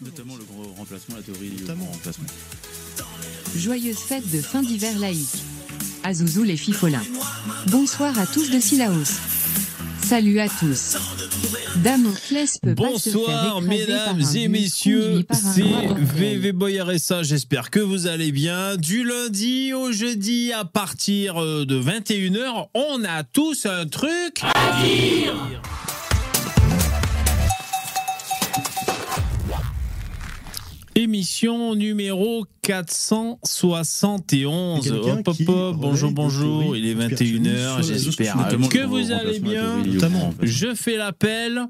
Notamment le grand remplacement, la théorie du grand remplacement. Joyeuse fête de fin d'hiver laïque. Azouzou les fifolins. Bonsoir à tous de Silaos. Salut à tous. Damoclès peut pas se faire Bonsoir mesdames par un et messieurs, c'est. VV Boy RSA, j'espère que vous allez bien. Du lundi au jeudi à partir euh, de 21h, on a tous un truc à dire. Émission numéro 471. Quelqu'un Hop hop hop, bonjour bonjour, il est conspirationnistes 21h, sur les réseaux j'espère que vous allez bien. Je fais l'appel.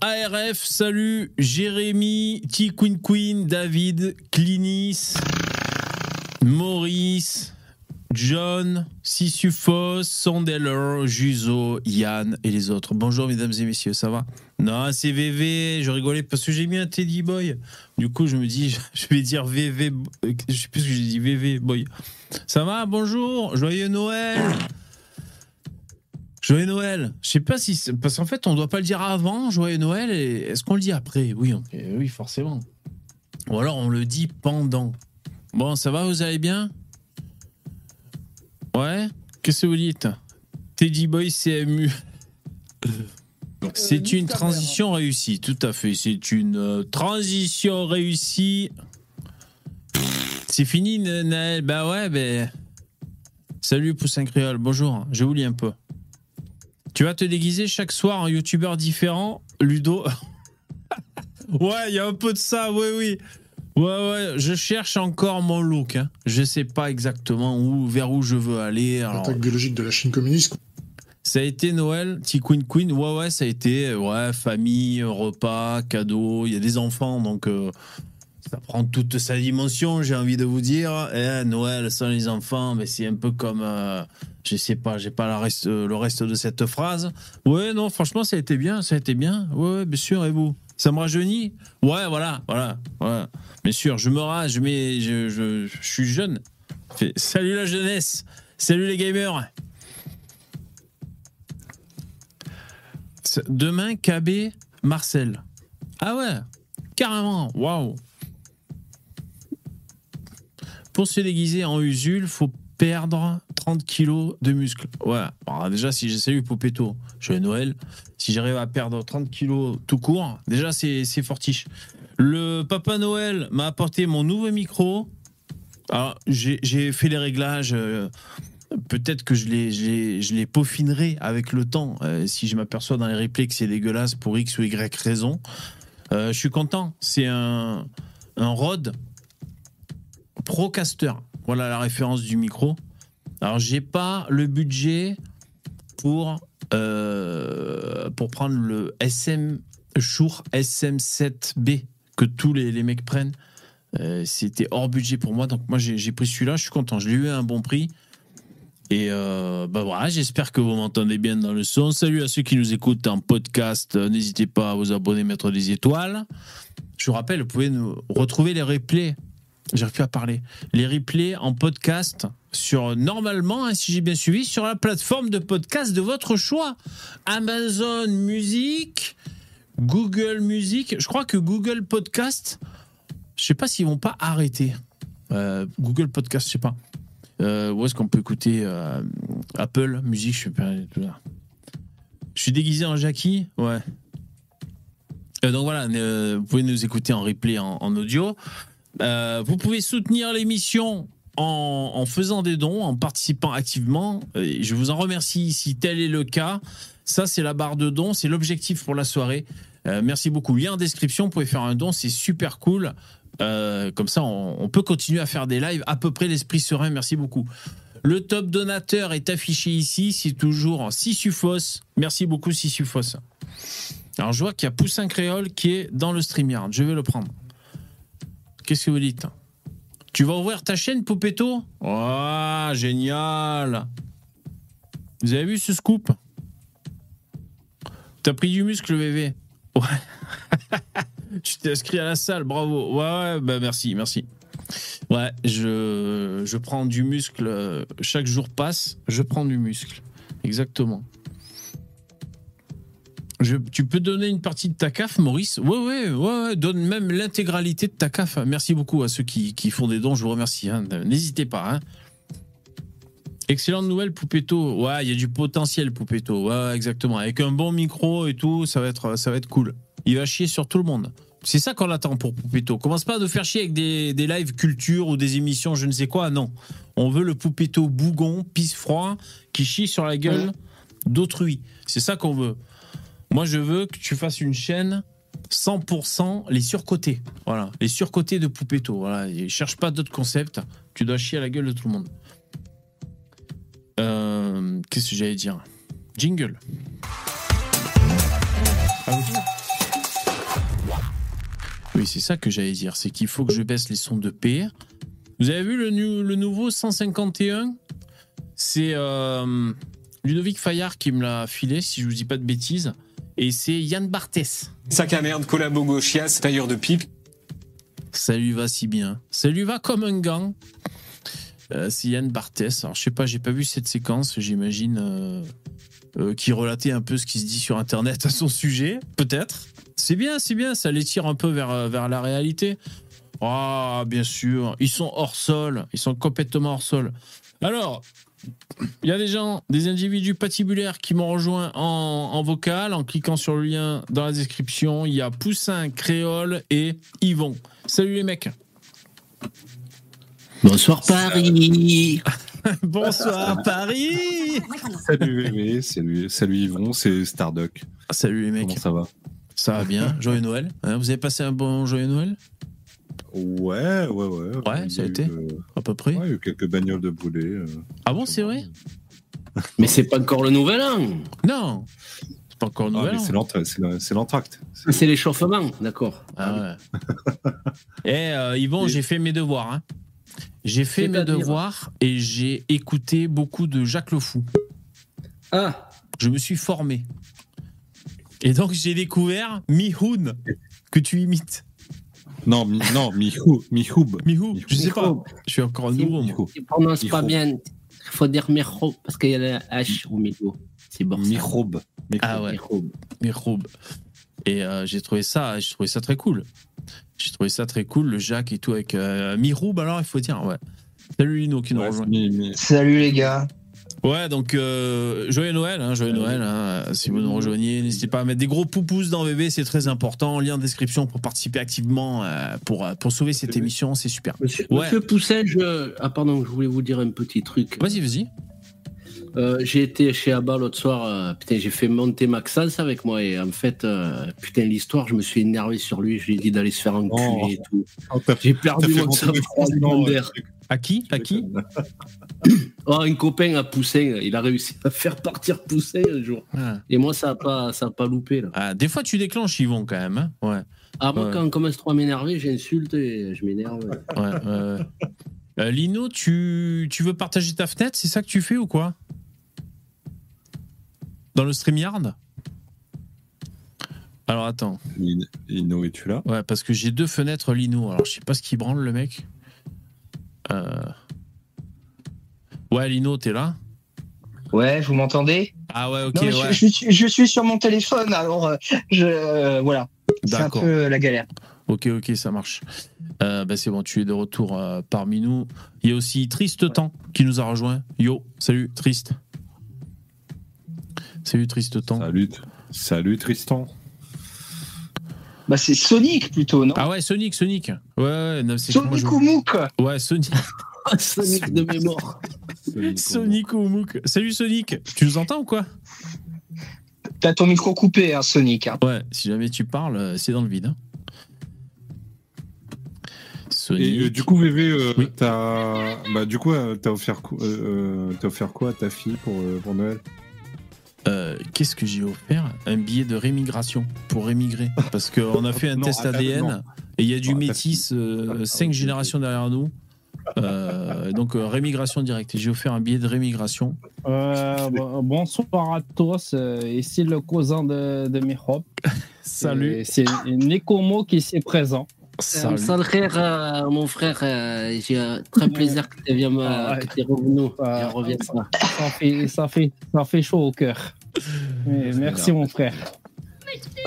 ARF, salut Jérémy, T Queen Queen, David, Clinis, Maurice, John, Sissufos, Sondeller, Juzo, Yann et les autres. Bonjour mesdames et messieurs, ça va? Non, c'est VV, je rigolais parce que j'ai mis un Teddy Boy. Du coup, je me dis, je- vais dire VV, je sais plus ce que j'ai dit, VV Boy. Ça va? Bonjour, joyeux Noël Joyeux Noël. Je sais pas si parce qu'en fait on doit pas le dire avant Joyeux Noël et est-ce qu'on le dit après? Oui, on- oui forcément. Ou alors on le dit pendant. Bon, ça va, vous allez bien? Ouais. Qu'est-ce que vous dites Teddy Boy CMU. C'est une transition réussie, tout à fait. C'est une euh, transition réussie. C'est fini, Na- Naël. Bah ouais, ben. Salut Poussin Créole, bonjour. Je vous lis un peu. Tu vas te déguiser chaque soir en youtubeur différent, Ludo. ouais, il y a un peu de ça, oui, oui. Ouais, ouais, je cherche encore mon look. Hein. Je sais pas exactement où, vers où je veux aller. Alors, L'attaque biologique de la Chine communiste. ça a été Noël, petit Queen Queen. Ouais, ouais, ça a été ouais, famille, repas, cadeaux. Il y a des enfants, donc euh, ça prend toute sa dimension, j'ai envie de vous dire. Eh, Noël sans les enfants, mais c'est un peu comme. euh, je sais pas, j'ai pas la reste, euh, le reste de cette phrase. Ouais, non, franchement, ça a été bien, ça a été bien. Ouais, ouais, bien sûr, et vous? Ça me rajeunit Ouais, voilà, voilà, voilà. Bien sûr, je me rase, mais je, je, je suis jeune. Salut la jeunesse Salut les gamers Demain, KB, Marcel. Ah ouais, carrément, waouh. Pour se déguiser en Usul, faut perdre 30 kilos de muscles. Ouais, alors déjà, si j'ai salué Poupetto, je vais Noël. Si j'arrive à perdre 30 kilos tout court, déjà, c'est fortiche. Le Papa Noël m'a apporté mon nouveau micro. Alors, j'ai j'ai fait les réglages. euh, Peut-être que je les, je les, je les peaufinerai avec le temps euh, si je m'aperçois dans les replays que c'est dégueulasse pour X ou Y raison. Euh, je suis content. C'est un, un Rode Procaster. Voilà la référence du micro. Alors, j'ai pas le budget pour, euh, prendre le SM Shure SM7B que tous les, les mecs prennent. Euh, C'était hors budget pour moi. Donc, moi, j'ai pris celui-là. Je suis content. Je l'ai eu un bon prix. Et euh, bah voilà, j'espère que vous m'entendez bien dans le son. Salut à ceux qui nous écoutent en podcast. N'hésitez pas à vous abonner, mettre des étoiles. Je vous rappelle, vous pouvez nous retrouver les replays. J'arrive plus à parler. Les replays en podcast sur normalement, hein, si j'ai bien suivi, sur la plateforme de podcast de votre choix. Amazon Music, Google Music. Je crois que Google Podcast, je sais pas s'ils vont pas arrêter. Euh, Google Podcast, je sais pas. Euh, où est-ce qu'on peut écouter euh, Apple Musique Je pas. tout là. Je suis déguisé en Jackie, ouais. Donc voilà, vous pouvez nous écouter en replay en audio. Euh, vous pouvez soutenir l'émission en, faisant des dons, en participant activement. Je vous en remercie si tel est le cas. Ça, c'est la barre de dons, c'est l'objectif pour la soirée. Euh, merci beaucoup. Lien en description, vous pouvez faire un don, c'est super cool. Euh, comme ça, on, peut continuer à faire des lives à peu près l'esprit serein. Merci beaucoup. Le top donateur est affiché ici. C'est toujours en. Merci beaucoup, Sissufos. Alors, je vois qu'il y a Poussin Créole qui est dans le StreamYard. Je vais le prendre. Qu'est-ce que vous dites Tu vas ouvrir ta chaîne, Poupetto Oh, génial Vous avez vu ce scoop T'as pris du muscle, VV Ouais. tu t'es inscrit à la salle, bravo. Ouais, ouais, bah merci, merci. Ouais, je, je prends du muscle. euh, Chaque jour passe, je prends du muscle. Exactement. Je- tu peux donner une partie de ta CAF, Maurice Ouais, ouais, ouais, ouais, donne même l'intégralité de ta CAF. Merci beaucoup à ceux qui, qui font des dons, je vous remercie. hein. N'hésitez pas. hein. Excellente nouvelle, Poupetto. Ouais, il y a du potentiel, Poupetto. Ouais, exactement. Avec un bon micro et tout, ça va être, ça va être cool. Il va chier sur tout le monde. C'est ça qu'on attend pour Poupetto. Commence pas à nous faire chier avec des, des lives culture ou des émissions je ne sais quoi. Non. On veut le Poupetto bougon, pisse froid, qui chie sur la gueule d'autrui. C'est ça qu'on veut. Moi, je veux que tu fasses une chaîne 100% les surcotés. Voilà, les surcotés de Poupetto. Voilà, et cherche pas d'autres concepts. Tu dois chier à la gueule de tout le monde. Euh, Qu'est-ce que j'allais dire? Jingle. Ah oui. C'est ça que j'allais dire. C'est qu'il faut que je baisse les sons de PR. Vous avez vu le nouveau 151 C'est euh, Ludovic Fayard qui me l'a filé, si je vous dis pas de bêtises. Et c'est Yann Barthès. Sac à merde, collabo gauchias, tailleur de pipe. Ça lui va si bien. Ça lui va comme un gant. Euh, c'est Yann Barthès. Alors, je sais pas, j'ai pas vu cette séquence. J'imagine euh, euh, qui relatait un peu ce qui se dit sur Internet à son sujet. Peut-être. C'est bien, c'est bien. Ça les tire un peu vers, vers la réalité. Ah, bien sûr. Ils sont hors sol. Ils sont complètement hors sol. Alors, il y a des gens, des individus patibulaires qui m'ont rejoint en, en vocal. En cliquant sur le lien dans la description, il y a Poussin, Créole et Yvon. Salut les mecs. Bonsoir Paris. Bonsoir Paris. Salut Vévé, salut, salut Yvon, c'est Stardock. Salut les mecs. Comment ça va? Ça va bien. Joyeux Noël. Hein, vous avez passé un bon joyeux Noël? Ouais, ouais, ouais. Ouais, ça a eu, été euh, à peu près. ouais, il y a eu quelques bagnoles de brûlés. euh. Ah bon, c'est vrai Mais c'est pas encore le nouvel an. Non. C'est pas encore Ah, Noël. mais c'est l'entracte. C'est- C'est l'échauffement, d'accord. Ah ouais. Eh euh, Yvon, Et- j'ai fait mes devoirs. hein. J'ai fait mes devoirs et j'ai écouté beaucoup de Jacques Le Fou. Ah, Je me suis formé. Et donc j'ai découvert Mihoun que tu imites. Non, mi, non, Mihou, Mihoub. Mihou, je sais pas. Je suis encore nouveau tu prononces pas bien. Il faut dire Merho parce qu'il y a la H au milieu. C'est bon. Mihoub. Ah ouais. Mihoub. Et euh, j'ai trouvé ça, j'ai trouvé ça très cool. J'ai trouvé ça très cool, le Jacques et tout avec euh, Mihoub alors il faut dire ouais. Salut Lino qui nous Ouais, rejoint. Salut les gars. Ouais, donc euh, joyeux Noël, hein, joyeux Noël. hein. si vous nous rejoignez, n'hésitez pas à mettre des gros poupous dans VV, c'est très important. Lien en description pour participer activement euh, pour, euh, pour sauver cette émission, c'est super. Monsieur, Ouais. Monsieur Poussin, je... ah pardon, je voulais vous dire un petit truc. Vas-y, vas-y. Euh, j'ai été chez Abba l'autre soir. euh, putain, j'ai fait monter Maxence avec moi et en fait, euh, putain, l'histoire, je me suis énervé sur lui. Je lui ai dit d'aller se faire enculer Oh. et tout. Oh, J'ai perdu mon sang-froid. À qui? À qui? Oh, un copain à Poussin, il a réussi à faire partir Poussin un jour. ah. Et moi, ça n'a pas, ça a pas loupé. Là. Ah, Des fois, tu déclenches Yvon quand même. hein. ouais. Ah, moi, Ouais. quand on commence trop à m'énerver, j'insulte et je m'énerve. ouais. Euh, Lino, tu, tu veux partager ta fenêtre C'est ça que tu fais ou quoi? Dans le StreamYard? Alors attends. In- Inno, es-tu là? Ouais, parce que j'ai deux fenêtres Lino. Alors, je sais pas ce qu'il branle, le mec. Euh... Ouais, Lino, t'es là Ouais, vous m'entendez Ah ouais, ok, Non, je- ouais. je, suis, je suis sur mon téléphone, alors euh, je euh, voilà. C'est un peu la galère. Ok, ok, ça marche. Euh, bah, c'est bon, tu es de retour euh, parmi nous. Il y a aussi Triste Temps qui nous a rejoint. Yo, salut, Triste. Salut, Triste Temps. Salut, salut Tristan. Bah c'est Sonic plutôt, non Ah ouais, Sonic, Sonic. Ouais, ouais, non, Sonic je- ou Mouk Ouais, Sonic. Sonic de mémoire. Sonic ou Mook. Salut, Sonic. Tu nous entends ou quoi T'as ton micro coupé, hein, Sonic. hein. Ouais, si jamais tu parles, euh, c'est dans le vide. hein. Sonic. Et euh, du coup, VV, euh, Oui. t'as bah, du coup, euh, t'as offert, quoi- t'as offert quoi à ta fille pour, euh, pour Noël? Euh, Qu'est-ce que j'ai offert Un billet de rémigration pour rémigrer. Parce qu'on a fait un Non, test ADN non. et il y a du Non, attends. métis, euh, Ah, cinq générations derrière nous. Euh, donc euh, rémigration directe. J'ai offert un billet de rémigration. Euh, bon- bonsoir à tous, ici le cousin de, de Mihrop. Salut. C'est Nekomo qui s'est présent. Salut. Euh, mon frère, euh, j'ai euh, très plaisir que tu viennes, Ah, ouais. que tu revenu. Ah, reviens ça. Ça fait, ça fait, ça fait chaud au cœur. Mais merci mon frère.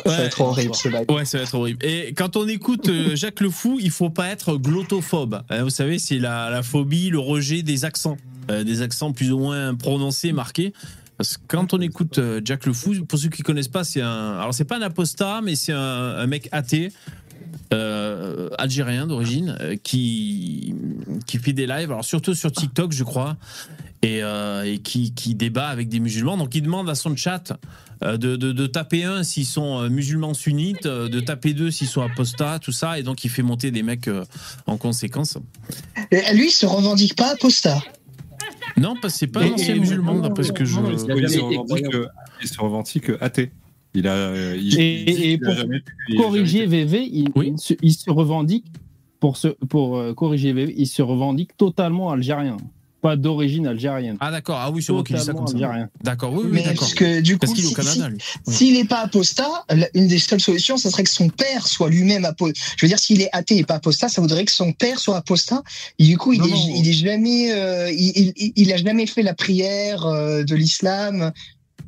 Ça va être horrible ce live. Ouais, ça va être horrible. Et quand on écoute euh, Jacques Le Fou, il faut pas être glottophobe. Hein, vous savez, c'est la, la phobie, le rejet des accents, Euh, des accents plus ou moins prononcés, marqués. Parce que quand on écoute Jack Le Fou, pour ceux qui connaissent pas, c'est un. Alors c'est pas un apostat, mais c'est un, un mec athée. Euh, algérien d'origine euh, qui qui fait des lives alors surtout sur TikTok je crois et, euh, et qui, qui débat avec des musulmans. Donc il demande à son chat de, de, de taper un s'ils sont musulmans sunnites de taper deux s'ils sont apostats tout ça. Et donc il fait monter des mecs en conséquence. Et lui, il se revendique pas apostat. non parce que c'est pas un ancien musulman d'après ce que je il se revendique athée. Il a. Il, Et- il pour a corriger VV, il, Oui. il se, il se revendique pour, se, pour euh, corriger VV, il se revendique totalement algérien, pas d'origine algérienne. ah d'accord ah oui c'est moi qui dis ça comme ça d'accord oui oui Mais d'accord parce que du coup, parce qu'il est au si- Canada lui si- s'il n'est pas apostat, une des seules solutions, ça serait que son père soit lui-même apostat. Je veux dire, s'il est athée et pas apostat, ça voudrait que son père soit apostat. Et du coup, il, Non, est, non. il est jamais, euh, il, il, il a jamais fait la prière euh, de l'islam.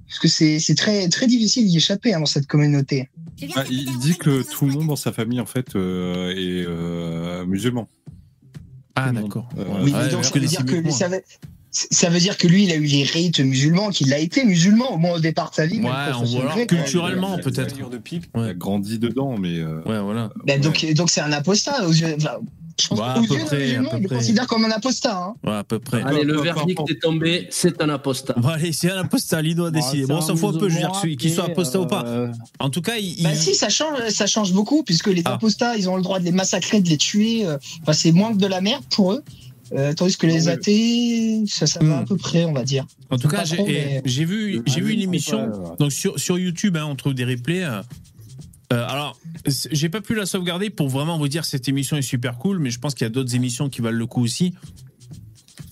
Parce que c'est très très difficile d'y échapper hein, dans cette communauté. Ah, il dit que tout le monde dans sa famille en fait euh, est euh, musulman. ah d'accord Euh, Ouais, Oui, ouais, donc je ça veut dire que lui, ça veut, ça veut dire que lui, il a eu les rites musulmans, qu'il a été musulman au moins au départ de sa vie. Ouais, alors fait, culturellement, peut-être. taillure de pipe. Il a grandi dedans, mais. euh, ouais voilà Ben, donc donc c'est un apostat aux yeux. enfin, je pense à peu yeux d'un près, à musulman, peu il le considère comme un apostat. Hein. ouais à peu près Allez, le verdict est tombé, c'est un apostat. Bon, allez, c'est un apostat, il doit décider. Bon, on s'en fout un peu, je veux dire, qu'il soit apostat ou pas. Euh, En tout cas, il. Bah si, ça change, ça change beaucoup puisque les Ah. apostats, ils ont le droit de les massacrer, de les tuer. euh, Enfin, c'est moins que de la merde pour eux. Euh, tandis que les athées, ça, ça va Hmm. à peu près, on va dire. en tout pas cas, j'ai mais- vu, j'ai vu une émission. Donc sur, sur YouTube, hein, on trouve des replays. Euh, euh, alors, j'ai pas pu la sauvegarder pour vraiment vous dire cette émission est super cool, mais je pense qu'il y a d'autres émissions qui valent le coup aussi.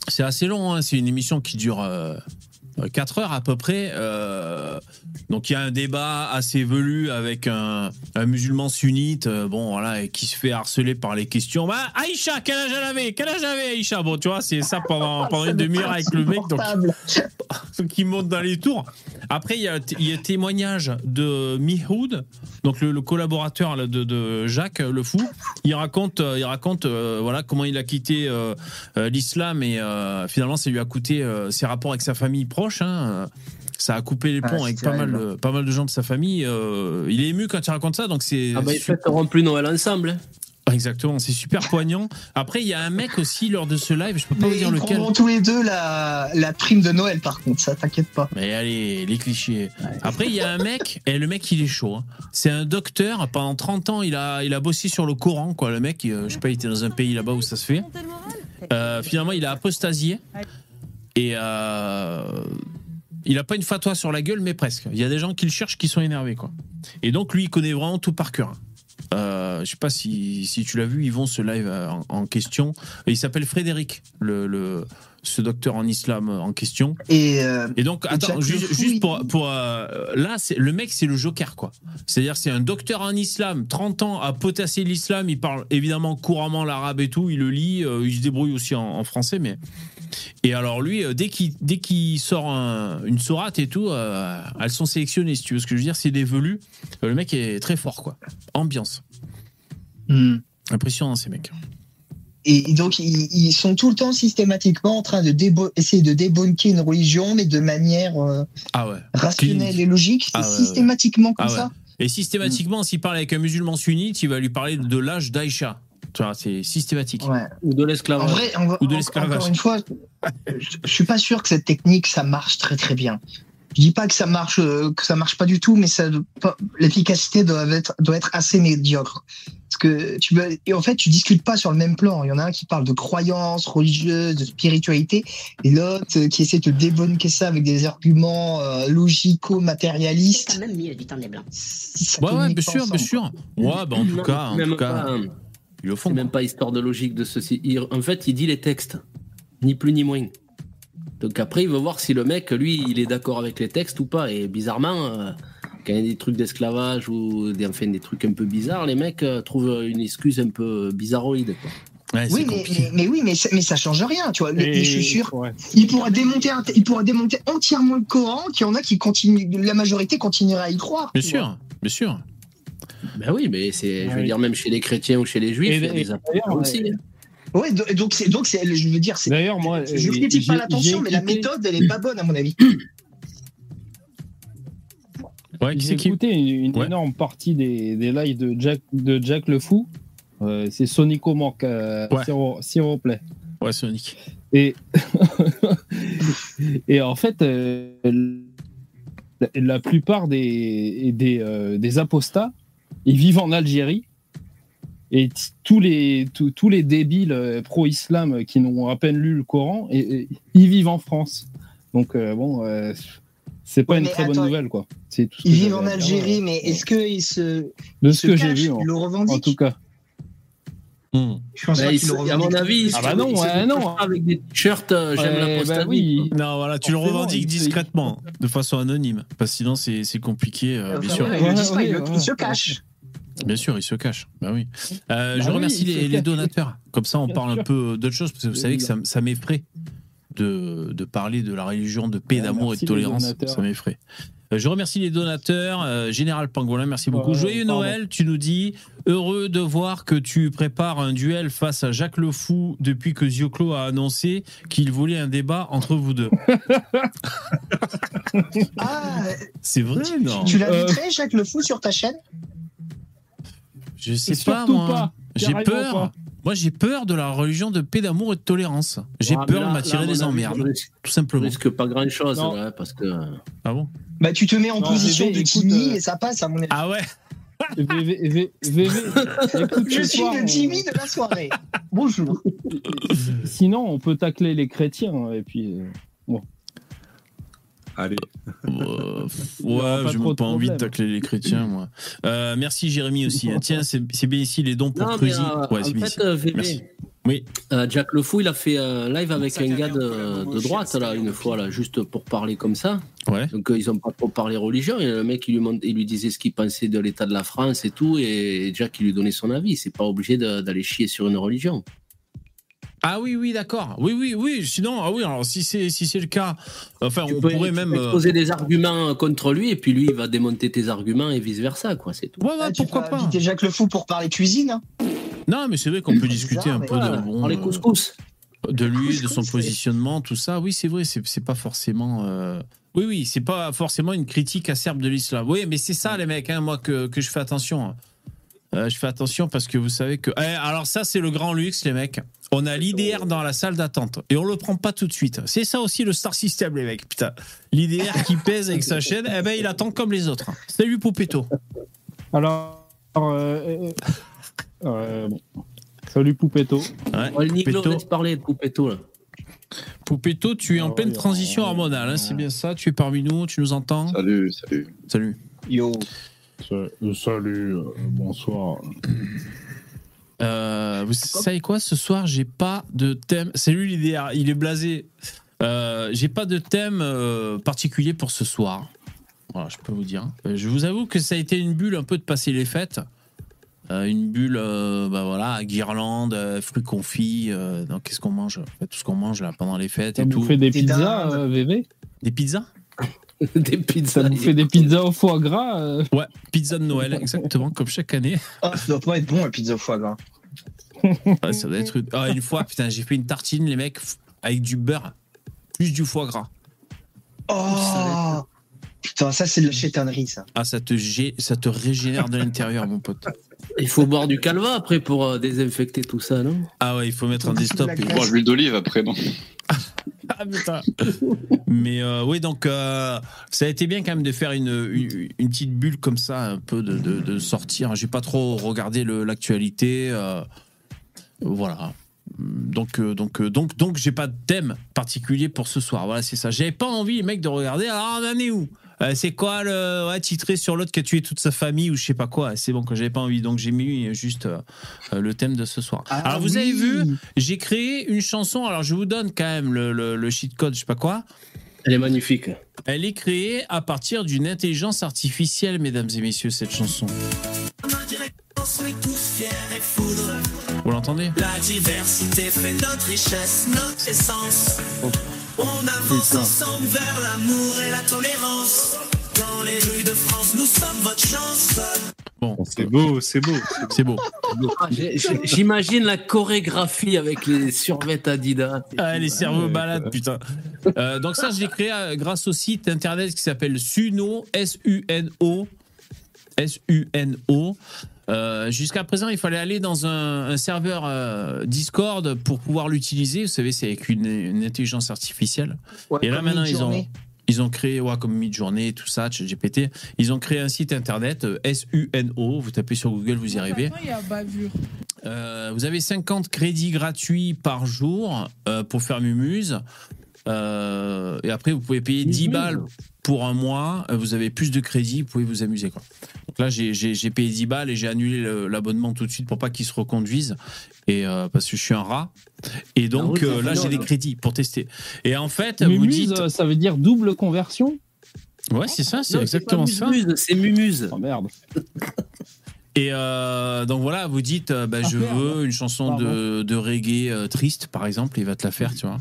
C'est assez long, hein, c'est une émission qui dure 4 heures à peu près. euh, donc il y a un débat assez velu avec un, un musulman sunnite, euh, bon voilà, et qui se fait harceler par les questions. Bah, Aïcha, quel âge elle avait? Quel âge avait Aïcha? Bon, tu vois, c'est ça pendant, pendant une demi-heure avec le mec. Donc, qui monte dans les tours. Après, il y a, il y a témoignage de Mihoud, donc le, le collaborateur de, de Jacques le fou. Il raconte, euh, il raconte, euh, voilà comment il a quitté euh, l'islam et finalement, ça lui a coûté ses rapports avec sa famille proche. hein. Ça a coupé les Ah, ponts c'est avec pas mal, de, pas mal de gens de sa famille. euh, il est ému quand il raconte ça, donc c'est Ah bah, ils fêteront plus Noël ensemble. hein. exactement, c'est super poignant. Après, il y a un mec aussi lors de ce live, je peux pas Mais vous dire ils lequel. prendront tous les deux la, la prime de Noël, par contre, ça t'inquiète pas. Mais allez, les clichés. Après, il y a un mec, et le mec, il est chaud. hein. C'est un docteur. Pendant 30 ans, il a, il a bossé sur le Coran, quoi. Le mec, euh, je sais pas, il était dans un pays là-bas où ça se fait. Euh, finalement, il a apostasié. Et euh, il a pas une fatwa sur la gueule, mais presque. Il y a des gens qui le cherchent qui sont énervés, quoi. Et donc, lui, il connaît vraiment tout par cœur. Euh, je sais pas si, si tu l'as vu, vont ce live euh, en, question. Il s'appelle Frédéric, le, ce docteur en islam en question. Et euh, Et donc, attends, juste, pour, pour euh, là, c'est le mec, c'est le Joker, quoi. C'est-à-dire, c'est un docteur en islam, 30 ans à potasser l'islam. Il parle évidemment couramment l'arabe et tout. Il le lit, euh, il se débrouille aussi en, en français, mais. Et alors lui, euh, dès qu'il sort un- une sourate et tout, elles sont sélectionnées. Si tu veux ce que je veux dire, c'est des velus. Le mec est très fort, quoi. Ambiance. hmm. Impressionnant ces mecs. Et donc, ils, ils sont tout le temps systématiquement en train de débo- essayer de débunker une religion, mais de manière euh, Ah ouais. rationnelle Clean. et logique. C'est Ah ouais, systématiquement comme Ah ouais. ça. Et systématiquement, s'il parle avec un musulman sunnite, il va lui parler de l'âge d'Aïcha. Tu vois, c'est systématique. Ouais. Ou de En l'esclavage. vrai, en- Ou de l'esclavage. encore une fois, je, je suis pas sûr que cette technique, ça marche très très bien. Je dis pas que ça marche, euh, que ça marche pas du tout, mais l'efficacité doit être, doit être assez médiocre. Parce que tu veux, et en fait, tu discutes pas sur le même plan. Il y en a un qui parle de croyances religieuses, de spiritualité, et l'autre euh, qui essaie de débunker ça avec des arguments euh, logico-matérialistes. même mieux du temps des blancs. Ça Ouais, ouais, bien sûr, bien sûr. Ouais, bah en tout Non, cas, en tout cas, pas, hein. font. C'est même pas histoire de logique de ceci. Il- en fait, il dit les textes, ni plus ni moins. Donc après, il veut voir si le mec, lui, il est d'accord avec les textes ou pas. Et bizarrement, euh, quand il y a des trucs d'esclavage ou des, enfin, des trucs un peu bizarres, les mecs euh, trouvent une excuse un peu bizarroïde. Quoi. Ouais, Oui, mais, mais, mais oui, mais, ça- mais ça change rien, tu vois. Et- je suis sûr ouais. Il pourra démonter, un- il pourra démonter entièrement le Coran, qu'il y en a qui continuent, la majorité continuera à y croire. Bien sûr. vois. Bien sûr. Ben oui, mais c'est, je veux Oui. dire, même chez les chrétiens ou chez les juifs, Et- il y a des apôtres aussi. hein. Ouais, do- donc c'est donc c'est je veux dire c'est D'ailleurs, moi, je euh, critique pas l'attention mais la méthode elle est pas bonne à mon avis. Ouais, qui J'ai qui écouté une, une Ouais. énorme partie des, des lives de Jack, de Jack le Fou. Euh, c'est Sonico Manque, euh, Ouais. s'il- vous plaît. Ouais, Sonic. Et, et en fait, euh, la, la plupart des, des, euh, des apostats, ils vivent en Algérie. Et tous les, tous- tous les débiles pro-islam qui n'ont à peine lu le Coran, et, et ils vivent en France. Donc, bon, c'est pas Ouais, une très attends, bonne nouvelle, quoi. C'est tout ce que Ils vivent en Algérie euh, mais est-ce qu'ils se De ce se que j'ai vu, ils en, le en revendiquent tout cas. Hmm. Je pense pas se- à mon revendiquent. avis, Ah bah non, ouais, non. avec des t-shirts, euh, j'aime Ouais, l'apostasie. bah oui. Non, voilà, tu le revendiques discrètement, de façon anonyme. Parce que sinon, c'est c'est compliqué, euh, bien sûr. ouais, pas, se cachent. Bien sûr, il se cache. Bah oui. Euh, Bah je remercie les, les cache. donateurs. Comme ça, on Bien parle un peu d'autre chose, parce que vous savez que ça, ça m'effraie de, de parler de la religion de paix, Ouais, d'amour et de tolérance. Ça m'effraie. Euh, Je remercie les donateurs. Euh, Général Pangolin, merci beaucoup. Joyeux pardon. Noël, tu nous dis. Heureux de voir que tu prépares un duel face à Jacques Le Fou depuis que Zioclo a annoncé qu'il voulait un débat entre vous deux. Ah, C'est vrai, non tu Euh, l'inviterais Jacques Le Fou sur ta chaîne? Je sais pas, moi. pas. J'ai peur. pas. Moi, j'ai peur de la religion de paix, d'amour et de tolérance. J'ai Ah, peur là- de m'attirer des emmerdes, risque- tout Je simplement. risque pas grand chose, Non. parce que. euh, Ah bon? Bah tu te mets en Non, position VV, de Timmy euh, et ça passe à mon avis. Ah ouais? VV, VV, VV, écoute, Je suis soir, le on- Timmy de la soirée. Bonjour. Sinon, on peut tacler les chrétiens. Et puis, euh, Allez. Euh, Ouais, pas même de pas envie de tacler les chrétiens, moi. Euh, merci Jérémy aussi. hein. Tiens, c'est bien ici les dons pour Non, Cruzy. euh, Ouais, c'est en bien fait, ici. VV, Merci. Oui. euh, Jack Le Fou, il a fait un live avec un gars de, de droite, là, une fois, là, juste pour parler comme ça. Ouais. Donc, euh, ils ont pas trop parlé religion. Et le mec, il lui, mont- il lui disait ce qu'il pensait de l'état de la France et tout. Et Jack, il lui donnait son avis. C'est pas obligé d'aller chier sur une religion. Ah oui, oui, d'accord. Oui, oui, oui. Sinon, ah oui, alors si c'est si c'est le cas, enfin, Tu on peux, pourrait tu même. peux euh, exposer des arguments contre lui, et puis lui, il va démonter tes arguments et vice versa, quoi. C'est tout. Ouais, ouais, Ah, pourquoi pas inviter Jacques Le Fou pour parler cuisine. hein. Non, mais c'est vrai qu'on peut discuter un peu de, bon, les euh, couscous. de lui, de son positionnement, tout ça. Oui, c'est vrai, c'est c'est pas forcément. euh, Oui, oui, c'est pas forcément une critique acerbe de l'islam. Oui, mais c'est ça, les mecs, hein, moi, que, que je fais attention. Euh, je fais attention parce que vous savez que. Eh, alors, ça, c'est le grand luxe, les mecs. On a l'IDR dans la salle d'attente et on le prend pas tout de suite. C'est ça aussi le star system, les mecs. Putain, l'IDR qui pèse avec sa chaîne, eh ben, il attend comme les autres. Salut, Poupetto. alors, euh, euh, euh, bon. salut Poupetto. Ouais, Oh, le Niglo, Poupetto. laisse parler de Poupetto, là. Poupetto, tu es en pleine transition hormonale, hein, c'est bien ça Tu es parmi nous, tu nous entends? Salut, salut. Salut. Yo. Salut, euh, bonsoir. Euh, vous savez quoi Ce soir, j'ai pas de thème. C'est lui l'idéal. Il est blasé. Euh, j'ai pas de thème euh, particulier pour ce soir. Voilà, je peux vous dire. Euh, Je vous avoue que ça a été une bulle un peu de passer les fêtes. Euh, une bulle, euh, bah voilà, guirlande, euh, fruits confits. euh, donc qu'est-ce qu'on mange? Tout ce qu'on mange là pendant les fêtes T'as et tout. bouffé des Des pizzas, euh, VV Des pizzas? Des pizzas. T'as bouffé des pizzas au foie gras euh, Ouais, pizza de Noël, exactement comme chaque année. Ah, ça doit pas être bon la pizza au foie gras. Ouais, ça doit être une... Ah, une fois, putain, j'ai fait une tartine, les mecs, avec du beurre, plus du foie gras. Oh Putain, ça c'est de la chétanerie ça. Ah, ça te, gé- ça te régénère de l'intérieur, mon pote. Il faut boire du calva après pour euh, désinfecter tout ça, non? Ah ouais, il faut mettre un desktop. La et- graisse. Bon, l'huile d'olive après, non? Ah, putain. Mais euh, oui, donc euh, ça a été bien quand même de faire une, une, une petite bulle comme ça, un peu de, de, de sortir. J'ai pas trop regardé l'actualité. euh, voilà. Donc, euh, donc, euh, donc, donc, j'ai pas de thème particulier pour ce soir. Voilà, c'est ça. J'avais pas envie, les mecs, de regarder. Alors, on en est où? Euh, C'est quoi le ouais, titré sur l'autre qui a tué toute sa famille ou je sais pas quoi C'est bon, que j'avais pas envie. Donc, j'ai mis juste euh, euh, le thème de ce soir. Ah alors, vous oui. avez vu, j'ai créé une chanson. Alors, je vous donne quand même le, le, le cheat code, je sais pas quoi. Elle est magnifique. Elle est créée à partir d'une intelligence artificielle, mesdames et messieurs, cette chanson. Vous l'entendez? La diversité fait notre richesse, notre essence. On avance putain. ensemble vers l'amour et la tolérance. dans les rues de France, nous sommes votre chance. Bon, C'est beau, c'est beau. c'est beau. Ah, J'imagine la chorégraphie avec les survêtements Adidas. Ah, les cerveaux malades, putain. Euh, donc ça, je l'ai créé euh, grâce au site internet qui s'appelle Suno, S-U-N-O, S-U-N-O. Euh, Jusqu'à présent, il fallait aller dans un, un serveur euh, Discord pour pouvoir l'utiliser. Vous savez, c'est avec une, une intelligence artificielle. Ouais, Et là, maintenant, ils ont, ils ont créé, ouais, comme Midjourney, tout ça, GPT. Ils ont créé un site internet, euh, S-U-N-O. Vous tapez sur Google, vous y arrivez. Maintenant, il y a bavure. Euh, vous avez 50 crédits gratuits par jour euh, pour faire Mumuse. Euh, et après, vous pouvez payer 10 Mumuse. balles pour un mois. Euh, Vous avez plus de crédits, vous pouvez vous amuser. Quoi. Donc là, j'ai- payé 10 balles et j'ai annulé l'abonnement tout de suite pour pas qu'il se reconduise. Et, euh, parce que je suis un rat. Et donc Ah oui, euh, là, j'ai des mal. crédits pour tester. Et en fait, vous Mumuse, dites. euh, ça veut dire double conversion? Ouais, c'est ça, c'est exactement ça. Mumuse, C'est Mumuse. Oh merde. Et euh, donc voilà, vous dites, euh, bah, Ah, je veux une chanson de, de reggae euh, triste, par exemple, il va te la faire, tu vois.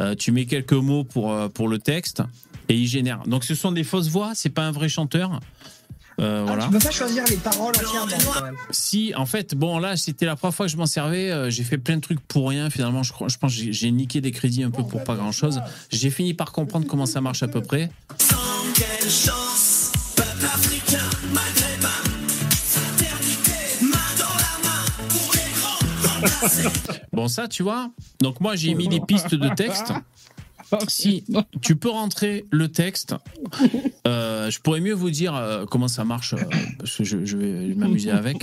Euh, tu mets quelques mots pour, euh, pour le texte et il génère. Donc ce sont des fausses voix, c'est pas un vrai chanteur. Euh, Ah, voilà. Tu peux pas choisir les paroles entièrement quand même. Si, en fait, bon, là, c'était la première fois que je m'en servais. euh, j'ai fait plein de trucs pour rien. Finalement, je, crois, je pense que j'ai- niqué des crédits un peu pour pas grand chose. J'ai fini par comprendre comment ça marche à peu près. Sans quelle chance, peuple africain, maghrébin, fraternité, main dans la main pour les grands remplacer. Bon, ça, tu vois. Donc, moi, j'ai mis des pistes de texte. Si tu peux rentrer le texte, euh, je pourrais mieux vous dire euh, comment ça marche, euh, parce que je, vais m'amuser avec.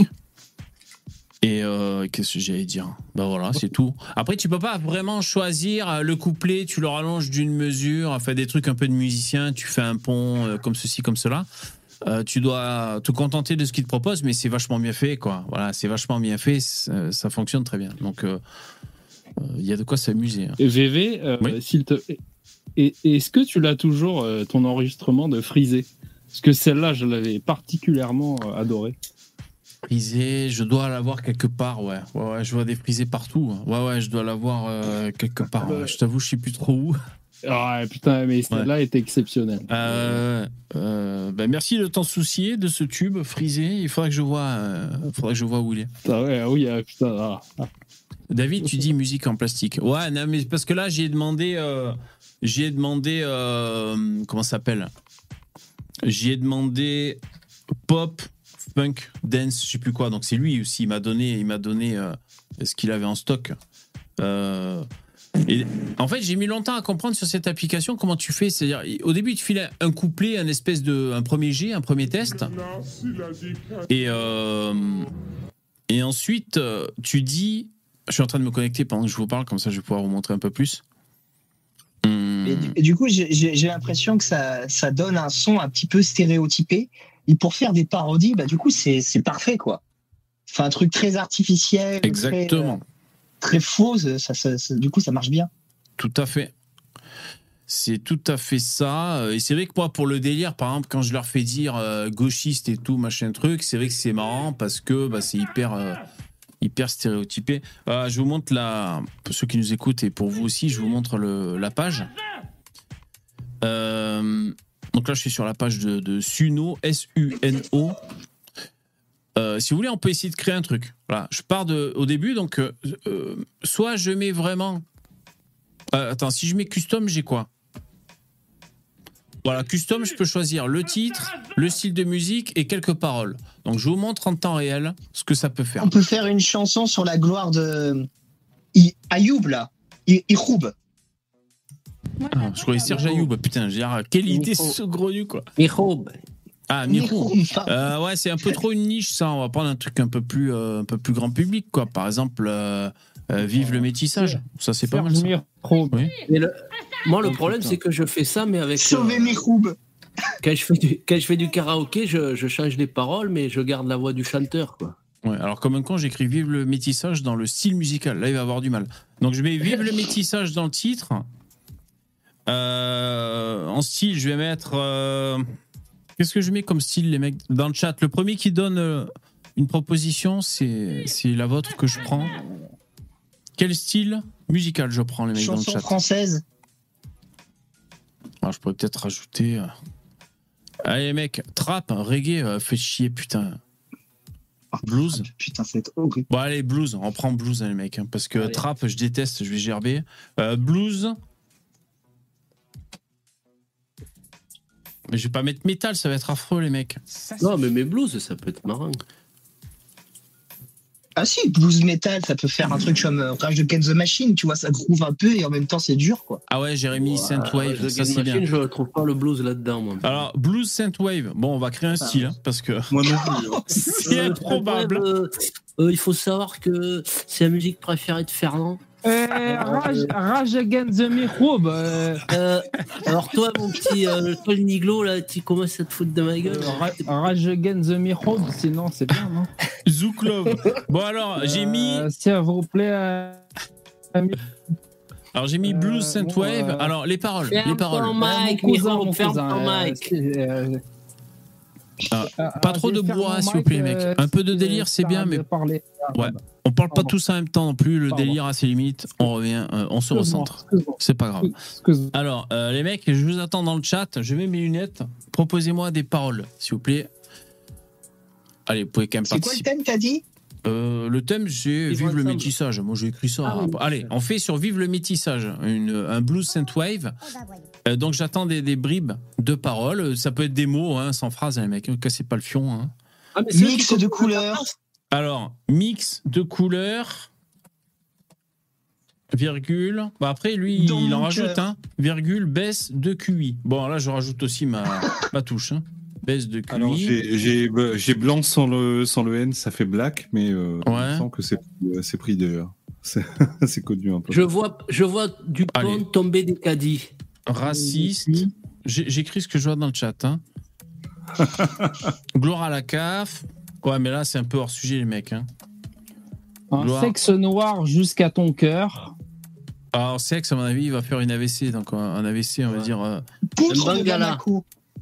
Et qu'est-ce que j'allais dire? Ben voilà, c'est tout. Après, tu peux pas vraiment choisir le couplet, tu le rallonges d'une mesure, enfin des trucs un peu de musicien, tu fais un pont comme ceci, comme cela. Tu dois te contenter de ce qu'il te propose, mais c'est vachement bien fait, quoi. Voilà, c'est vachement bien fait, ça, fonctionne très bien. Donc, il y a de quoi s'amuser. hein. VV, euh, Oui. s'il te. Et, et est-ce que tu l'as toujours, euh, ton enregistrement de Frisé? Parce que celle-là, je l'avais particulièrement euh, adorée. Frisé, je dois l'avoir quelque part, ouais. ouais. ouais, je vois des frisés partout. Ouais, ouais, je dois l'avoir euh, quelque part. ouais. Je t'avoue, je sais plus trop où. Ah putain, mais celle-là est exceptionnelle. Euh, euh, ben, merci de t'en soucier de ce tube frisé. Il faudrait que je vois, euh, faudrait que je vois où il est. Putain, ouais, oui, ah, putain. ah, ah. David, tu dis musique en plastique. Ouais, non, mais parce que là, j'ai demandé, euh, j'ai demandé, euh, comment ça s'appelle? J'ai demandé pop, funk, dance, je sais plus quoi. Donc c'est lui aussi. Il m'a donné, il donné euh, ce qu'il avait en stock. Euh, en fait, j'ai mis longtemps à comprendre sur cette application comment tu fais. C'est-à-dire, au début, il te file un couplet, un espèce de, un premier jet, un premier test. Et et ensuite, tu dis, je suis en train de me connecter pendant que je vous parle, comme ça, je vais pouvoir vous montrer un peu plus. Hum, Et, du- et du coup, j'ai- l'impression que ça, ça donne un son un petit peu stéréotypé. Et pour faire des parodies, bah, du coup, c'est parfait, quoi. Enfin, un truc très artificiel, Exactement. très, très faux, ça, ça- ça- du coup, ça marche bien. Tout à fait. C'est tout à fait ça. Et c'est vrai que moi, pour le délire, par exemple, quand je leur fais dire euh, gauchiste et tout, machin truc, c'est vrai que c'est marrant parce que bah, c'est hyper, euh, hyper stéréotypé. Euh, je vous montre la. Pour ceux qui nous écoutent et pour vous aussi, je vous montre la page. Euh, donc là, je suis sur la page de, de Suno, S-U-N-O. Euh, si vous voulez, on peut essayer de créer un truc. Je pars de, au début, donc soit je mets vraiment. Attends, si je mets custom, j'ai quoi? Voilà, custom, je peux choisir le titre, le style de musique et quelques paroles. Donc je vous montre en temps réel ce que ça peut faire. On peut faire une chanson sur la gloire de I- Ayoub, là. I- Iroub. Ah, je croyais Serge Ayoub, putain, j'ai dit, ah, quelle idée saugrenue quoi. Miroub. Ah, Miro. Euh, ouais, c'est un peu trop une niche, ça. On va prendre un truc un peu plus, euh, un peu plus grand public, quoi. Par exemple, euh, euh, Vive le métissage. Ça, c'est pas mal. Ça. Oui. Mais le- Moi, le Oh, problème, c'est que je fais ça, mais avec. Sauver euh, Miroub. quand, je fais du, quand je fais du karaoké, je, je change les paroles, mais je garde la voix du chanteur. Quoi. Ouais, alors comme un con, j'écris Vive le métissage dans le style musical. Là, il va avoir du mal. Donc je mets Vive le métissage dans le titre. Euh, en style, je vais mettre. euh, Qu'est-ce que je mets comme style, les mecs Dans le chat, le premier qui donne euh, une proposition, c'est c'est la vôtre que je prends. Quel style musical je prends, les mecs, dans le Chanson chat? française. Alors, je pourrais peut-être rajouter. euh, Allez, mec, trap, reggae, euh, fait chier, putain. Blues Putain, ça va être horrible. Bon, allez, blues, on prend blues, hein, les mecs, hein, parce que Allez. trap, je déteste, je vais gerber. Euh, blues. Mais je vais pas mettre métal, ça va être affreux, les mecs. Non, mais mes blues, ça peut être marrant. Ah si, blues metal, ça peut faire un truc comme euh, Rage Against the Machine, tu vois, ça groove un peu et en même temps c'est dur, quoi. Ah ouais, Jérémy Synthwave, The ça c'est bien. Machine, je trouve pas le blues là-dedans, moi. Alors, blues Synthwave, bon, on va créer un style, hein, parce que Moi non plus. hein. c'est Euh, improbable. euh, euh, il faut savoir que c'est la musique préférée de Fernand. Euh, Rage, Rage Against the Microbe. euh, Euh, alors toi, mon petit, euh, toi le niglo, là, tu commences à te foutre de ma gueule. Ra- Rage Against the Microbe, sinon c'est bien, non? Zouklov. Bon, alors, j'ai mis, Euh, S'il vous plaît. euh, alors, j'ai mis blues Euh, Synthwave. bon, euh, Alors, les paroles, Ferme les paroles. ton mon mic, cousin, Miro, mon ferme cousin, ton euh, mic. Euh, Ah, ah, Pas ah, trop de bois, s'il vous plaît, mec. euh, Un peu de délire, c'est bien, mais parler. Ouais. on parle pas tous en même temps non plus. Le Pardon. délire a ses limites. On revient, euh, on se recentre. C'est pas grave. Alors, euh, les mecs, je vous attends dans le chat. Je mets mes lunettes. Proposez-moi des paroles, s'il vous plaît. Allez, vous pouvez quand même C'est quoi le participer. thème, t'as dit? Euh, le thème, c'est Vivre Vive le métissage. Moi, j'ai écrit ça. Ah oui. Allez, on fait sur Vive le métissage, une, un blues synthwave. Euh, donc, j'attends des, des bribes de paroles. Ça peut être des mots, hein, sans phrase, hein, les mecs. Ne cassez pas le fion. hein. Ah, mais Mix de couleurs. Alors, mix de couleurs. Virgule. Bah après, lui, il en rajoute, hein. Virgule, baisse de QI. Bon, là, je rajoute aussi ma, ma touche. hein. Baisse de QI. Alors j'ai j'ai bah, j'ai blanc sans le sans le N, ça fait black, mais euh, Ouais. je sens que c'est euh, c'est pris d'ailleurs. C'est connu un peu. Je vois, je vois du pont tomber des caddies. Raciste. J'écris ce que je vois dans le chat. Hein. Gloire à la CAF. Ouais, mais là, c'est un peu hors sujet, les mecs. Hein. Un Gloire. sexe noir jusqu'à ton cœur. Alors, sexe, à mon avis, il va faire une AVC. Donc, un AVC, on va Ouais. dire. euh, Bangala.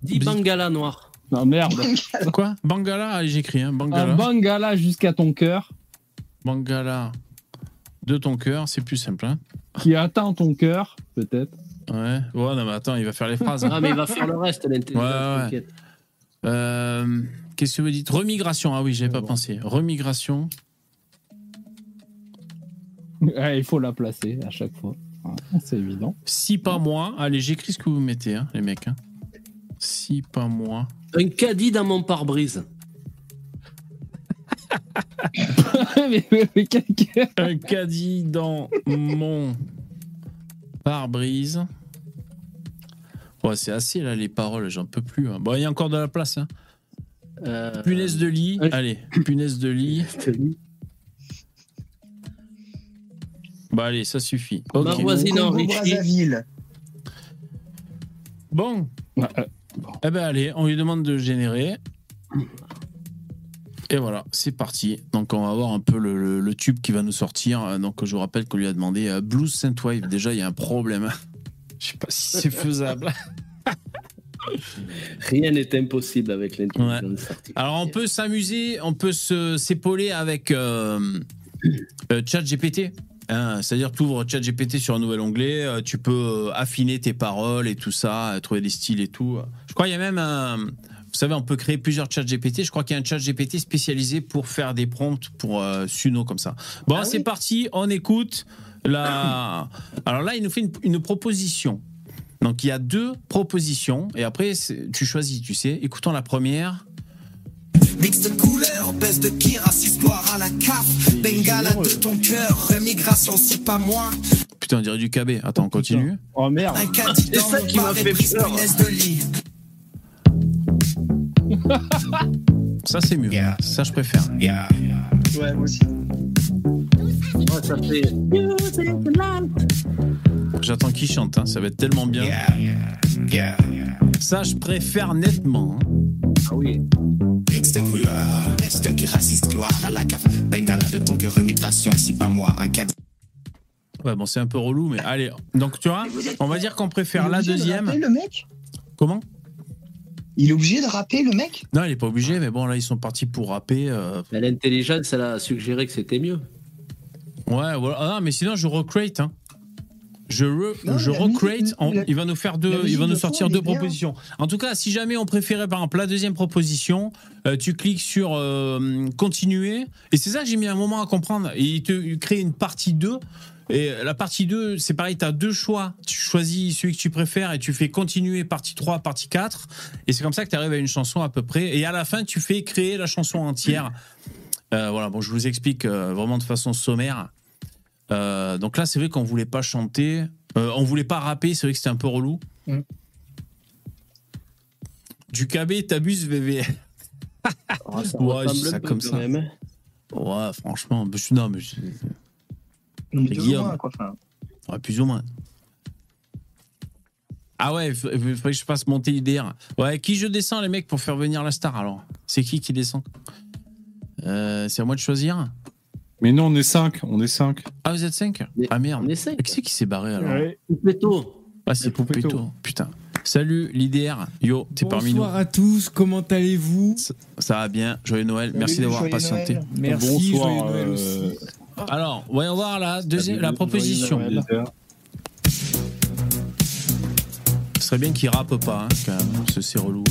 Dis Bangala noir. Non, merde. Quoi? Bangala? Allez, j'écris. Hein. Bangala. Un bangala jusqu'à ton cœur Bangala de ton cœur, c'est plus simple. Hein. qui atteint ton cœur, peut-être. Ouais. Ouais, non, mais attends, il va faire les phrases. hein. Ah, mais il va faire le reste, l'intelligence. Ouais, ouais. Euh, Qu'est-ce que vous dites? Remigration. Ah oui, j'avais pas Bon. pensé. Remigration. Ouais, il faut la placer à chaque fois. Ouais, C'est évident. Si pas moi. Allez, j'écris ce que vous mettez, hein, les mecs. hein. Si pas moi. Un caddie dans mon pare-brise. mais, mais- mais quelqu'un- Un caddie dans mon pare-brise. Ouais, c'est assez là, les paroles, j'en peux plus. hein. Bon, il y a encore de la place. Hein. Euh, Punaise de lit. ouais. Allez, punaise de lit. Bah, allez, ça suffit. Ok. Ma voisine enrichie. Bon. Ouais, euh, Eh ben, allez, on lui demande de générer. Et voilà, c'est parti. Donc, on va voir un peu le, le- le tube qui va nous sortir. Donc, je vous rappelle qu'on lui a demandé euh, Blues Synthwave. Déjà, il y a un problème. Je sais pas si c'est faisable. Rien n'est impossible avec l'intelligence artificielle. Alors, on peut s'amuser, on peut s'épauler avec euh, euh, ChatGPT. Hein, C'est-à-dire, tu ouvres ChatGPT sur un nouvel onglet, euh, tu peux affiner tes paroles et tout ça, trouver des styles et tout. Je crois qu'il y a même un. Vous savez, on peut créer plusieurs ChatGPT. Je crois qu'il y a un ChatGPT spécialisé pour faire des prompts pour Suno comme ça. Bon, Ah c'est oui. parti, on écoute. La... Alors là, il nous fait une, une proposition. Donc il y a deux propositions et après tu choisis, tu sais. Écoutons la première. Mix de couleurs, baisse de à la caf. Bengala de ton cœur, remigration si pas moi. Putain, on dirait du KB. Attends, on continue. Oh merde. C'est ça qui m'a fait peur. punaise de lit. Ça c'est mieux. Yeah. Ça je préfère. Ouais, moi aussi. Ouais, ça fait. J'attends qu'il chante. hein. Ça va être tellement bien. Ça je préfère nettement. hein. Ah oui. De de Kira, histoire à la. Bengala de ton cœur, si pas moi. Un. Ouais, bon, c'est un peu relou, mais allez. Donc tu vois, on va dire qu'on Il préfère est la obligé de deuxième. rapper, le mec? Comment? Il est obligé de rapper, le mec? Non, il est pas obligé, mais bon, là ils sont partis pour rapper. euh, L'intelligence, elle a suggéré que c'était mieux. Ouais. Ah, mais sinon je recreate. Hein. Je, re- Non, je musique- en- la- il va nous faire deux. Il va nous de sortir deux propositions. En tout cas, si jamais on préférait par exemple la deuxième proposition, euh, tu cliques sur euh, continuer. Et c'est ça que j'ai mis un moment à comprendre. Et il te il crée une partie 2. Et la partie 2, c'est pareil, tu as deux choix. Tu choisis celui que tu préfères et tu fais continuer partie 3, partie 4. Et c'est comme ça que tu arrives à une chanson à peu près. Et à la fin, tu fais créer la chanson entière. Euh, voilà, bon, je vous explique euh, vraiment de façon sommaire. Euh, donc là, c'est vrai qu'on voulait pas chanter, euh, on voulait pas rapper, c'est vrai que c'était un peu relou. Mm. Du KB, t'abuses, VV. Oh, ça Ouais, je dis ça comme ça. même, hein. Ouais, franchement, je- non, mais je- mais mois, quoi, enfin. ouais, plus ou moins. Ah ouais, il faudrait que je fasse monter l'IDR. Ouais, qui je descends, les mecs, pour faire venir la star alors? C'est qui qui descend? Euh, C'est à moi de choisir Mais non, on est 5. On est 5. Ah, vous êtes 5 Mais Ah merde. On essaie. Et Qui c'est qui s'est barré alors Ouais. Poupetto. Ah, c'est Poupetto. Poupetto. Putain. Salut, l'IDR. Yo, t'es parmi nous. Bonsoir à tous, comment allez-vous? Ça va bien. Joyeux Noël. Merci d'avoir patienté. Noël. Merci, Bonsoir, joyeux Noël euh, aussi. Alors, voyons voir la deuxième, la proposition. Ce serait bien qu'il rappe pas, hein, quand même, parce que c'est relou.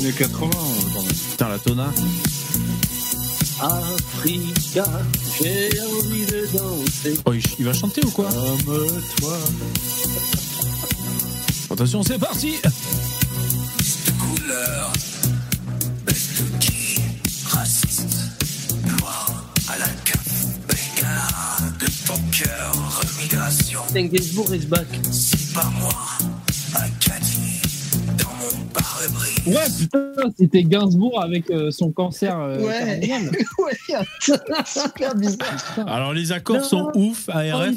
Années 80. euh, quand même. Putain, la tona. Africa, j'ai envie de danser Oh, il, va chanter ou quoi comme toi. Attention, c'est parti couleur, best qui raciste, noir à la caf, bengala de ton cœur, remigration, Gainsbourg is back. si par moi, Ouais, putain, c'était Gainsbourg avec euh, son cancer. euh, Ouais. ouais, super bizarre. Alors, les accords sont ouf, ARF.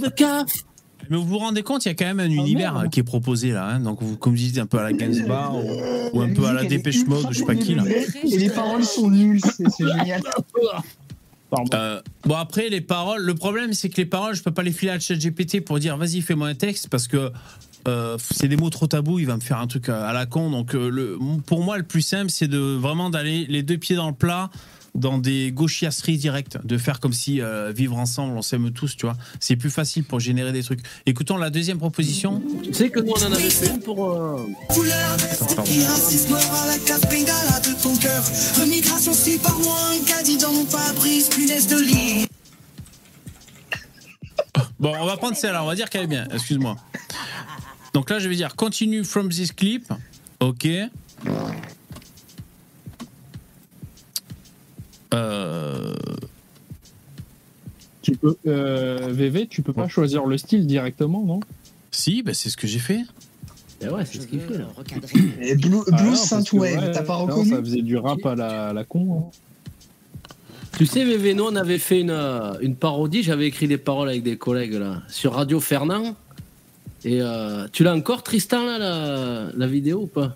Mais vous vous rendez compte, il y a quand même un univers merde. qui est proposé là. hein. Donc, vous, comme je disais, un peu à la Gainsbar ou, ou un peu à la Dépêche Mode, je sais pas qui là. Et les paroles sont nulles, c'est génial. Euh, bon après les paroles, le problème c'est que les paroles je peux pas les filer à ChatGPT pour dire vas-y fais-moi un texte parce que euh, c'est des mots trop tabous, il va me faire un truc à, à la con. Donc euh, le, pour moi le plus simple c'est de vraiment d'aller les deux pieds dans le plat dans des gauchiasseries directes, de faire comme si euh, vivre ensemble on s'aime tous, tu vois. C'est plus facile pour générer des trucs. Écoutons la deuxième proposition. Tu sais que nous on en avait fait une pour. euh, Couleur, Attends, pardon. qui racisme à la caf, bengala de ton cœur, remigration, si par moi, un caddie dans mon pare-brise, punaise de lit. Bon, on va prendre celle-là, on va dire qu'elle est bien, excuse-moi. Donc là, je vais dire continue from this clip. Ok. Euh, Tu peux, euh, VV, tu peux pas choisir le style directement, non? Si, bah, c'est ce que j'ai fait. ouais, c'est ce qu'il fait là. Et Blue, Ah Blue non, Saint parce que, Wave, ouais, t'as pas non, reconnu? Ça faisait du rap à la, à la con. hein. Tu sais, VV, nous on avait fait une, euh, une parodie, j'avais écrit des paroles avec des collègues là, sur Radio Fernand. Et euh, tu l'as encore, Tristan, là, la, la vidéo ou pas?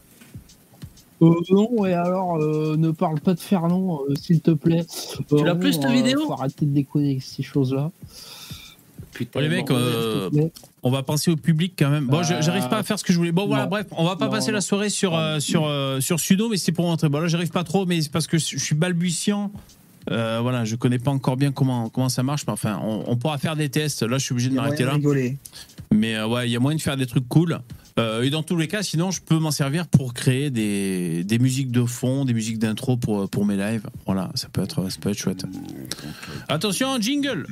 Euh, non, et alors, euh, ne parle pas de Fernand, euh, s'il te plaît. Tu l'as plus, cette euh, vidéo Faut arrêter de déconner avec ces choses-là. Putain, les mecs, euh. On va penser au public quand même. Bon, je- Euh, j'arrive pas à faire ce que je voulais. Bon, voilà, non. bref, on va pas Non, passer la soirée sur, euh, sur, euh, sur Sudo, mais c'est pour montrer. Bon, là, j'arrive pas trop, mais c'est parce que je suis balbutiant. Euh, voilà, je connais pas encore bien comment, comment ça marche, mais enfin, on, on pourra faire des tests. Là, je suis obligé de m'arrêter là. rigoler. Mais euh, ouais, il y a moyen de faire des trucs cool. Euh, et dans tous les cas, sinon, je peux m'en servir pour créer des, des musiques de fond, des musiques d'intro pour, pour mes lives. Voilà, ça peut être, ça peut être chouette. Attention, jingle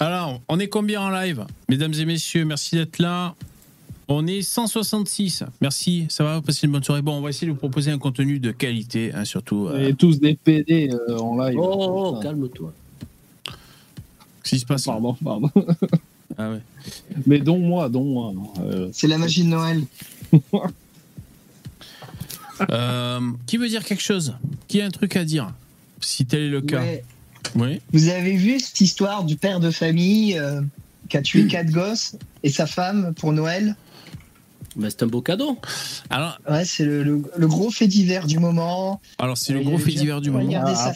Alors, on est combien en live Mesdames et messieurs, merci d'être là. On est 166. Merci, ça va, vous passez une bonne soirée. Bon, on va essayer de vous proposer un contenu de qualité, hein, surtout. euh, Et tous des PD euh, en live. Oh, oh, oh, calme-toi. Qu'est-ce qui se passe Pardon, pardon. Ah ouais. Mais dont moi, dont moi. euh, C'est la magie de Noël. Euh, qui veut dire quelque chose? Qui a un truc à dire? Si tel est le cas. Ouais. Oui. Vous avez vu cette histoire du père de famille euh, qui a tué quatre gosses et sa femme pour Noël? Mais c'est un beau cadeau. Alors, Ouais, c'est le, le- le gros fait divers du moment. alors c'est le gros fait divers du moment. Ah,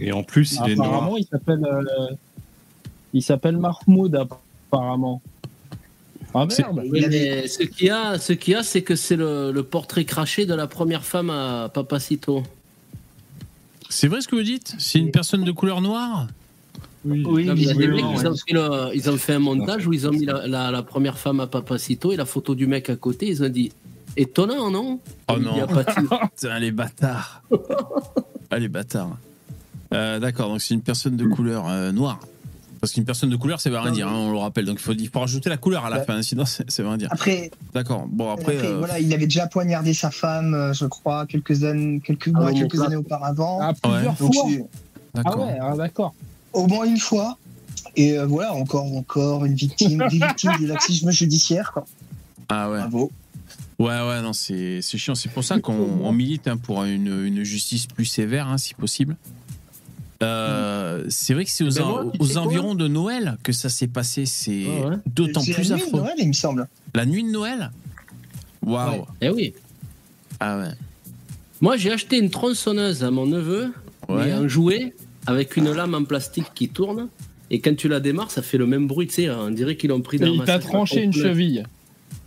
Et en plus, il est noir. apparemment, il s'appelle. euh, il s'appelle Mahmoud, apparemment. Ah merde Oui, mais ce qu'il y a, ce qu'il y a, c'est que c'est le, le portrait craché de la première femme à Papacito. C'est vrai ce que vous dites? C'est une personne de couleur noire? Oui, Non, il y a des mecs, ils ont, ouais. fait le- ils ont fait un montage où ils ont mis la, la- la première femme à Papacito et la photo du mec à côté. Ils ont dit étonnant, non? Oh Il y non. a pas Putain, les bâtards. ah, les bâtards. Euh, D'accord, donc c'est une personne de couleur euh, noire. Parce qu'une personne de couleur, ça veut rien dire, hein, on le rappelle. Donc il faut, il faut rajouter la couleur à la Bah. fin, sinon ça veut rien dire. Après, D'accord, bon après. après, euh, voilà, il avait déjà poignardé sa femme, je crois, quelques années, quelques Ah mois, ouais, quelques mon années auparavant. Ah, plusieurs Donc, fois c'est- Ah D'accord. ouais, ah, d'accord. Au moins une fois. Et euh, voilà, encore, encore une victime, des victimes du laxisme judiciaire. Quoi. Ah ouais. Bravo. Ouais, ouais, non, c'est c'est chiant. C'est pour ça qu'on on milite hein, pour une, une justice plus sévère, hein, si possible. Euh, c'est vrai que c'est aux, Ben moi, aux environs de Noël que ça s'est passé. C'est Ouais, ouais. d'autant plus la nuit de affreux. Noël, il me semble. La nuit de Noël? Waouh. Ouais. Eh oui. Ah ouais. Moi, j'ai acheté une tronçonneuse à mon neveu, Ouais. mais un jouet avec une lame en plastique qui tourne. Et quand tu la démarres, ça fait le même bruit, tu sais, on dirait qu'ils l'ont pris Et dans il t'a tranché une cheville.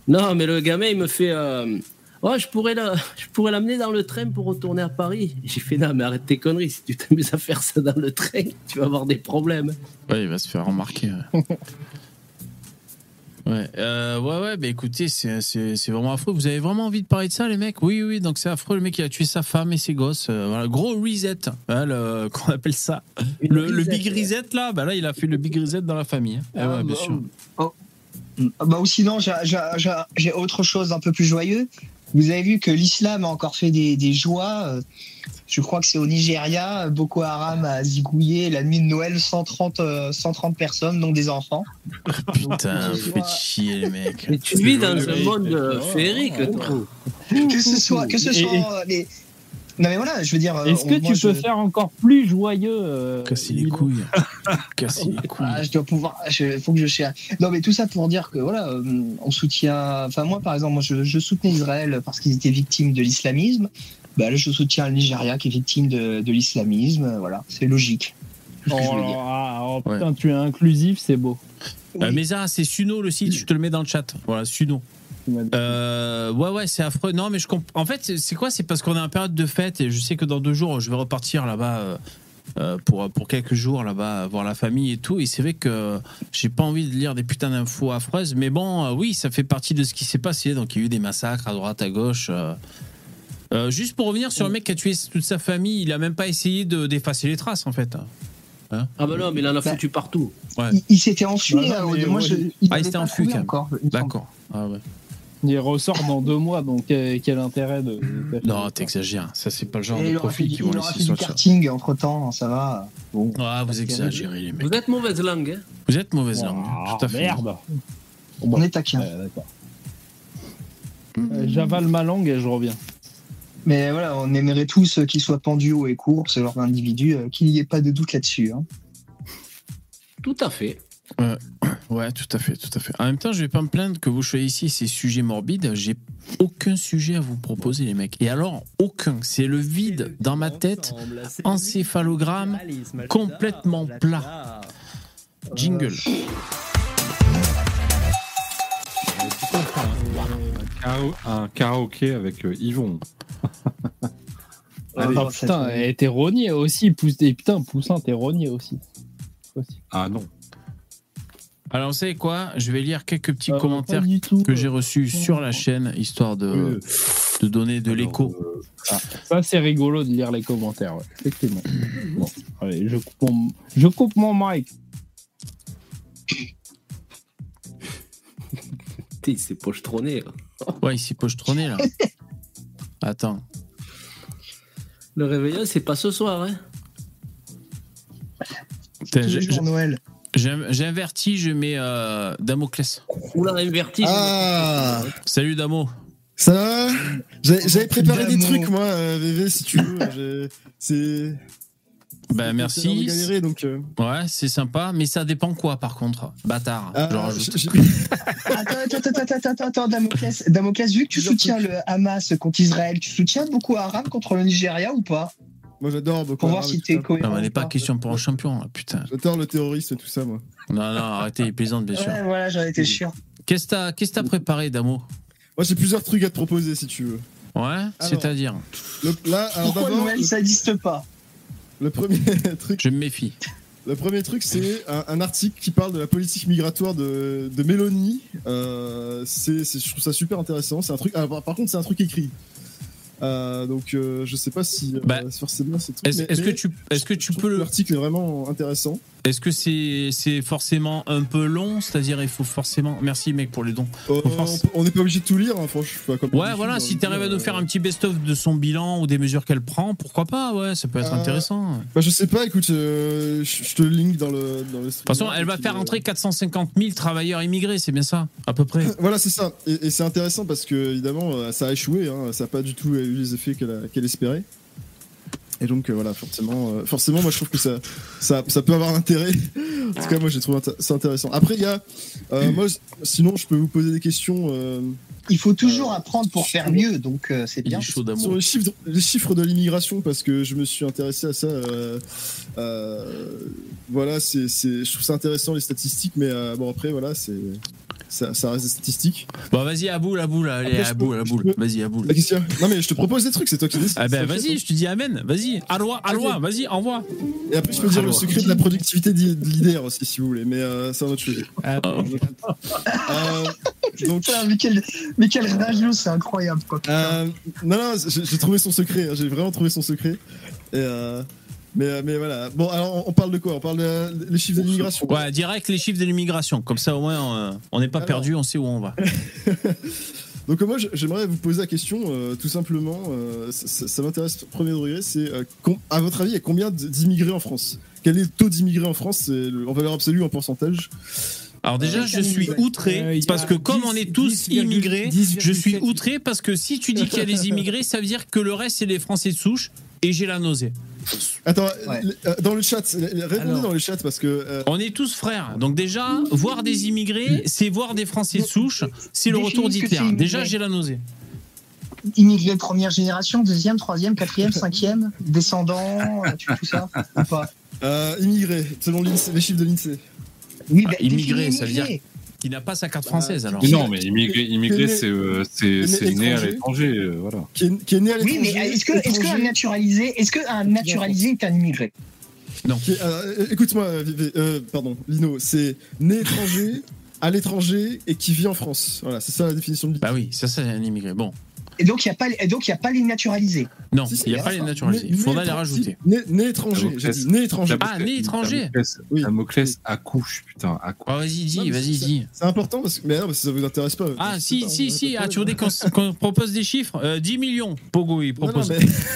Non, mais le gamin, il me fait. euh, Ouais, je pourrais, la... je pourrais l'amener dans le train pour retourner à Paris. J'ai fait, non, mais arrête tes conneries. Si tu t'amuses à faire ça dans le train, tu vas avoir des problèmes. Ouais, il va se faire remarquer. Ouais, ouais, euh, ouais, ouais, bah écoutez, c'est vraiment affreux. Vous avez vraiment envie de parler de ça, les mecs? Oui, oui, donc c'est affreux. Le mec, il a tué sa femme et ses gosses. Euh, voilà, gros reset, hein, qu'on appelle ça. Le, big reset, là, bah là, il a fait le big reset dans la famille. hein. Ah, ouais, bien bah, sûr. Ah Bah, ou sinon, j'ai- autre chose un peu plus joyeux. Vous avez vu que l'islam a encore fait des, des joies. Euh, Je crois que c'est au Nigeria. Boko Haram a zigouillé la nuit de Noël 130, euh, 130 personnes, dont des enfants. Putain, faites chier, les mecs. Mais tu vis dans un monde euh, féerique, toi. Que ce soit, que ce soit et- euh, les. Non mais voilà, je veux dire. euh, Est-ce que moi, tu je- peux faire encore plus joyeux euh, Casser les couilles. Casser les couilles. Ah, je dois pouvoir. Il faut que je cherche. Non, mais tout ça pour dire que voilà, euh, on soutient. Enfin, moi, par exemple, moi, je, je soutenais Israël parce qu'ils étaient victimes de l'islamisme. Bah, là, je soutiens le Nigeria qui est victime de, de l'islamisme. Voilà, c'est logique. Oh, ah, oh, putain, tu es inclusif, c'est beau. Euh, mais ça, c'est Suno le site, je te le mets dans le chat. Voilà, Suno. Euh, ouais, ouais, c'est affreux. Non, mais je comprends. En fait, c'est- quoi? C'est parce qu'on est en période de fête et je sais que dans deux jours, je vais repartir là-bas euh, pour, pour quelques jours là-bas, voir la famille et tout. Et c'est vrai que j'ai pas envie de lire des putains d'infos affreuses. Mais bon, euh, oui, ça fait partie de ce qui s'est passé. Donc, il y a eu des massacres à droite, à gauche. Euh. Euh, juste pour revenir sur le mec qui a tué toute sa famille, il a même pas essayé de- d'effacer les traces en fait. Hein Ah bah non, mais il en a foutu partout. Ouais. Il, il s'était enfui. Bah non, hein, mais moi, ouais, je, il- il Ah, il s'était enfui, trouvé quand même. encore. D'accord. Ah ouais. Il ressort dans deux mois, donc quel, quel intérêt de. de- Non, t'exagères. Ça, c'est pas le genre Et de profil qui vont il aura laisser fait sur du le karting entre temps, ça va. Bon. Ah, vous exagérez, les mecs. Vous êtes mauvaise langue, hein Vous êtes mauvaise langue. Ah, Tout à fait. merde On est taquin. Euh, J'avale ma langue et je reviens. Mais voilà, on aimerait tous euh, qu'il soit pendu haut et court, ce genre d'individu, euh, qu'il n'y ait pas de doute là-dessus. hein. Tout à fait. Ouais, tout à fait, tout à fait. En même temps, je vais pas me plaindre que vous choisissiez ces sujets morbides. J'ai aucun sujet à vous proposer, les mecs. Et alors, aucun. C'est le vide dans ma tête. Encéphalogramme complètement plat. Jingle. Un karaoké avec euh, Yvon. Allez. Ah putain, et t'es rogné aussi, pousse, et putain, Poussin, t'es rogné aussi. aussi. Ah non. Alors, vous savez quoi? Je vais lire quelques petits Euh, commentaires tout. que j'ai reçus sur la chaîne, histoire de, de donner de l'écho. Ah, ça, c'est rigolo de lire les commentaires, ouais, effectivement. Bon, allez, je coupe mon, je coupe mon mic. Il s'est pochetronné. Ouais, il s'est pochetronné, là. Attends. Le réveillon, c'est pas ce soir, hein jours Noël. J'ai un j'ai un vertige, mais euh, Damoclès. Oula, un vertige. Ah Salut Damo. Ça va? J'ai- J'avais préparé des trucs, moi, euh, VV, si tu veux. C'est. Ben c'est merci. de galérer, donc. euh, Ouais, c'est sympa, mais ça dépend quoi par contre Bâtard. ah, je Attends, attends, attends, attends, attends, attends, Damoclès. Damoclès, vu que tu soutiens le Hamas contre Israël, tu soutiens beaucoup Haram contre le Nigeria ou pas? Moi, j'adore beaucoup. Pour voir si t'es Non, cohérent. mais on n'est pas question pour un champion, là, putain. J'adore le terrorisme et tout ça, moi. Non, non, arrêtez, il plaisante, bien sûr. Ouais, voilà, j'en étais sûr. Qu'est-ce que t'as qu'est-ce que t'as préparé, Damo? Moi, j'ai plusieurs trucs à te proposer si tu veux. Ouais, c'est-à-dire Le- Là, alors Pourquoi d'abord, Noël, le- ça n'existe pas? Le premier truc, Je me méfie. le premier truc, c'est un, un article qui parle de la politique migratoire de, de Mélanie. Euh, c'est, je trouve ça super intéressant. C'est un truc. ah, par contre, c'est un truc écrit. Euh, donc, euh, je sais pas si euh, Bah, forcément c'est. Est-ce est-ce que tu est-ce que tu peux le L'article est vraiment intéressant. Est-ce que c'est c'est forcément un peu long? C'est-à-dire, il faut forcément. Merci, mec, pour les dons. Euh, on n'est pas obligé de tout lire, hein, franchement. comme Ouais, voilà, si tu arrives à nous faire un petit best-of de son bilan ou des mesures qu'elle prend, pourquoi pas? Ouais, ça peut être Euh, intéressant. De Bah, je sais pas, écoute, euh, je te le link dans le. Dans le toute façon, elle va faire entrer 450 000 travailleurs immigrés, c'est bien ça, à peu près. Voilà, c'est ça. Et, et c'est intéressant parce que, évidemment, euh, ça a échoué. hein. Ça n'a pas du tout eu les effets qu'elle espérait. Et donc, euh, voilà, forcément, euh, forcément, moi, je trouve que ça, ça, ça peut avoir un intérêt. en tout cas, moi, j'ai trouvé ça intéressant. Après, il y a. euh, moi, sinon, je peux vous poser des questions. euh, Il faut toujours apprendre pour faire mieux, donc euh, c'est bien. chaud sur d'amour. les chiffres, les chiffres de l'immigration parce que je me suis intéressé à ça. euh, euh, voilà, c'est, c'est, je trouve ça intéressant les statistiques, mais euh, bon après voilà, c'est, ça, ça reste des statistiques. Bon, vas-y, à bout, à bout, là, allez, Après, à peux- à bout. peux- Vas-y, à question. Non mais je te propose des trucs, c'est toi qui décides. Ah ben vas-y, je te dis amen, vas-y. À loi, à loi, vas-y, envoie. Et après je peux dire le secret de la productivité de l'IDER aussi si vous voulez, mais euh, c'est un autre sujet. Ah, Euh, donc, Putain, mais quel, mais quel rageux, c'est incroyable quoi. euh, non non, j'ai j'ai trouvé son secret, hein, j'ai vraiment trouvé son secret. Et euh, mais, euh, mais voilà. Bon, alors on- parle de quoi? On parle de- des chiffres de l'immigration? Ouais, direct les chiffres de l'immigration. Comme ça, au moins, euh, on n'est pas Alors. perdu, on sait où on va. Donc euh, moi j'aimerais vous poser la question euh, tout simplement, euh, ça, ça- ça m'intéresse premier degré, c'est euh, à votre avis il y a combien d'immigrés en France? Quel est le taux d'immigrés en France? C'est le- en valeur absolue en pourcentage? Alors déjà, je suis outré Euh, parce que comme 10, on est tous 10,7, immigrés, je suis 10,7. outré parce que si tu dis qu'il y a les immigrés, ça veut dire que le reste c'est les Français de souche et j'ai la nausée. Attends, Ouais. euh, dans le chat, répondez Alors. dans le chat parce que euh, On est tous frères. Donc déjà, voir des immigrés, c'est voir des Français de souche, c'est le retour d'Hitler. Déjà, j'ai la nausée. Immigré première génération, deuxième, troisième, quatrième, cinquième, descendant, euh, tu fais tout ça ou pas? Euh, immigrés, selon l'INSEE- les chiffres de l'INSEE. Oui, Ah, bah, immigré, définis ça veut dire-. Qui n'a pas sa carte française alors. Mais non, mais immigré, immigré c'est euh, c'est- né c'est né à étranger. l'étranger, euh, voilà. Qui est, qui est né à Oui, l'étranger. mais est-ce que, est-ce qu'un naturalisé, est-ce qu'un naturalisé est un immigré? Est- euh, Écoute-moi, euh, pardon, Lino, c'est né étranger, à l'étranger et qui vit en France. Voilà, c'est ça la définition de. Bah oui, ça c'est un immigré. Bon, et donc, il n'y a pas, et donc, il y a pas les naturalisés. Non, il n'y a pas les naturalisés. Il faudra les rajouter. Né étranger, j'ai dit. Né étranger. Ah, né étranger. Damoclès à couche, putain. À couche. Oh, vas-y, dis, vas-y, dis. C'est important parce que, mais non, parce que ça vous intéresse pas. Ah, si, si, si. Ah, tu veux qu'on propose des chiffres euh, 10 millions, Pogo, il propose.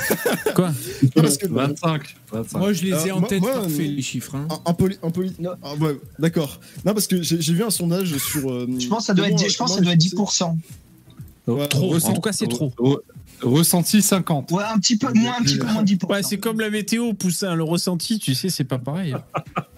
Quoi 25, Moi, je les ai en tête moi, parfait, euh, les chiffres. Hein. En, en poli. En poli... Ah, d'accord. Non, parce que j'ai vu un sondage sur. Euh, je pense que ça doit être, je pense ça doit être 10%. Trop. En tout cas, c'est trop. Re- Ressenti 50. Ouais, un petit peu moins, un petit peu moins de 10%. Ouais, c'est comme la météo, Poussin. Le ressenti, tu sais, c'est pas pareil.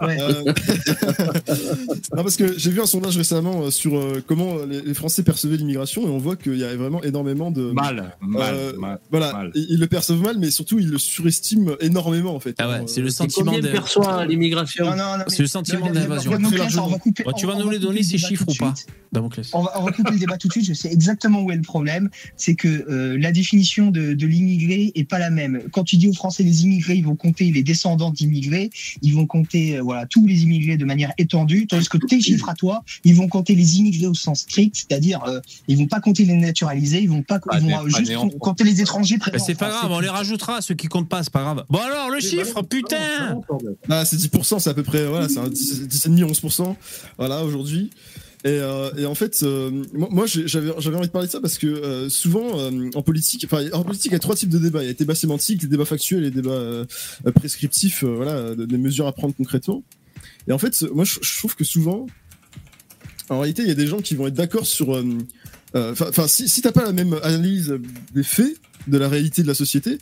Ouais. Euh, non, parce que j'ai vu un sondage récemment euh, sur euh, comment les, Français percevaient l'immigration et on voit qu'il y a vraiment énormément de. Mal, mal, Euh, mal. Voilà, mal. ils, le perçoivent mal, mais surtout ils le surestiment énormément en fait. Ah ouais, c'est le sentiment combien de. perçoit l'immigration Non, non, non, C'est le sentiment d'invasion. tu vas nous les donner, ces chiffres ou pas. On va, on va couper le débat tout de suite. Je sais exactement où est le problème. C'est que euh, la définition de, de l'immigré est pas la même. Quand tu dis aux Français les immigrés, ils vont compter les descendants d'immigrés, ils vont compter euh, voilà tous les immigrés de manière étendue, tandis que tes chiffres à toi, ils vont compter les immigrés au sens strict, c'est-à-dire euh, ils vont pas compter les naturalisés, ils vont pas, ils vont euh, juste compter les étrangers Bah, présents. c'est pas grave, on les rajoutera, ceux qui comptent pas, c'est pas grave. Bon alors, le chiffre, putain Ah, c'est 10%, c'est à peu près, voilà, c'est un 10 10,5, 11%, voilà, aujourd'hui. Et, euh, et en fait, euh, moi, j'avais envie de parler de ça parce que euh, souvent, euh, en politique, enfin, en politique, il y a trois types de débats. Il y a les débats sémantiques, les débats factuels et les débats euh, prescriptifs, euh, voilà, de- des mesures à prendre concrètement. Et en fait, moi, je, trouve que souvent, en réalité, il y a des gens qui vont être d'accord sur. enfin, si, si t'as pas la même analyse des faits, de la réalité de la société,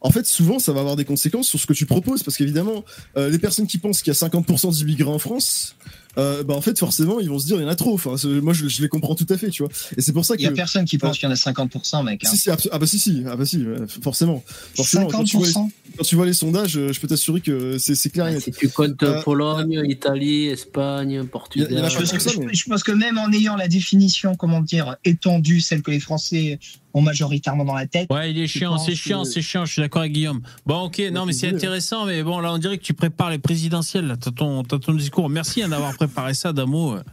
en fait, souvent, ça va avoir des conséquences sur ce que tu proposes, parce qu'évidemment, euh, les personnes qui pensent qu'il y a 50% d'immigrés en France, euh, bah en fait forcément ils vont se dire il y en a trop. Enfin, moi je, je les comprends tout à fait, tu vois. Et c'est pour ça que Il y a personne qui pense qu'il y en a 50%, mec. hein. si, ah bah si, si, ah bah si, euh, forcément. Quand tu, vois les, 50%. quand tu vois les sondages, euh, je peux t'assurer que c'est c'est clair net. Si tu comptes Euh, Pologne, Italie, Espagne, Portugal. Y a Je, ça, mais- pense que même en ayant la définition, comment dire, étendue, celle que les Français ont majoritairement dans la tête. Ouais, il est chiant, c'est chiant, que- c'est chiant, je suis d'accord avec Guillaume. Bon, ok, non, mais c'est intéressant, mais bon, là, on dirait que tu prépares les présidentielles, là, t'as ton, t'as ton discours. Merci hein, d'avoir préparé ça, Damo.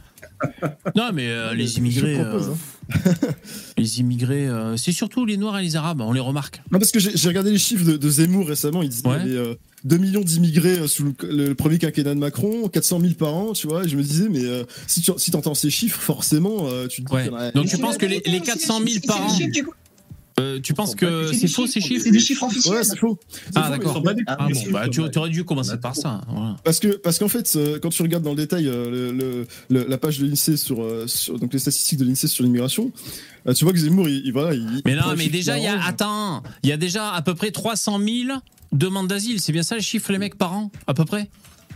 Non, mais euh, les immigrés, propose, euh, hein. les immigrés, euh, c'est surtout les Noirs et les Arabes, on les remarque. Non, parce que j'ai regardé les chiffres de, de Zemmour récemment. Il disait Ouais. qu'il y avait euh, 2 millions d'immigrés sous le, le premier quinquennat de Macron, 400 000 par an, tu vois. Et je me disais, mais euh, si tu si entends ces chiffres, forcément, euh, tu te dis Ouais. Donc tu penses que les, les c'est- 400 000 c'est- par an, euh, tu penses que c'est faux ces chiffres C'est des chiffres officiels. Ouais, c'est faux. Ah, d'accord. Ah, bon, bah, tu tu aurais dû commencer par ça. voilà. Parce que parce qu'en fait, euh, quand tu regardes dans le détail euh, le, le- le- la page de l'Insee sur, sur donc les statistiques de l'Insee sur l'immigration, tu vois que Zemmour, il, il- voilà, il, Mais non, mais déjà, il y a, attends, il y a déjà à peu près 300 000 demandes d'asile. C'est bien ça les chiffres, les mecs, par an, à peu près?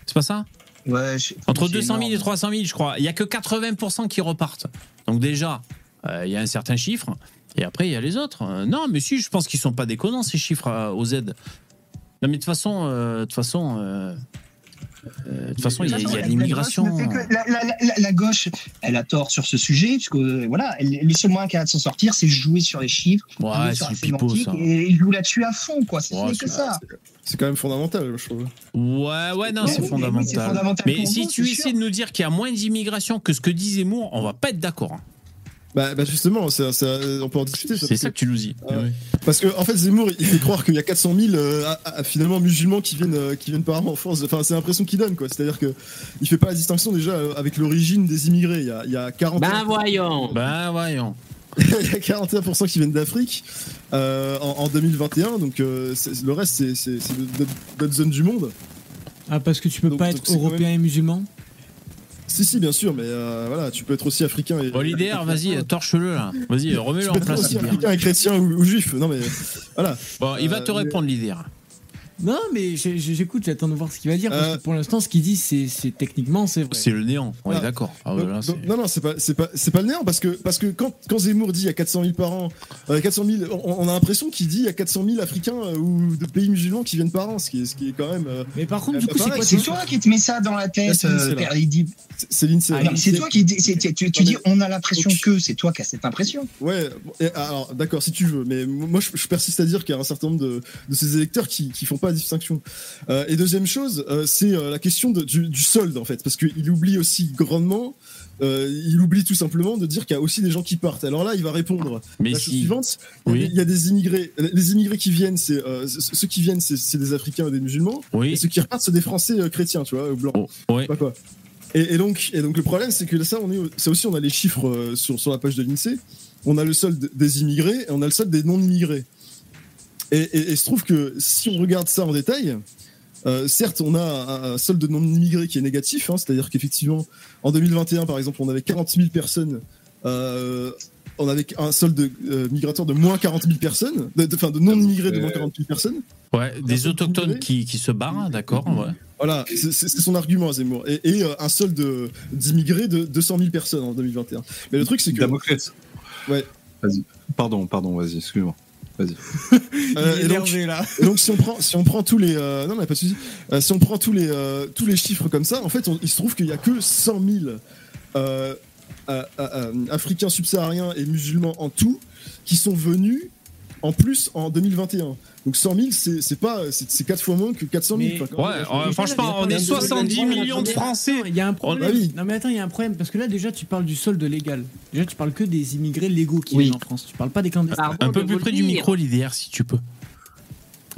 C'est pas ça? Ouais, je- Entre c'est 200 000 et énorme. 300 000, je crois. Il y a que 80% qui repartent. Donc déjà, euh, il y a un certain chiffre. Et après, il y a les autres. Euh, non, mais si, je pense qu'ils sont pas déconnants, ces chiffres euh, aux aides. Non, mais de toute façon, euh, de toute façon, de toute façon, il y a, de l'immigration. que- La, la- la- la gauche, elle a tort sur ce sujet, parce que euh, voilà, elle- le seul moyen qu'elle a de s'en sortir, c'est jouer sur les chiffres, Ouais, sur c'est la sémantique, et il joue là-dessus à fond, quoi. C'est Ouais, ce n'est que ça. C'est quand même fondamental, je trouve. Ouais, ouais, non, c'est oui, fondamental. oui, c'est fondamental Mais si vous, tu essaies sûr. de nous dire qu'il y a moins d'immigration que ce que dit Zemmour, on va pas être d'accord. hein. Bah, bah justement, on peut en discuter. C'est ça que tu nous dis. Euh, Oui. Parce que en fait Zemmour il fait croire qu'il y a 400 000 euh, à- à- finalement musulmans qui viennent euh, qui viennent par an en France. Enfin c'est l'impression qu'il donne quoi. C'est-à-dire que il fait pas la distinction déjà euh, avec l'origine des immigrés. Il y a, il y a 41 Ben voyons. Ben voyons. il y a 41% qui viennent d'Afrique euh, en, en 2021. Donc euh, le reste c'est d'autres zones du monde. Ah, parce que tu peux Donc- pas donc être européen et musulman? Si si bien sûr mais euh, voilà tu peux être aussi africain et Bon, l'IDR, vas-y, torche-le là. Vas-y, remets-le tu en peux être place. aussi africain et chrétien ou, ou juif. Non mais voilà. Bon, il va te Euh, mais- répondre, l'IDR. Non, mais j'écoute, j'attends de voir ce qu'il va dire. Parce Euh, que pour l'instant, ce qu'il dit, c'est techniquement, c'est vrai. C'est le néant, on est Ah. d'accord. Ah c'est- non, non, c'est pas, c'est pas, c'est pas le néant parce que, parce que quand, quand Zemmour dit il y a 400 000 par an, euh, 400 000, on, on a l'impression qu'il dit il y a 400 000 Africains euh, ou de pays musulmans qui viennent par an, ce qui est, ce qui est quand même. euh, Mais par contre, euh, du bah, coup, c'est quoi C'est toi qui te mets ça dans la tête, c'est l'INSEE, euh, Lydie. c'est- c'est. Ah, toi qui tu, dis on a l'impression que c'est toi qui as cette impression. Ouais, alors d'accord, si tu veux, mais moi je, persiste à dire qu'il y a un certain nombre de, ces électeurs qui, qui font pas la distinction. Euh, et deuxième chose, euh, c'est euh, la question de- du, du solde en fait, parce qu'il oublie aussi grandement. il oublie tout simplement de dire qu'il y a aussi des gens qui partent. Alors là, il va répondre Mais la chose suivante. Il y a Oui. des- il y a des immigrés. Les immigrés qui viennent, c'est ceux qui viennent, c'est des Africains et des musulmans. Et Oui. ceux qui repartent, c'est des Français chrétiens, tu vois, ou blancs. Oh, ouais. Pas quoi. Et, et donc, et donc le problème, c'est que ça, on est, ça aussi, on a les chiffres sur, sur la page de l'Insee. On a le solde des immigrés et on a le solde des non-immigrés. Et, et, se trouve que si on regarde ça en détail, euh, certes, on a un, un solde de non-immigrés qui est négatif, hein, c'est-à-dire qu'effectivement, en 2021, par exemple, on avait 40 000 personnes. euh, on avait un solde euh, migratoire de moins 40 000 personnes, de, de- enfin de non-immigrés de moins 40 000 personnes. Ouais, des autochtones qui, qui se barrent, hein, d'accord, ouais. Voilà, c'est son argument, Zemmour. Et, et, euh, un solde de- d'immigrés de 200 000 personnes en 2021. Mais le truc, c'est que. Damoclès. Ouais. Vas-y. Pardon, pardon, vas-y, excuse-moi. Vas-y. Euh, Il est et donc, là. si on prend, si on prend tous les, euh, non mais pas de souci. Euh, si on prend tous les, euh, tous les chiffres comme ça, en fait, on- il se trouve qu'il y a que 100 000 euh, euh, euh, Africains subsahariens et musulmans en tout qui sont venus en plus en 2021. Donc 100 000, c'est pas, c'est c'est quatre fois moins que 400 000. Mais- Enfin, quand Ouais, euh, franchement, on est 70 millions de Français. Il y a un problème. Ah oui. Non mais attends, il y a un problème parce que là déjà tu parles du solde légal. Déjà tu parles que des immigrés légaux qui Oui. viennent en France. Tu parles pas des clandestins. Pardon Un peu plus près du micro, l'IDR, si tu peux.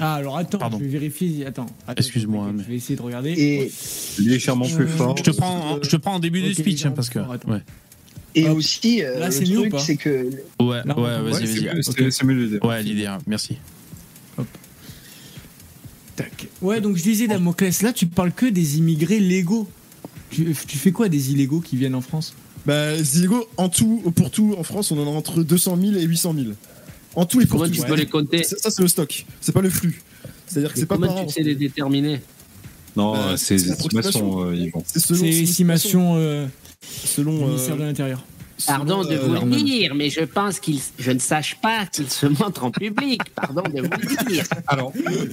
Ah alors attends, Pardon. je vais vérifier. Attends. attends, Excuse-moi, je vais- mais- Je vais essayer de regarder. Et, Légèrement plus Euh, fort. Je te prends, en- je te prends en début de Ok, speech, hein, parce que. Ouais, et Hop. aussi, euh, Là, le c'est mieux ou truc, pas c'est que ouais, ouais, entend- vas-y, Ouais, c'est vas-y. mieux, l'idée. Ouais, l'IDR, merci. Tac. Ouais, donc je disais Damoclès, là tu parles que des immigrés légaux. Tu, tu fais quoi des illégaux qui viennent en France? Bah, les illégaux, en tout, pour tout, en France, on en a entre 200 000 et 800 000. En tout et pour tout. tu peux les compter? Ça, ça, c'est le stock. C'est pas le flux. C'est-à-dire que c'est pas Comment par an. tu sais les déterminer? Non, Euh, c'est c'est des estimations, euh, C'est estimation euh, selon euh, ministère de l'Intérieur. Pardon de euh, vous le dire, mais je pense qu'il, je ne sache pas qu'il se montre en public. Pardon de vous le dire. Alors,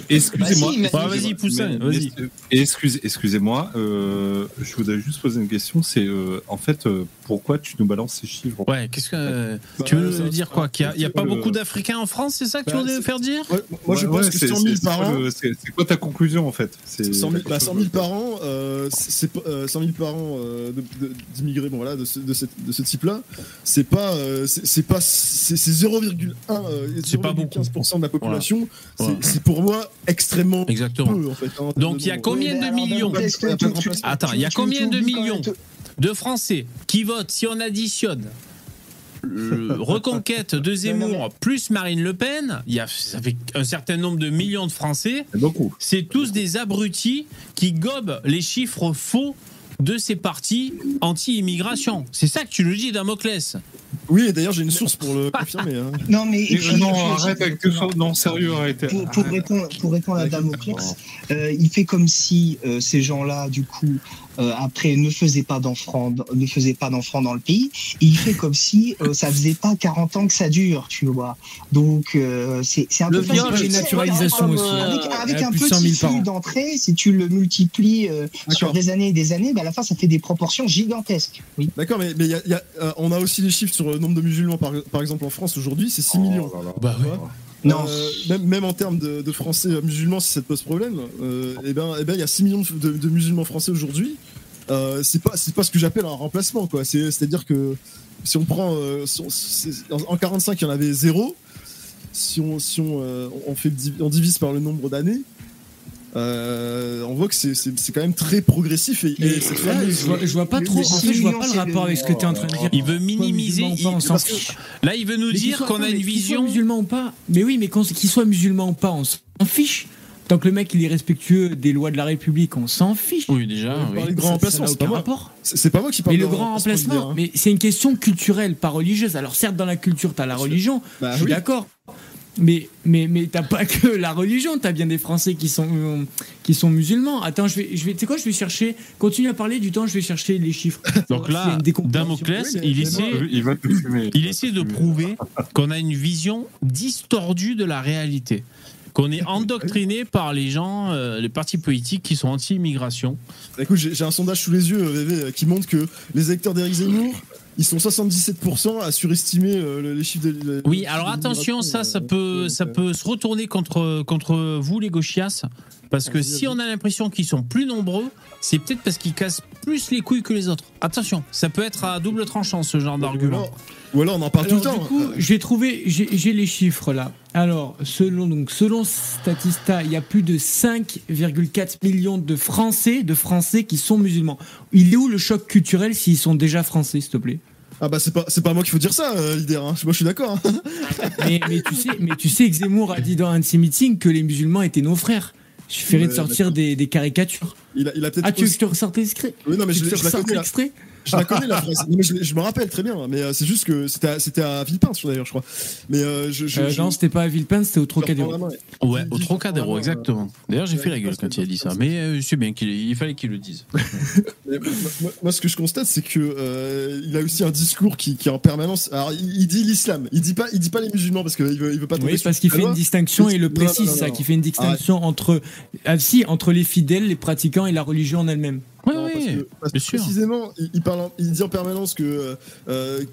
excusez-moi. Bah vas-y, Poussin, Mais- vas-y. mais- excuse- Excusez-moi, euh, je voudrais juste poser une question. C'est euh, en fait, euh, pourquoi tu nous balances ces chiffres Ouais, qu'est-ce que. Bah, tu veux ça- nous dire quoi Qu'il n'y a, pas le- beaucoup d'Africains en France, c'est ça que tu Bah, voulais c'est- faire dire Ouais, moi, je Ouais, pense ouais, que c'est- 100 000 c'est- par an. C'est quoi ta conclusion en fait C'est 100 000, bah, 100 000 par an, euh, c'est pas- euh, 100 000 par an euh, d'immigrés, bon voilà, de ce, de cette- de ce type-là, c'est pas, euh, c'est pas, c'est c'est 0,1, euh, C'est pas beaucoup. 0,15% de la population. C'est- Voilà. C'est pour moi extrêmement Exactement. peu en fait. hein, Donc il y a combien de millions tu- tu-. Attends, il y a tu- combien tu de millions de Français qui votent si on additionne le Reconquête de Zemmour plus Marine Le Pen, il y a, ça fait un certain nombre de millions de Français. C'est beaucoup. C'est tous des abrutis qui gobent les chiffres faux de ces partis anti-immigration. C'est ça que tu nous dis, Damoclès. Oui, et d'ailleurs j'ai une source pour le confirmer. hein. Non, mais et Et, puis- non, arrête avec tout ça. Non, sérieux, arrêtez. pour, pour répondre, pour répondre à Damoclès, euh, il fait comme si euh, ces gens-là, du coup, euh, après, ne faisaient pas d'enfants, ne faisaient pas d'enfants dans le pays. Et il fait comme si euh, ça faisait pas 40 ans que ça dure, tu vois. Donc, euh, c'est un Le peu viol et naturalisation aussi. Avec, Il avec y a un plus de 100 petit 000 par flux d'entrée, si tu le multiplies euh, sur D'accord. des années et des années, ben à la fin, ça fait des proportions gigantesques. Oui. D'accord, mais, mais il y a- il y a, euh, on a aussi les chiffres sur le nombre de musulmans par, par exemple en France aujourd'hui, c'est 6 millions. Oh là là. Bah vois? Non. Euh, même, en termes de, Français euh, musulmans, si ça te pose problème, euh, eh ben, eh ben, il y a 6 millions de, musulmans français aujourd'hui. Euh, c'est pas, c'est pas ce que j'appelle un remplacement, quoi. C'est, c'est-à-dire que si on prend, en, en 45, il y en avait zéro. Si on, si on, on fait, on divise par le nombre d'années, euh, on voit que c'est, c'est, c'est quand même très progressif et, et cette là, fameuse- je vois, je vois pas le- trop. le En fait, je vois pas le rapport avec ce que tu es en train de dire. Il veut minimiser. musulman ou pas, on il- là, il veut nous dire qu'on a une mais qu'il soit vision. musulman ou pas. Mais oui, mais qu'il soit musulman ou pas, on s'en fiche. Tant que le mec il est respectueux des lois de la République, on s'en fiche. Oui, déjà. Oui. de grand Ça- remplacement, c'est pas moi. C'est, c'est pas moi qui parle Mais le grand remplacement, dire, hein. mais c'est une question culturelle, pas religieuse. Alors certes, dans la culture, t'as la religion, Bah je suis oui. d'accord. Mais, mais, mais t'as pas que la religion, t'as bien des Français qui sont, euh, qui sont musulmans. Attends, je vais, je vais, tu sais quoi, je vais chercher, continue à parler du temps, je vais chercher les chiffres. Donc là. Damoclès, il essaie, Il va te fumer. il essaie de prouver qu'on a une vision distordue de la réalité. Qu'on est endoctriné par les gens, euh, les partis politiques qui sont anti-immigration. Bah, Écoute, j'ai un sondage sous les yeux, euh, VV, euh, qui montre que les électeurs d'Éric Zemmour, ils sont 77% à surestimer euh, le- les chiffres de. de- Oui, alors attention, ça, ça euh, peut, ça euh, peut se retourner contre, contre vous, les gauchias. Parce que si on a l'impression qu'ils sont plus nombreux, c'est peut-être parce qu'ils cassent plus les couilles que les autres. Attention, ça peut être à double tranchant ce genre d'argument. Ou alors on en parle Alors, tout le temps. du coup, Euh, j'ai trouvé, j'ai les chiffres là. Alors, selon donc selon Statista, il y a plus de 5,4 millions de Français, de Français qui sont musulmans. Il est où le choc culturel s'ils sont déjà français, s'il te plaît? Ah bah c'est pas, c'est pas à moi qu'il faut dire ça, euh, Lider, hein. Moi je suis d'accord. hein. mais, mais tu sais, mais tu sais que Zemmour a dit dans un de ses meetings que les musulmans étaient nos frères. Il suffirait de Ouais, sortir des, des caricatures. Il a, il a peut-être. Ah, tu veux que je te ressorte l'extrait Oui, non, mais Tu je, je je l'extrait Je la connais la phrase. Non, mais je, je me rappelle très bien. Mais euh, c'est juste que c'était à, c'était à Villepinte d'ailleurs, je crois. Mais euh, je, je, Euh, je- Non, c'était pas à Villepinte, c'était au Trocadéro. ouais. Au Trocadéro, exactement. D'ailleurs, j'ai ouais, fait la gueule quand il a dit ça. Mais euh, c'est bien qu'il il fallait qu'il le dise. Mais moi, ce que je constate, c'est que euh, il a aussi un discours qui, qui est en permanence. Alors, il, il dit l'islam. Il dit pas, il dit pas les musulmans parce qu'il veut, il veut pas tomber Oui, parce qu'il fait une distinction et il le précise, ça, qui fait une distinction entre, ah, si, entre les fidèles, les pratiquants et la religion en elle-même. Oui, Non, parce oui. que, parce bien que sûr. précisément, il, il parle, en- il dit en permanence que, euh, euh,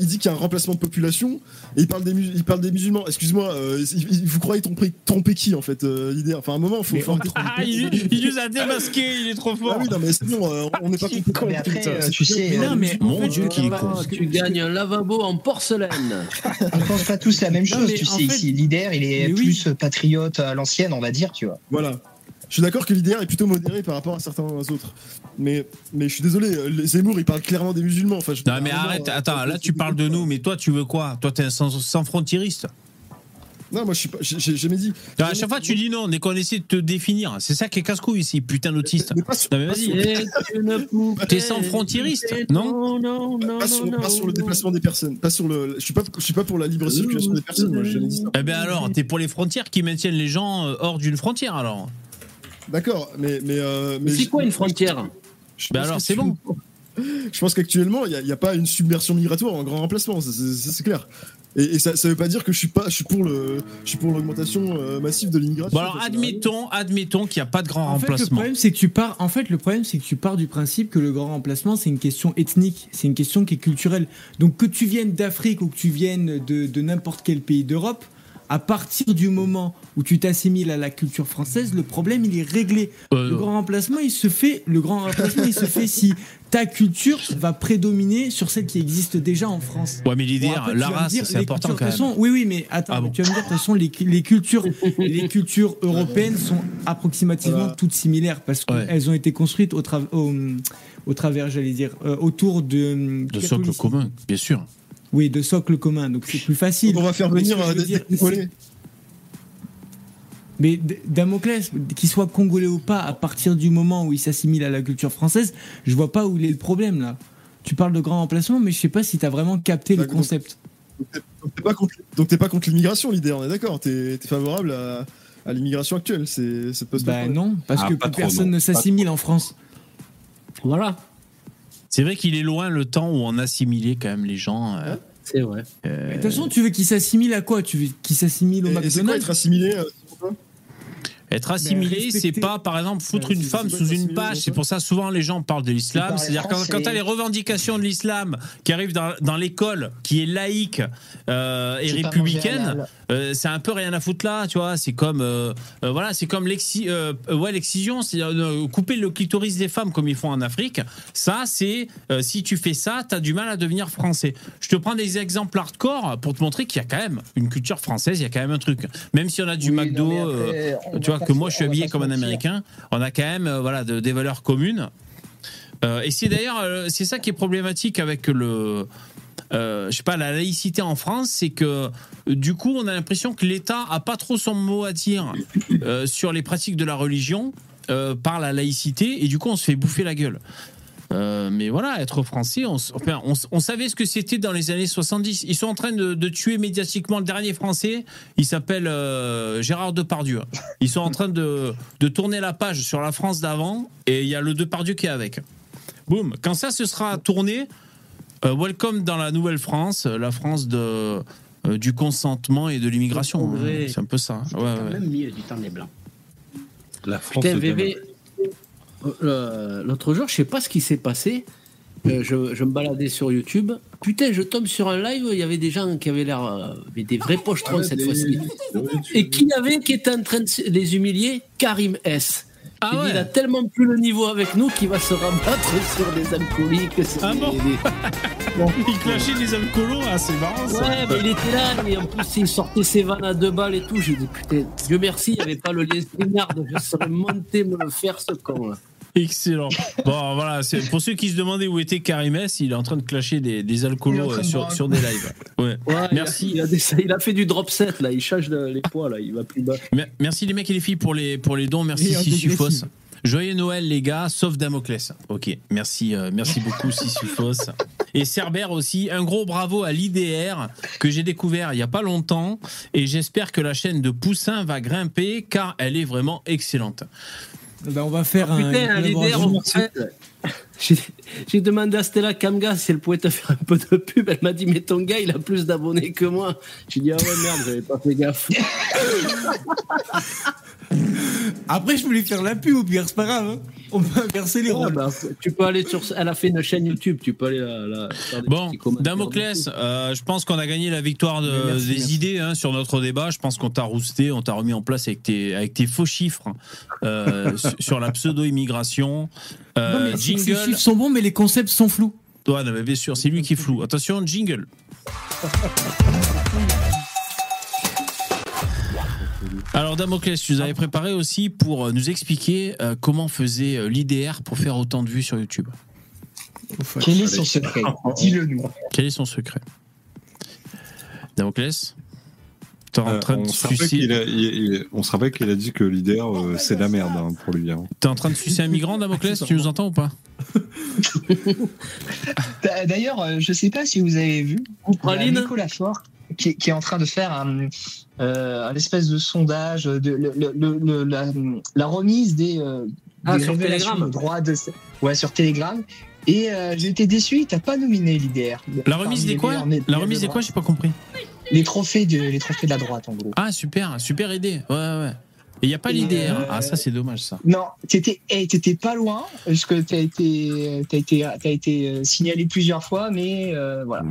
il dit qu'il y a un remplacement de population et il parle des, mus- il parle des musulmans. Excuse-moi, euh, il- il- vous croyez tromper, tromper qui en fait, euh, l'idée? Enfin, à un moment, faut, Mais faut. Ah, il, il nous a démasqué, il est trop Ah fort. oui, non mais c'est bon, euh, on n'est pas compétent. Mais après, euh, tu sais, Mais non, mais Mon Dieu, qu'il est con. Tu gagnes un lavabo en porcelaine. on pense pas tous la même chose. Tu sais, fait- ici, leader, il est Mais oui. plus patriote à l'ancienne, on va dire, tu vois. Voilà. Je suis d'accord que l'idéal est plutôt modéré par rapport à certains autres. Mais, mais je suis désolé, les Zemmour, il parle clairement des musulmans. Enfin, je- Non, mais arrête, euh, attends, là tu parles de nous, mais toi tu veux quoi? Toi t'es un sans, sans frontieriste. Non, moi je suis pas. j'ai- jamais dit. À chaque fois tu dis non, dès qu'on essaie de te définir, c'est ça qui est casse-couille ici, putain d'autiste. Non mais vas-y. T'es sans frontieriste, non? Non, non, non, pas sur, non, pas sur le déplacement des personnes. Pas sur le. Je suis pas. Je suis pas pour la libre circulation des personnes. Moi, j'ai jamais dit ça. Eh ben alors, t'es pour les frontières qui maintiennent les gens euh, hors d'une frontière alors d'accord, mais mais euh, Mais c'est je- quoi une frontière je Ben pense alors, c'est tu- bon. Je pense qu'actuellement, il n'y a, pas une submersion migratoire en grand remplacement, ça, c'est clair. Et, et ça, ça veut pas dire que je suis pas, je suis pour le, je suis pour l'augmentation euh, massive de l'immigration. Bon alors parce que- admettons, admettons qu'il n'y a pas de grand En fait, le remplacement. problème, c'est que tu pars. En fait, le problème, c'est que tu pars du principe que le grand remplacement, c'est une question ethnique, c'est une question qui est culturelle. Donc, que tu viennes d'Afrique ou que tu viennes de, de n'importe quel pays d'Europe, à partir du moment où tu t'assimiles à la culture française, le problème, il est réglé. Euh, Le grand remplacement, il se fait. Le grand remplacement, il se fait si ta culture va prédominer sur celle qui existe déjà en France. Ouais mais l'idée, Bon, la race c'est important cultures, quand même. façon, oui, oui, mais attends, Ah bon. tu vas me dire, de toute façon, les, les cultures, les cultures européennes sont approximativement Voilà. toutes similaires parce Ouais. qu'elles ont été construites au, tra- au, au travers, j'allais dire, euh, autour de. De socle commun, bien sûr. Oui, de socle commun, donc c'est plus facile. Donc on va faire venir des. Mais Damoclès, qu'il soit congolais ou pas, à partir du moment où il s'assimile à la culture française, je vois pas où il est le problème là. Tu parles de grand remplacement, mais je sais pas si tu as vraiment capté le D'accord. concept. Donc t'es pas contre, donc pas contre l'immigration, l'idée, on est d'accord. T'es es favorable à, à l'immigration actuelle, c'est Bah non, parce Ah, que plus trop, personne non. ne s'assimile en France. Voilà, C'est vrai qu'il est loin le temps où on assimilait quand même les gens. euh, c'est vrai. euh, De toute façon, tu veux qu'il s'assimile à quoi? Tu veux qu'il s'assimile au Et, et c'est quoi McDonald's? être assimilé euh, Être assimilé, c'est pas, par exemple, foutre une femme sous une page. c'est pour ça souvent les gens parlent de l'islam. C'est-à-dire quand, quand t'as les revendications de l'islam qui arrivent dans, dans l'école, qui est laïque euh, et républicaine, euh, c'est un peu rien à foutre là, tu vois. C'est comme, euh, voilà, c'est comme ouais, l'excision, c'est euh, couper le clitoris des femmes comme ils font en Afrique. Ça, c'est si tu fais ça, t'as du mal à devenir français. Je te prends des exemples hardcore pour te montrer qu'il y a quand même une culture française, il y a quand même un truc. Même si on a du Oui, McDo. après, on tu vois que moi je suis habillé comme un américain. On a quand même euh, voilà de- des valeurs communes. Euh, et c'est d'ailleurs euh, c'est ça qui est problématique avec le je sais pas la laïcité en France c'est que du coup on a l'impression que l'État a pas trop son mot à dire sur les pratiques de la religion par la laïcité. Et du coup on se fait bouffer la gueule Euh, mais voilà, être français, on, s- enfin, on, s- on savait ce que c'était dans les années 70. Ils sont en train de, de tuer médiatiquement le dernier français. Il s'appelle euh, Gérard Depardieu. Ils sont en train de, de tourner la page sur la France d'avant et il y a le Depardieu qui est avec. Boum. Quand ça se sera tourné, euh, welcome dans la nouvelle France, la France de, euh, du consentement et de l'immigration. C'est un peu ça. Ouais, T'as ouais. même mis du temps des blancs. La France Putain, de VV, euh, l'autre jour, je sais pas ce qui s'est passé. Euh, je, je me baladais sur YouTube. Putain, je tombe sur un live, il y avait des gens qui avaient l'air. euh, des vrais pochetrons cette fois-ci. Et qui avait qui était en train de les humilier Karim S. Ah dit, ouais. il a tellement plus le niveau avec nous qu'il va se rabattre sur des alcooliques. sur Ah des- bon des- Il clashait les alcoolos, ah, c'est marrant ça. Ouais, mais il était là, et en plus il sortait ses vannes à deux balles et tout. J'ai dit putain, Dieu merci, il n'y avait pas le lien Sténard, je serais monté me le faire ce con là. Excellent. Bon, voilà, pour ceux qui se demandaient où était Karim il est en train de clasher des, alcoolos euh, de sur, des lives. Ouais. Ouais, Merci. Il a, il, a des- il a fait du drop set là, il change de- les poids là, il va plus bas. Mer- Merci les mecs et les filles pour les, pour les dons. Merci dégressif. Joyeux Noël les gars, sauf Damoclès. Ok, merci, euh, merci beaucoup Sisyphos. Et Cerbère aussi, un gros bravo à l'IDR que j'ai découvert il y a pas longtemps et j'espère que la chaîne de Poussin va grimper car elle est vraiment excellente. Ben, on va faire un. Putain, j'ai demandé à Stella Kamga si elle pouvait te faire un peu de pub. Elle m'a dit, mais ton gars, il a plus d'abonnés que moi. J'ai dit, ah ouais, merde, j'avais pas fait gaffe. Après, je voulais faire la pub, au pire, c'est pas grave. hein. On peut inverser les Ouais, rôles. bah, tu peux aller sur. Elle a fait une chaîne YouTube, tu peux aller la, la- faire des Bon, Damoclès, euh, je pense qu'on a gagné la victoire de- Mais merci, des merci. idées hein, sur notre débat. Je pense qu'on t'a rousté, on t'a remis en place avec tes, avec tes faux chiffres euh, su- sur la pseudo-immigration. Euh, jingle. chiffres sont bons, mais les concepts sont flous. Ouais, non, mais bien sûr, c'est lui qui est flou. Attention, jingle. Alors Damoclès, tu nous avais préparé aussi pour euh, nous expliquer euh, comment faisait euh, l'IDR pour faire autant de vues sur YouTube. Quel est son secret Dis-le nous. Quel est son secret Damoclès T'es en Euh, train de se sucer, qu'il a, il- il- on se rappelle qu'il a dit que leader, euh, c'est de la merde hein, pour lui. hein. t'es en train de sucer un migrant, Damoclès Tu nous entends ou pas? D'a- D'ailleurs, je sais pas si vous avez vu, il y a Praline Nicolas Fort. qui, qui est en train de faire un, euh, un espèce de sondage de le, le- le- le- la, la remise des, euh, Ah, des sur révélations Telegram. de droits de ouais sur Telegram et euh, j'ai été déçu t'as pas nominé l'IDR La remise des quoi La remise des quoi J'ai pas compris. les trophées de les trophées de la droite en gros Ah super, super idée. Ouais ouais. Et il y a pas l'idée. hein. euh, Ah ça c'est dommage ça. non t'étais hey, t'étais pas loin parce que t'as été t'as été t'as été euh, signalé plusieurs fois mais euh, voilà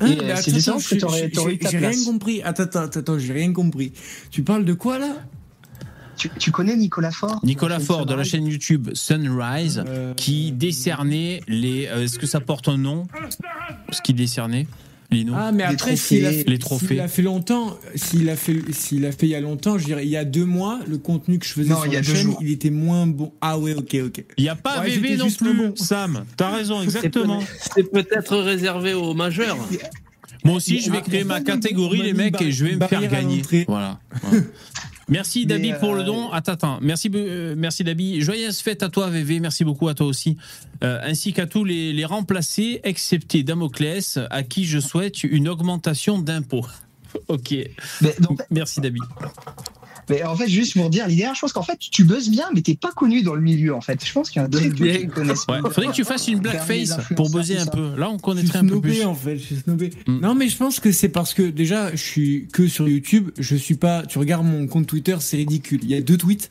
Hein, euh, c'est parce que t'aurais- j'ai- rien compris. Attends, attends, attends, j'ai rien compris. Tu parles de quoi là? Tu, tu connais Nicolas Faure? Nicolas Faure de la chaîne YouTube Sunrise Euh, qui décernait les. euh, Est-ce que ça porte un nom? Ce qu'il décernait Lino Ah, mais Les après, s'il a, Les trophées. s'il a fait longtemps, s'il a fait, s'il a fait il y a longtemps, je dirais, il y a deux mois, le contenu que je faisais Non, sur il y a la deux chaîne, jours. il était moins bon. Ah ouais, ok, ok. Il n'y a pas Ouais, VV non plus, bon. Sam. T'as raison, exactement. C'est peut-être réservé aux majeurs. Moi aussi, je vais créer ma catégorie, les mecs, et je vais me faire gagner. voilà. Merci Dabi pour le euh, don. Attends, attends. Merci, euh, merci Dabi. Joyeuse fête à toi, VV. Merci beaucoup à toi aussi. Euh, ainsi qu'à tous les, les remplacés, excepté Damoclès, à qui je souhaite une augmentation d'impôts. Ok. mais, donc, Merci Dabi. Mais en fait juste pour dire l'IDR je pense qu'en fait tu buzzes bien mais t'es pas connu dans le milieu en fait je pense qu'il y en a très peu Bien. qui connaissent Ouais, faudrait que tu fasses une blackface pour buzzer un peu. Là, on connaîtrait un peu snobé plus. en fait, je suis snobé. Mm. Non, mais je pense que c'est parce que déjà, je suis que sur YouTube. Je suis pas. Tu regardes mon compte Twitter, c'est ridicule. Il y a deux tweets,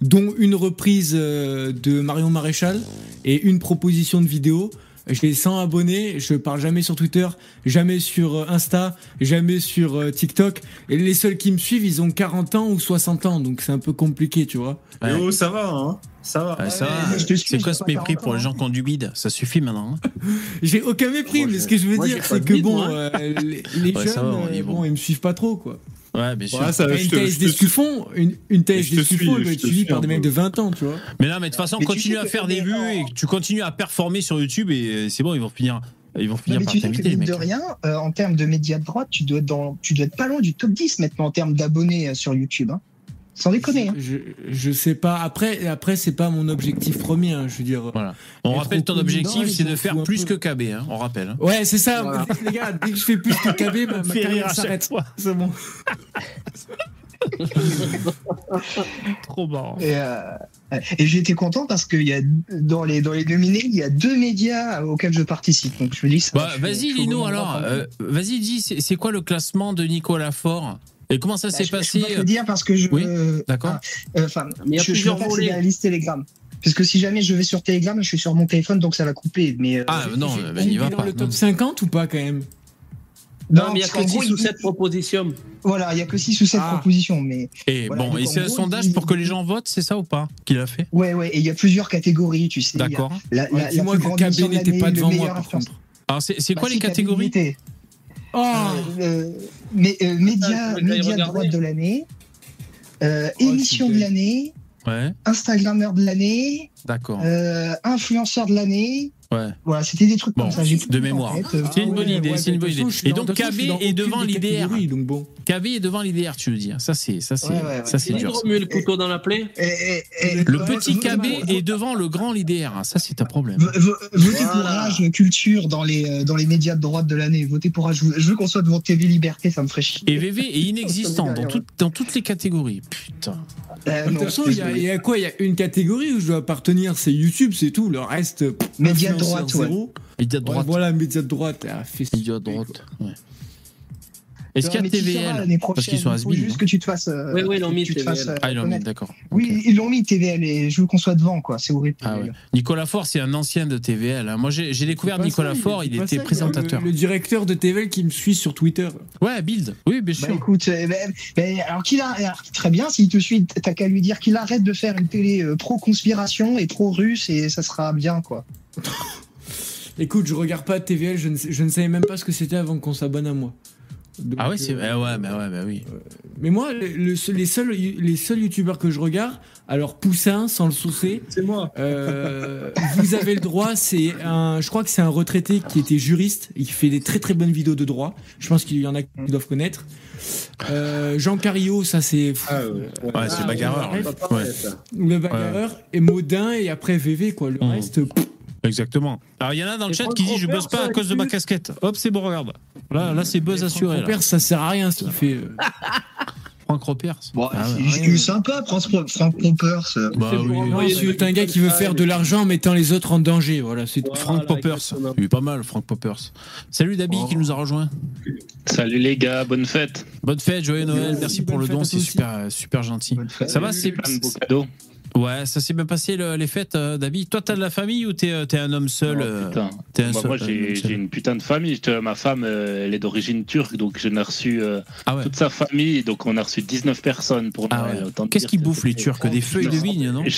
dont une reprise euh, de Marion Maréchal et une proposition de vidéo. J'ai 100 abonnés, je parle jamais sur Twitter, jamais sur euh, Insta, jamais sur euh, TikTok. Et les seuls qui me suivent, ils ont 40 ans ou 60 ans, donc c'est un peu compliqué, tu vois. Ouais. Oh, ça va, hein Ça va. Ça Ouais, C'est quoi ce mépris 40 pour les gens qui ont du bide? Ça suffit maintenant. hein. J'ai aucun mépris, Moi, mais ce que je veux moi, dire, c'est que bide, bon, euh, les, les Ouais, jeunes, va, euh, bon, ils me suivent pas trop, quoi. Ouais, bien sûr. Ouais, ça, une thèse d'Escuffon, une, une thèse d'Escuffon, elle doit je être suivie par des mecs de 20 ans, tu vois. Mais là, mais de toute façon, Mais tu continue à faire des vues et que tu continues à performer sur YouTube et c'est bon, ils vont finir, ils vont Non, finir mais par tu sais que t'inviter les mecs. de rien, euh, en termes de médias de droite, tu dois être dans, tu dois être pas loin du top 10 maintenant en termes d'abonnés euh, sur YouTube. Hein. Sans déconner. Hein. Je, je sais pas. Après, après c'est pas mon objectif premier, hein, je veux dire. Voilà. On rappelle ton objectif, c'est de faire plus que. KB, hein, on rappelle. hein. Ouais, c'est ça. Voilà. Les gars, dès que je fais plus que KB, ma, ma carrière s'arrête. C'est bon. Trop marrant. Et, euh, et j'ai été content parce que y a, dans, les, dans les nominés, il y a deux médias auxquels je participe. Donc je me dis, Bah, vas-y Lino alors, euh, vas-y dis, c'est c'est quoi le classement de Nicolas Faure? Et comment ça Bah, s'est je, je passé peux pas te le dire parce que je. Oui, euh, D'accord. euh, Enfin, Mais il y a je, je plusieurs veux pas la liste Telegram. Parce que si jamais je vais sur Telegram, je suis sur mon téléphone, donc ça va couper. Mais euh, Ah non, J'ai- bah, n'y on va pas. le top 50 ou pas quand même? Non, mais il y a que gros, 6 ou il- 7 propositions. Voilà, il y a que 6 ou 7 Ah. propositions. Mais Et Voilà, bon, et c'est un sondage il- pour que les gens votent, c'est ça ou pas qu'il a fait? Ouais, ouais. Et il y a plusieurs catégories, tu sais. Il D'accord. La, Dis-moi plus que KB n'était pas devant moi par contre. Alors c'est Bah, quoi si, les catégories? Oh Euh, euh, mais, euh, média, média droite de l'année, euh, Oh, émission de l'année, Ouais, Instagrammeur de l'année, d'accord. euh, influenceur de l'année. Ouais. Voilà, c'était des trucs Bon, comme ça. J'ai plus de mémoire. Euh, C'est une Ah bonne ouais, idée, ouais, c'est une bonne idée. Et donc KB est devant l'IDR. catégories, Donc bon. KB est devant l'IDR, tu veux dire. Ça c'est ça c'est Ouais, ouais, ouais. ça c'est dur. le couteau dans la plaie. et- et- et- Le petit KB est devant le grand l'IDR. Ça c'est un problème. vo- vo- Votez pour. Rage Culture dans les, euh, dans les médias de droite de l'année. Votez pour Rage. Je veux- qu'on soit devant TV Liberté, ça me ferait chier. Et VV est inexistant dans, tout- dans toutes les catégories. Putain. Euh, De toute façon, il y, a- quoi? Il y a une catégorie où je dois appartenir, c'est YouTube, c'est tout. Le reste, Médias droite, ouais. Média de Ouais, droite. voilà, médias de droite. Ah, Média de droite. Ouais. Est-ce qu'il y a TVL Parce qu'ils sont Il faut has-been, juste que tu te fasses. euh, Oui, oui, ils l'ont mis, tu te TVL. fasses, euh, Ah, ils l'ont mis, connaître. d'accord. Oui, ils l'ont mis TVL et je veux qu'on soit devant, quoi. C'est horrible. Ah. Nicolas Faure, c'est un ancien de TVL. hein. Moi, j'ai découvert Nicolas dit il était présentateur. Le, directeur de TVL qui me suit sur Twitter. Ouais, Build. Oui, bien Bah sûr. écoute, euh, alors qu'il a très bien, s'il te suit, t'as qu'à lui dire qu'il arrête de faire une télé pro-conspiration et pro-russe et ça sera bien, quoi. Écoute, je regarde pas TVL, je ne, sais- je ne savais même pas ce que c'était avant qu'on s'abonne à moi. Donc, Ah ouais, c'est euh, ouais, ouais, bah ouais, bah oui. Mais moi, le- le- les seuls, les seuls youtubeurs que je regarde, alors Poussin, sans le saucer, C'est moi. euh, vous avez le droit, c'est un, je crois que c'est un retraité qui était juriste, et qui fait des très très bonnes vidéos de droit. Je pense qu'il y en a qui doivent connaître. Euh, Jean Cario, ça c'est Ah, ouais. Ouais, Ah, c'est bagarreur. Ouais. ça. le bagarreur, et Modin, et après VV, quoi. Le Mhm. reste, pff, Exactement. Alors il y en a dans le chat Franck qui dit je bosse pas à cause de ma casquette. Hop, c'est bon, regarde. Là, là c'est buzz assuré. Père, ça sert à rien ce qu'il fait. euh. Franck Repers. Bon, il est sympa, Franck Franck Pompers. Bah c'est t'es un gars qui veut faire de l'argent en mettant les autres en danger. Voilà, c'est. Frank Poppers. Il est pas mal, Frank Poppers. Salut Dabi qui nous a rejoint. Salut les gars, bonne fête. Bonne fête, joyeux Noël. Merci pour le don, c'est super, euh, super gentil. Ça va, c'est Plein de beaux cadeaux. Ouais, ça s'est bien passé le- les fêtes, euh, Dabi. Toi, t'as de la famille ou t'es euh, t'es un homme seul Oh, euh, putain. T'es un Bah, seul. moi j'ai une putain de famille. Ma femme, euh, elle est d'origine turque, donc je n'ai reçu euh, Ah ouais. toute sa famille. Donc on a reçu 19 personnes pour Ah Noël. ouais. Qu'est-ce qu'ils bouffent les Turcs? Des feuilles de vigne, non? Du-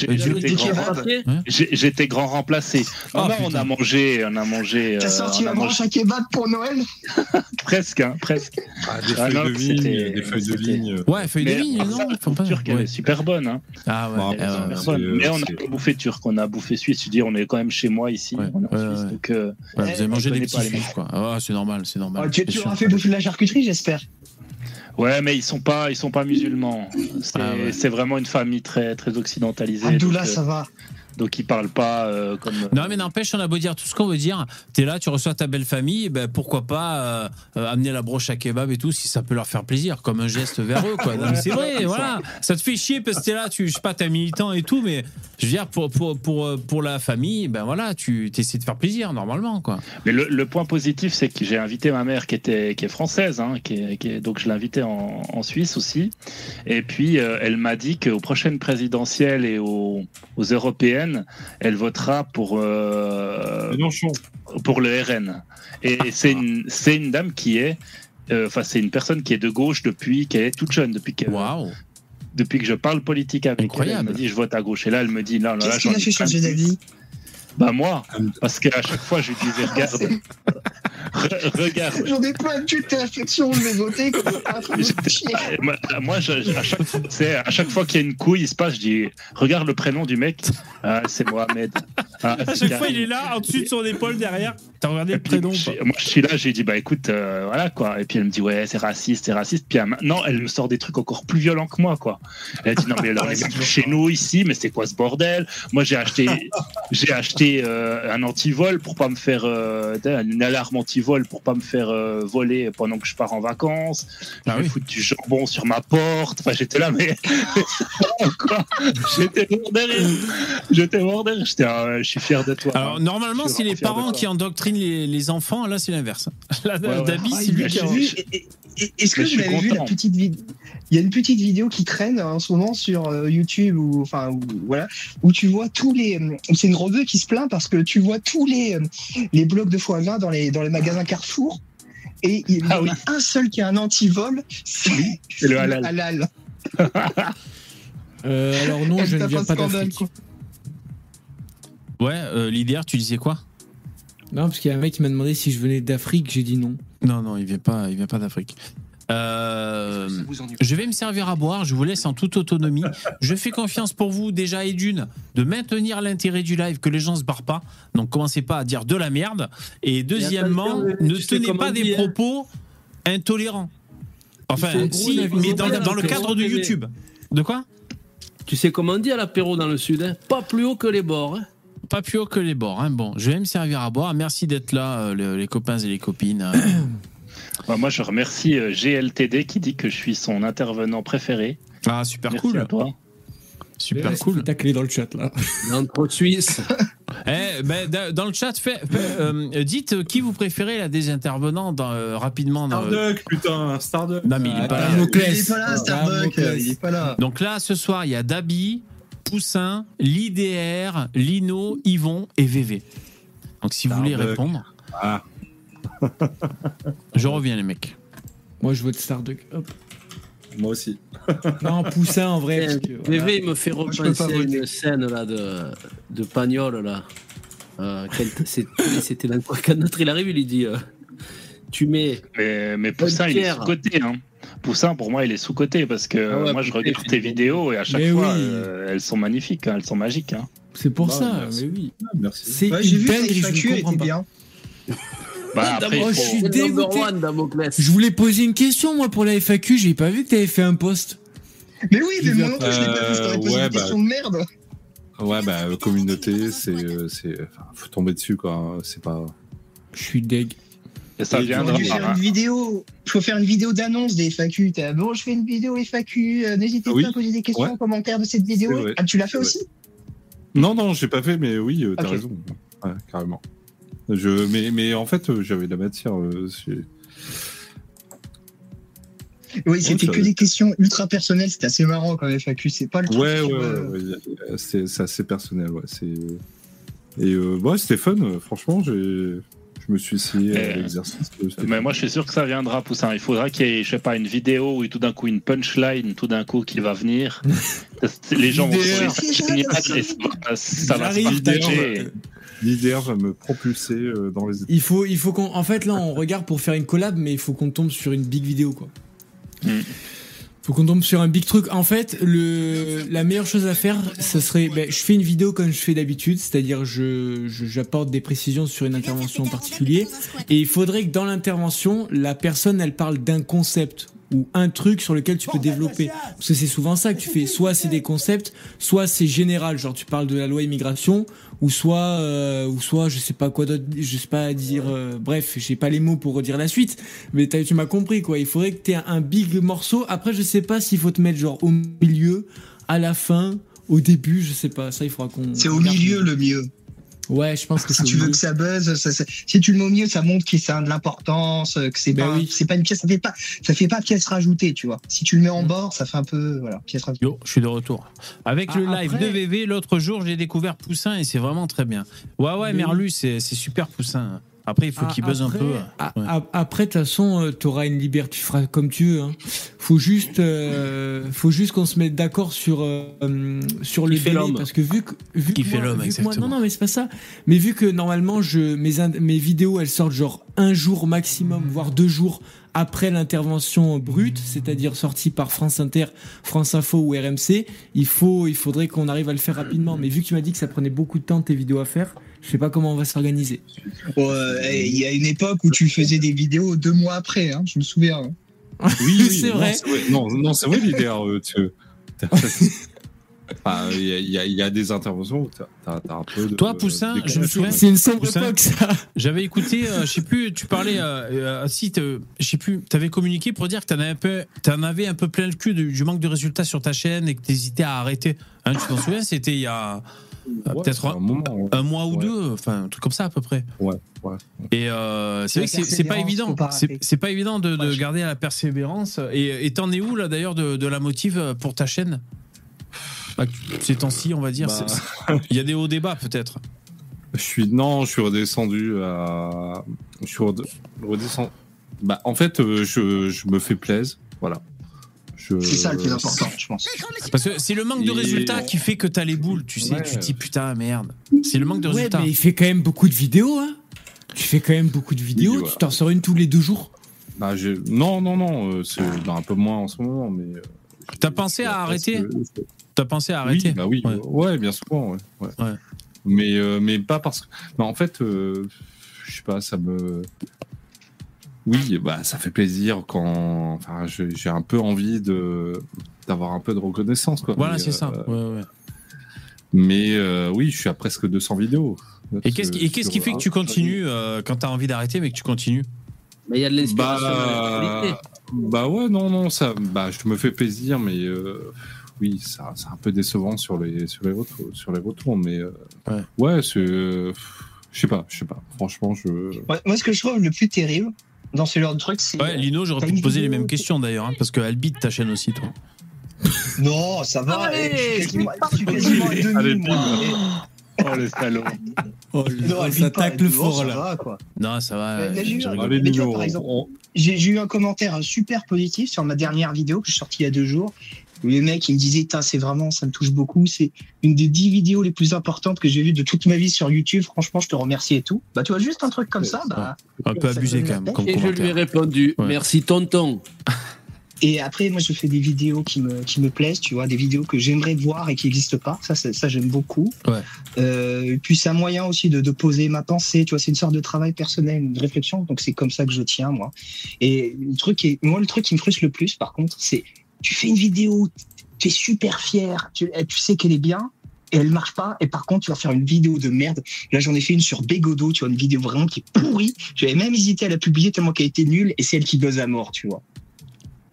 J'étais grand, remplacé. Non, Ah, non, on a mangé, on a mangé, T'as euh, sorti la branche à kebab pour Noël? Presque, hein, presque. Ah, des Ah, feuilles non, de vigne, des feuilles de vigne. Ouais, feuilles de vigne, non turque, elle est super bonne. Hein. Ah ouais. Euh. Mais on a pas bouffé turc, on a bouffé suisse. Je dis, on est quand même chez moi ici. Ouais, on est en ouais, Suisse, ouais. donc euh, Ouais, vous avez mangé des petits suisses, quoi. Ah, c'est normal, c'est normal. Oh, Tu, c'est tu sûr. leur as fait bouffer de la charcuterie, j'espère. Ouais, mais ils sont pas, ils sont pas musulmans. C'est Ah ouais. c'est vraiment une famille très, très occidentalisée. Abdullah, donc, euh, ça va. Donc ils parlent pas euh, comme. Non, mais n'empêche, on a beau dire tout ce qu'on veut dire. T'es là, tu reçois ta belle famille, ben pourquoi pas euh, euh, amener la broche à kebab et tout, si ça peut leur faire plaisir, comme un geste vers eux, quoi. C'est vrai, voilà. Ça te fait chier parce que t'es là, tu, je sais pas, t'es militant et tout, mais je veux dire, pour, pour, pour, pour la famille, ben voilà, tu essaies de faire plaisir, normalement, quoi. Mais le, le point positif, c'est que j'ai invité ma mère qui était, qui est française, hein, qui est, qui est- donc je l'ai invitée en, en Suisse aussi. Et puis euh, elle m'a dit qu'aux prochaines présidentielles et aux, aux européennes, elle votera pour euh, pour le RN. Et c'est une, c'est une dame qui est, euh, enfin c'est une personne qui est de gauche depuis qu'elle est toute jeune, depuis que Waouh. depuis que je parle politique avec elle. Elle Incroyable. me dit je vote à gauche. Et là elle me dit non, non là Qu'est-ce j'en ai fait changer d'avis Bah moi, parce qu'à chaque fois je lui disais regarde, re- regarde. J'en ai plein de toutes réflexions, je vais voter comme un de. Moi, je- je- à, chaque, fois- à chaque fois qu'il y a une couille, il se passe, je dis regarde le prénom du mec. Ah, c'est Mohamed. Ah, À chaque fois, il est là, en dessus de son épaule, derrière. T'as regardé le prénom, moi, je suis là, j'ai dit bah écoute, euh, voilà quoi. Et puis elle me dit ouais, c'est raciste, c'est raciste. Puis maintenant, elle me sort des trucs encore plus violents que moi, quoi. Elle dit non mais alors, les mecs chez nous ici, mais c'est quoi ce bordel? Moi, j'ai acheté, j'ai acheté euh, un antivol pour pas me faire euh, une alarme antivol pour pas me faire euh, voler pendant que je pars en vacances. Ah oui. foutre du jambon sur ma porte. Enfin, j'étais là, mais quoi? J'étais mort. J'étais mort. J'étais, je suis fier de toi. Alors, normalement, Je suis c'est les parents qui endoctrinent les, les enfants. Là, c'est l'inverse. Là, ouais. Dabi, Ah, c'est lui qui a. Est-ce que vous avez vu la petite vidéo Il y a une petite vidéo qui traîne en ce moment sur euh, YouTube ou enfin où- voilà où tu vois tous les euh, c'est une revue qui se plaint parce que tu vois tous les euh, les blocs de foie gras dans les dans les magasins Carrefour et il y Ah en oui. a un seul qui a un antivol, c'est C'est le halal. Euh, alors non, Elle je ne viens pas d'Afrique. quoi. Ouais, euh, l'idéal, tu disais quoi? Non, parce qu'il y a un mec qui m'a demandé si je venais d'Afrique, j'ai dit non. Non, non, il vient pas, il vient pas d'Afrique. Euh, je vais me servir à boire, je vous laisse en toute autonomie. Je fais confiance pour vous déjà et d'une de maintenir l'intérêt du live, que les gens se barrent pas. Donc commencez pas à dire de la merde. Et deuxièmement, ne tenez pas des propos intolérants. Enfin, si, mais dans, le cadre de YouTube. De quoi? Tu sais comment on dit à l'apéro dans le sud hein Pas plus haut que les bords. hein Pas plus haut que les bords. Hein. Bon, je vais me servir à boire. Merci d'être là, euh, les, les copains et les copines. Euh, Bah, moi, je remercie euh, GLTD qui dit que je suis son intervenant préféré. Ah, super Merci cool. à toi. Super Ouais, cool. Ta clé dans le chat là. Entre Suisse. Eh, ben, da- dans le chat, fait, fait, euh, dites qui vous préférez là, des intervenants dans, euh, rapidement. Dans, euh, Starduck, putain, Starduck. Non, mais il est pas là. Il est pas là, Damoclès. il est pas là. Donc là, ce soir, il y a Dabi, Poussin, l'IDR, Lino, Yvon et VV. Donc si vous voulez répondre, Ah, je reviens les mecs. Moi, je vote Starduck. Hop. moi aussi. Non, Poussin en vrai. parce que, voilà. VV il me fait repenser une scène là de, de Pagnol là. Euh, C'était dans quoi Quand notre il arrive, il lui dit euh, Tu mets. Mais, mais Poussin, il est Pierre. sous-côté. Hein. Poussin, pour moi, il est sous-côté parce que Ah ouais, moi, je regarde tes vidéos et à chaque Mais fois, oui. euh, elles sont magnifiques, hein, elles sont magiques. Hein. C'est pour Bah, ça, merci. mais oui. Merci. C'est Ouais, une dinguerie, je FAQ ne était comprends pas. bien. Bah, après, Oh, je suis dégoûté. voulais poser une question, moi, pour la FAQ. J'ai pas vu que t'avais fait un post. Mais oui, mais moi non plus, je l'ai pas vu, je t'aurais Euh, posé ouais, une bah. question de merde. Ouais, bah, communauté, c'est. euh, enfin, faut tomber dessus, quoi. hein, C'est pas. Je suis deg. Et ça viendra. Faut faire une vidéo, faut faire une vidéo d'annonce des FAQ. T'as, Bon, je fais une vidéo FAQ. euh, N'hésitez Oui. pas à poser des questions Ouais. en commentaire de cette vidéo. Ah, tu l'as fait aussi Non, non, j'ai pas fait, mais oui, euh, t'as raison. Ouais, carrément. Je, mais, mais en fait, euh, j'avais de la matière. Oui, c'était que des questions ultra personnelles. C'était assez marrant quand FAQ. C'est pas le truc. Ouais, ouais, ouais, ouais, c'est assez personnel, ouais. Et euh, ouais, c'était fun. Franchement, j'ai, je me suis essayé à Euh, l'exercice. euh, c'était Mais fun. moi, je suis sûr que ça viendra, Poussin. Il faudra qu'il y ait, je sais pas, une vidéo ou tout d'un coup une punchline, tout d'un coup qui va venir. Les gens vont trouver ça ça va, ça va se partager. L'idée va me propulser euh, dans les. Il faut, il faut qu'on. En fait, là, on regarde pour faire une collab, mais il faut qu'on tombe sur une big vidéo, quoi. Mm. Faut qu'on tombe sur un big truc. En fait, le, la meilleure chose à faire, ce serait, ben, je fais une vidéo comme je fais d'habitude, c'est-à-dire je, je- j'apporte des précisions sur une intervention en particulier, et il faudrait que dans l'intervention, la personne, elle parle d'un concept ou un truc sur lequel tu peux développer. Parce que c'est souvent ça que tu fais. Soit c'est des concepts, soit c'est général, genre tu parles de la loi immigration, ou soit, euh, ou soit je sais pas quoi d'autre, je sais pas dire. euh, bref, j'ai pas les mots pour redire la suite, mais tu m'as compris quoi. Il faudrait que t'aies un, un big morceau. Après, je sais pas s'il faut te mettre genre au milieu, à la fin, au début, je sais pas. Ça, il faudra qu'on. C'est au milieu le mieux. Ouais, je pense que Si tu veux que ça buzz, ça- ça- si tu le mets au milieu, ça montre que c'est un de l'importance, euh, que c'est Ben pas, oui. c'est pas une pièce, ça fait pas, ça fait pas pièce rajoutée, tu vois. Si tu le mets Mm. en bord, ça fait un peu, voilà, pièce rajoutée. Yo, je suis de retour. Avec le Ah, live après- de VV, l'autre jour, j'ai découvert Poussin et c'est vraiment très bien. Ouais, ouais, Mais Merlu, c'est c'est super Poussin. Après, il faut Ah, qu'il buzz un peu. ah, Ouais. ah, Après, de toute façon, euh, t'auras une liberté, tu feras comme tu veux. Hein. Faut juste, euh, faut juste qu'on se mette d'accord sur euh, hum, sur le fait délai, parce que vu que vu Qui que fait moi- l'homme, vu que moi- exactement. non, non, mais c'est pas ça. Mais vu que normalement, je mes mes vidéos, elles sortent genre un jour maximum, voire deux jours après l'intervention brute, c'est-à-dire sortie par France Inter, France Info ou RMC, il faut, il faudrait qu'on arrive à le faire rapidement. Mais vu que tu m'as dit que ça prenait beaucoup de temps tes vidéos à faire, je sais pas comment on va s'organiser. Ouais, Il y a une époque où tu faisais des vidéos deux mois après, hein, je me souviens. hein. Oui, oui, C'est vrai. Non, non, c'est vrai l'idée. euh, tu- Enfin, Il y, a- y y des interventions où t'as un peu de. Toi, Poussin, de- je me souviens. C'est une sombre Poussin. époque, ça. J'avais écouté, euh, je sais plus, tu parlais, euh, euh, si, je sais plus, t'avais communiqué pour dire que t'en avais un peu, t'en avais un peu plein le cul du, du manque de résultats sur ta chaîne et que t'hésitais à arrêter. Hein, tu t'en souviens C'était il y a euh, Ouais, peut-être un mois ou Ouais. deux, enfin un truc comme ça à peu près. Ouais, ouais. Et euh, c'est vrai que c'est- pas persévérance, évident. C'est pas évident de, de Ouais, je- garder la persévérance. Et t'en es où là d'ailleurs de, de la motive pour ta chaîne? Ces temps-ci, on va dire. Bah. Il y a des hauts débats peut-être. Je suis non, je suis redescendu à. Je suis rede- redescendu. Bah, en fait, euh, je, je me fais plaisir. Voilà. Je- C'est ça le plus important, je pense. Parce que c'est le manque de Et- résultats qui fait que t'as les boules, tu sais. Ouais. Tu te dis putain, merde. C'est le manque de Ouais, résultats. mais il fait quand même beaucoup de vidéos, hein. Tu fais quand même beaucoup de vidéos, tu t'en sors une tous les deux jours. Bah, j'ai- non, non, non, euh, c'est bah, un peu moins en ce moment, mais. euh, T'as pensé à arrêter T'as pensé à arrêter Oui, bah oui, Ouais. ouais, bien souvent, ouais. ouais. Ouais. Mais, euh, mais pas parce que. bah, en fait, euh, je sais pas, ça me. Oui, bah ça fait plaisir quand. Enfin, j'ai un peu envie de d'avoir un peu de reconnaissance, quoi. Voilà, c'est ça. euh, Ouais, ouais. Mais euh, oui, je suis à presque 200 vidéos. Et qu'est-ce qui, fait que tu continues euh, quand t'as envie d'arrêter, mais que tu continues? Mais il y a de l'inspiration bah, bah ouais, non, non, ça, bah, je me fais plaisir, mais euh, oui, ça, c'est un peu décevant sur les, sur les retours, sur les retours, mais euh, Ouais. ouais, c'est, euh, je sais pas, je sais pas. Franchement, je. Ouais, Moi, ce que je trouve le plus terrible dans ce genre de truc, c'est. Ouais, Lino, j'aurais pu te poser les mêmes questions d'ailleurs, hein, parce qu'elle bite ta chaîne aussi, toi. Non, ça va. Allez, je suis quasiment, je suis quasiment à 2000, Allez, moi. Oh le salaud. Oh, Non, ça tacle fort ça là. va, quoi. Non, ça va. Mais j'ai eu je un- on- eu commentaire super positif sur ma dernière vidéo que j'ai sortie il y a deux jours. Où le mec, il me disait, Tain, c'est vraiment, ça me touche beaucoup. C'est une des dix vidéos les plus importantes que j'ai vues de toute ma vie sur YouTube. Franchement, je te remercie et tout. Bah, tu vois, juste un truc comme ça, bah. Un peu abusé quand même, comme Et je lui ai répondu, Ouais. merci tonton. Et après, moi, je fais des vidéos qui me, qui me plaisent, tu vois, des vidéos que j'aimerais voir et qui n'existent pas. Ça, ça, j'aime beaucoup. Ouais. Euh, et puis, c'est un moyen aussi de, de poser ma pensée, tu vois, c'est une sorte de travail personnel, une réflexion. Donc, c'est comme ça que je tiens, moi. Et le truc qui est, moi, le truc qui me frustre le plus, par contre, c'est, tu fais une vidéo, tu es super fier, tu, tu sais qu'elle est bien, et elle marche pas. Et par contre, tu vas faire une vidéo de merde. Là, j'en ai fait une sur Bégodo, tu vois, une vidéo vraiment qui est pourrie. J'avais même hésité à la publier tellement qu'elle était nulle, et c'est elle qui buzz à mort, tu vois.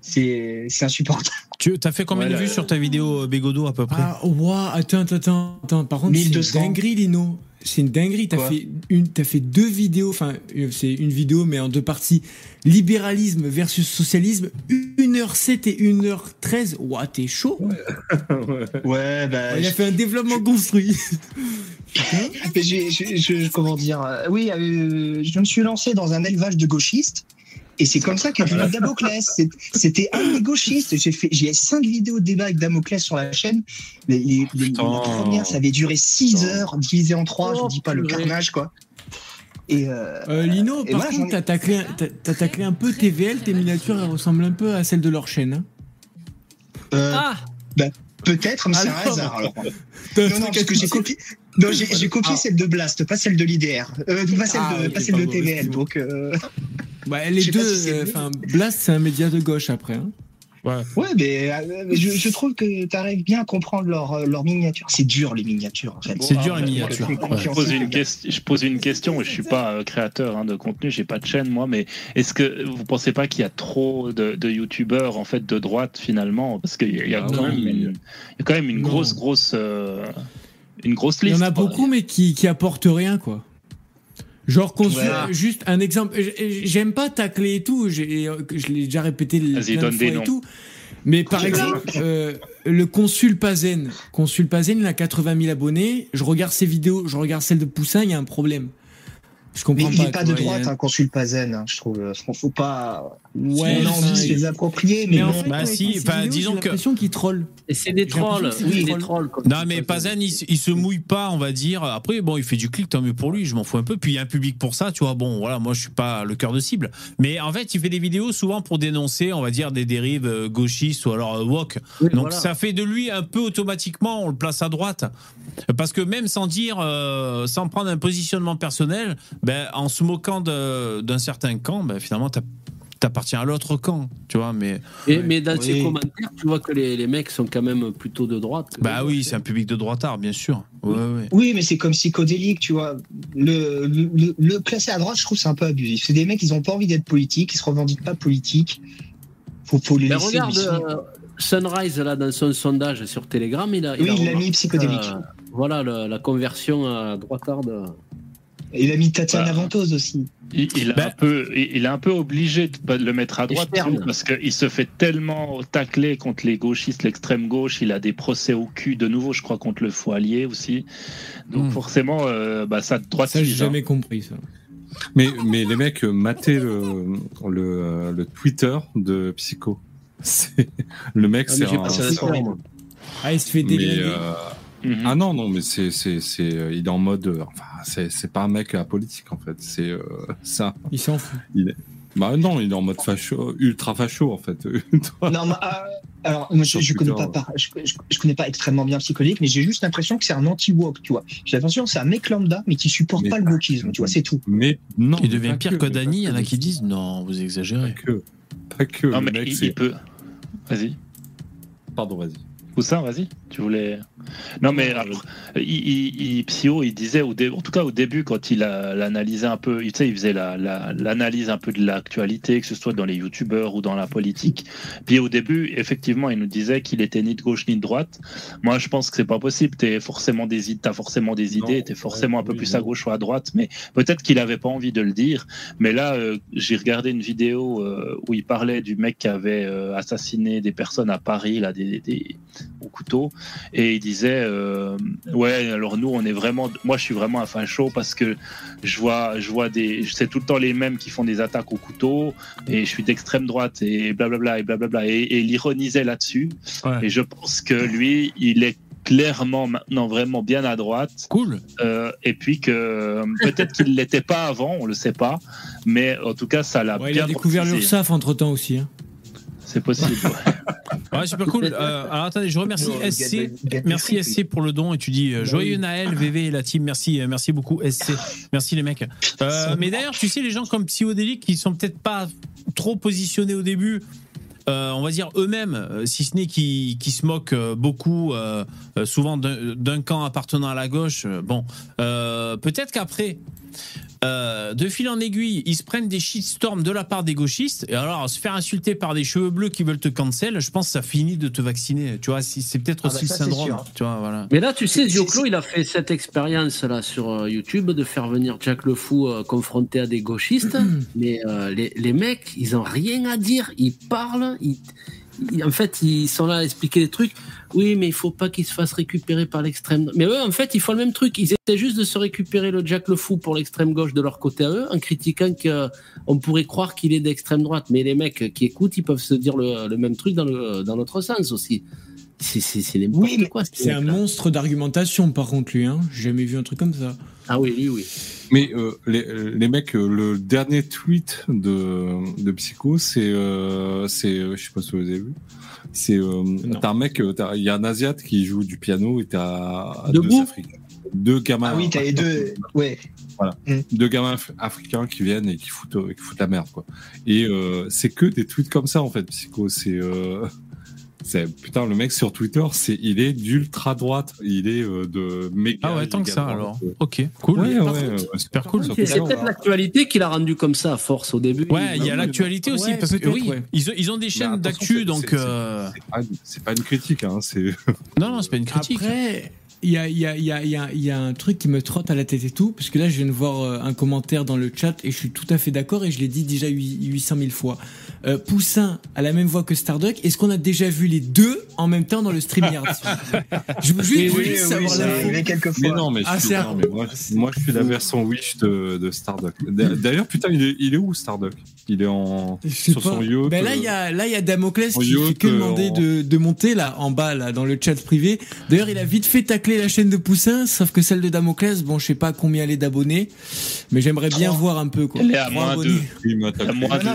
C'est insupportable. Tu as fait combien de vues sur ta vidéo euh, Bégodo à peu près Ah, ouah, attends, attends, attends, attends. Par contre, c'est une 1200. dinguerie, Lino. C'est une dinguerie. T'as fait, une, t'as fait deux vidéos, enfin, euh, c'est une vidéo, mais en deux parties. Libéralisme versus socialisme. 1h07 et 1h13. Ouah, t'es chaud. Ouais, bah. Il a fait un développement construit. Je- comment dire euh, Oui, euh, je me suis lancé dans un élevage de gauchistes. Et c'est comme ça qu'est venu Damoclès. C'était un des gauchistes. J'ai fait, j'ai cinq vidéos de débat avec Damoclès sur la chaîne. Les, les, les- Putain. la première, ça avait duré 6 heures, divisé en trois. je Oh, dis pas le carnage, quoi. Et euh, Euh, Lino, et par voilà, contre, t'as taclé, t'as- taclé un peu TVL. Tes miniatures, elles ressemblent un peu à celles de leur chaîne. hein. euh, Ah bah, peut-être, mais c'est un hasard. Alors. Non, non, parce que j'ai copié. Non, j'ai copié Ah. celle de Blast, pas celle de l'IDR. Euh, pas celle Ah, de, pas celle de TVL. Donc, euh, Bah, les pas deux, si c'est euh, mieux. enfin, Blast, c'est un média de gauche après. hein. Ouais, mais, euh, je, je trouve que tu arrives bien à comprendre leur, euh, leur miniature. C'est dur, les miniatures, en fait. C'est dur, ah, les ouais, miniatures. Je Ouais. pose une, question, je pose une question, je suis pas euh, créateur hein, de contenu, j'ai pas de chaîne moi, mais est-ce que vous pensez pas qu'il y a trop de, de youtubeurs en fait de droite finalement? Parce qu'il y a, y Ah quand même une, il y a quand même une Non. grosse, grosse, euh, une grosse Il y liste. en a beaucoup, mais qui, qui apportent rien, quoi. Genre, qu'on Ouais. se- juste un exemple. J'aime pas tacler et tout. j'ai- Je l'ai déjà répété plein de fois des et noms. tout. Mais par exemple, euh, le consul Pazen. Consul Pazen, il a 80 000 abonnés. Je regarde ses vidéos, je regarde celle de Poussin, il y a un problème. Je Mais comprends il pas. n'est pas de il droite, un- consul pas zen, hein, je trouve. Faut, faut pas. Ouais, on a envie de enfin, se les approprier, mais, Mais en non. fait, Bah si, vidéos, disons j'ai que- l'impression qu'il troll. Et c'est des trolls, oui, des trolls. comme Non mais Pazan il, il se mouille pas on va dire. Après bon il fait du clic tant mieux pour lui je m'en fous un peu. Puis il y a un public pour ça tu vois. Bon voilà moi je suis pas le cœur de cible. Mais en fait il fait des vidéos souvent pour dénoncer on va dire des dérives euh, gauchistes ou alors euh, woke. Oui, donc voilà. ça fait de lui un peu automatiquement on le place à droite. Parce que même sans dire euh, sans prendre un positionnement personnel ben en se moquant d'un certain camp ben finalement t'as- t'appartiens à l'autre camp tu vois mais Et- mais dans ses Oui. commentaires, tu vois que les, les mecs sont quand même plutôt de droite. bah oui c'est un public de droitard bien sûr ouais, ouais. Oui, mais c'est comme psychodélique, tu vois. Le, le, le- le classer à droite, je trouve c'est un peu abusif. C'est des mecs, ils ont pas envie d'être politiques, ils se revendiquent pas politiques. Faut, faut les laisser. regarde, euh, Sunrise, là, dans son sondage sur Telegram, il a, Oui, il l'a remarqué, mis psychodélique. euh, voilà, le- la conversion à droitarde. Il a mis Tatiana Bah. Ventose aussi. Il, il est Ben- un peu, il un peu obligé de le mettre à droite parce qu'il se fait tellement tacler contre les gauchistes, l'extrême gauche. Il a des procès au cul de nouveau, je crois, contre le Foilier aussi. Donc Hmm. forcément, euh, bah, ça droite. Ça, j'ai jamais compris ça. Mais, mais les mecs, euh, matez le, le, euh, le Twitter de Psycho. C'est- Le mec, Ah, c'est un. Ah, il se fait mais, déglinguer. Euh, Mhm. Ah non, non, mais c'est, c'est, c'est, euh, il est en mode. euh, Enfin, c'est, c'est pas un mec apolitique en fait. C'est euh, ça. Il s'en fout. Bah non, il est en mode facho, ultra facho en fait. Non, mais, euh, alors, moi, je, je connais pas, par- je, je- je connais pas extrêmement bien psychologique, mais j'ai juste l'impression que c'est un anti-woke, tu vois. J'ai l'impression que c'est un mec lambda, mais qui supporte Mais pas le pas wokisme, tu vois, c'est tout. mais non. il devient pas pire que, que Dany il y en pas a qui disent non vous Pas exagérez que. Pas que. Non, le mais mec, il, c'est- il peut. Vas-y. Pardon, vas-y. Poussin, vas-y. Tu voulais. Non, mais alors, il, il, il- Psyo, il disait, au dé- en tout cas au début, quand il a l'analysait un peu, tu sais, il faisait la- la- l'analyse un peu de l'actualité, que ce soit dans les youtubeurs ou dans la politique. Puis au début, effectivement, il nous disait qu'il était ni de gauche ni de droite. Moi, je pense que c'est pas possible. T'es forcément des idées, t'as forcément des idées, t'es forcément un peu plus à gauche ou à droite, mais peut-être qu'il avait pas envie de le dire. Mais là, euh, j'ai regardé une vidéo euh, où il parlait du mec qui avait euh, assassiné des personnes à Paris, là, des, des- au couteau, et il disait euh, ouais, alors nous, on est vraiment, moi, je suis vraiment un facho parce que je vois, je vois des, c'est tout le temps les mêmes qui font des attaques au couteau, et je suis d'extrême droite et blablabla et blablabla, et, et il ironisait là-dessus. Ouais. Et je pense que lui, il est clairement maintenant vraiment bien à droite cool euh, et puis que euh, peut-être qu'il l'était pas avant, on le sait pas, mais en tout cas ça l'a Ouais, il bien a découvert l'URSAF entre temps aussi. hein. C'est possible. ouais. Ouais, super cool. Euh, alors attendez, je remercie Oh, SC. Merci the SC pour le don et tu dis euh, joyeux Naël, VV et la team. Merci, euh, merci beaucoup SC. Merci les mecs. Euh, mais d'ailleurs, tu sais, les gens comme Psyodélique qui sont peut-être pas trop positionnés au début euh, on va dire eux-mêmes, si ce n'est qui, qui se moquent beaucoup, souvent d'un camp appartenant à la gauche. Bon, euh, peut-être qu'après. Euh, de fil en aiguille, ils se prennent des shitstorms de la part des gauchistes. Et alors, se faire insulter par des cheveux bleus qui veulent te cancel, je pense que ça finit de te vacciner. Tu vois, c'est peut-être Ah bah aussi ça, le c'est syndrome. Tu vois, voilà. Mais là, tu sais, c'est- il a fait cette expérience là sur euh, YouTube de faire venir Jack le Fou euh, confronté à des gauchistes. mais euh, les, les mecs, ils ont rien à dire. Ils parlent. Ils- en fait, ils sont là à expliquer des trucs. Oui, mais il faut pas qu'ils se fassent récupérer par l'extrême. Mais eux, en fait, ils font le même truc. Ils essaient juste de se récupérer le Jack le Fou pour l'extrême gauche de leur côté à eux, en critiquant qu'on pourrait croire qu'il est d'extrême droite. Mais les mecs qui écoutent, ils peuvent se dire le, le même truc dans le dans l'autre sens aussi. C'est c'est c'est n'importe Oui, mais quoi. ces C'est un monstre d'argumentation, par contre, lui. Hein. J'ai jamais vu un truc comme ça. Ah oui, lui, oui. Mais euh, les, les mecs, euh, le dernier tweet de, de Psycho, c'est, euh, c'est, euh, je sais pas si vous avez vu, c'est, euh, t'as un mec, euh, t'as- il y a un Asiate qui joue du piano et t'as Debout deux Africains, deux gamins, Ah oui, t'as les deux. Ouais. deux gamins af- africains qui viennent et qui foutent, qui foutent la merde, quoi. Et euh, c'est que des tweets comme ça, en fait, Psycho, c'est, euh, c'est putain, le mec sur Twitter, c'est, il est d'ultra droite, il est euh, de méga. Ah ouais, tant que ça droite, alors. Ok, cool. Ouais, Par ouais, contre, ouais, Super cool. C'est peut-être l'actualité qui l'a rendu comme ça à force au début. Ouais, il y a l'actualité aussi, Ouais, parce que oui, ouais. ils, ont, ils ont des chaînes d'actu, donc. c'est- euh, C'est pas, c'est pas une critique, hein, c'est. Non, non, c'est pas une critique. Après, il y a, il y, a, il y, a, il y, a, il y a un truc qui me trotte à la tête et tout, parce que là, je viens de voir euh, un commentaire dans le chat et je suis tout à fait d'accord et je l'ai dit déjà huit- 800 000 fois. Euh, Poussin a la même voix que Starduck. Est-ce qu'on a déjà vu les deux en même temps dans le StreamYard? Je veux juste, Oui, savoir quelques Mais fois. non, mais, je Ah, suis, non, mais moi, moi, je suis la version Wish de, de Starduck. D'a- D'ailleurs, putain, il est, il est où Starduck Il est en sur pas. son yacht. Ben là, euh, il y a, là, il y a Damoclès qui yacht, fait que euh, demander en- de, de monter là, en bas, là, dans le chat privé. D'ailleurs, il a vite fait tacler la chaîne de Poussin, sauf que celle de Damoclès, bon, je sais pas combien elle est d'abonnés, mais j'aimerais bien voir un peu, quoi. Elle est à Trois moins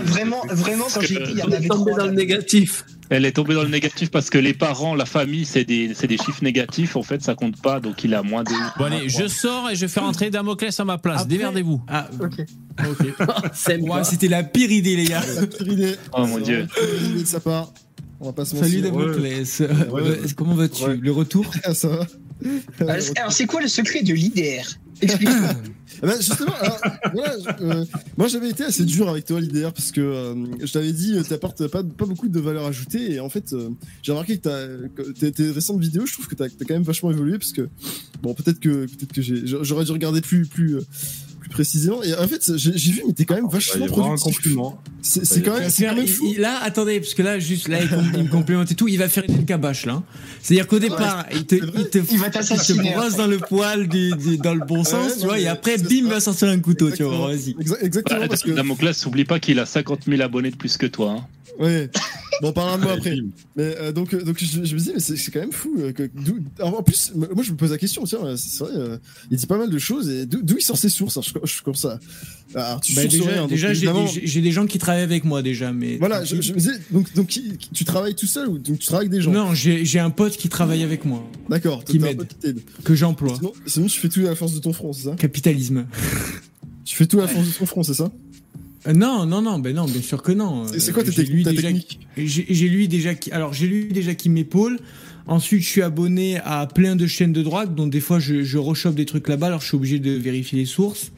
vraiment, vraiment, quand j'ai dit, il y en avait trois. dans le négatif. Elle est tombée dans le négatif parce que les parents, la famille, c'est des, c'est des chiffres négatifs. En fait, ça compte pas. Donc, il a moins de. Bon, allez, je sors et je fais rentrer Damoclès à ma place. Démerdez-vous. Ah, Ok. ok. C'est Ouais, c'était la pire idée, les gars. La pire idée. Oh mon dieu. C'est vraiment une idée de sa part. On va pas se Salut. Damoclès. ouais. Euh, Comment vas-tu? Ouais. Le retour Ah, ça va Alors, alors, c'est quoi le secret de l'IDR Explique-moi. Ah bah, justement, voilà, euh, moi j'avais été assez dur avec toi l'IDR parce que euh, je t'avais dit euh, t'apportes pas, pas beaucoup de valeur ajoutée et en fait j'ai remarqué que, que tes, tes récentes vidéos je trouve que t'as as quand même vachement évolué parce que bon peut-être que peut-être que j'aurais dû regarder plus plus plus précisément et en fait j'ai vu mais t'es quand même Il va vachement productif compliment. c'est quand même c'est quand même fou Il- là, attendez, parce que là, juste là, il, me complémente et tout. Il va faire une cabache là. C'est-à-dire qu'au départ, il te, il te, Il va il te brosse dans le poil du, du- dans le bon sens, Ouais, tu vois, et après, bim, va sortir un couteau, tu vois. Exactement. Vas-y. Exa- exactement Ouais, parce que Damoclès, n'oublie pas qu'il a 50 000 abonnés de plus que toi. hein. Ouais bon on parlera de moi après. Mais euh, donc, euh, donc je, je me dis, mais c'est quand même fou. euh, que, d'où- alors, en plus, moi je me pose la question, tiens, c'est vrai, euh, il dit pas mal de choses, et d'où il sort ses sources alors, je, je commence à. Alors, tu Bah, déjà, rien, déjà, j'ai évidemment- des- j'ai des gens qui travaillent avec moi déjà, mais. Voilà, je, je me disais, donc, donc qui- qui- tu travailles tout seul ou donc tu travailles avec des gens? Non, j'ai un pote qui travaille avec moi, D'accord, qui m'aide. que j'emploie. Sinon, sinon, tu fais tout à la force de ton front, c'est ça? Capitalisme. Tu fais tout à la force de ton front, c'est ça? Non, non, non, ben non, bien sûr que non. C'est- quoi ta J'ai technique- lui ta déjà technique qui- J'ai j'ai lui déjà qui. Alors, j'ai lui déjà qui m'épaule. Ensuite, je suis abonné à plein de chaînes de droite, donc des fois, je, je rechoppe des trucs là-bas, alors je suis obligé de vérifier les sources.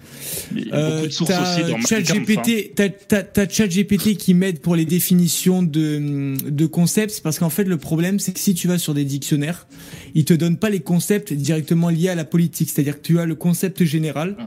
Euh, t'as Kampf, hein. ChatGPT, t'as, ChatGPT qui m'aide pour les définitions de, de concepts, parce qu'en fait, le problème, c'est que si tu vas sur des dictionnaires, ils te donnent pas les concepts directement liés à la politique. C'est-à-dire que tu as le concept général,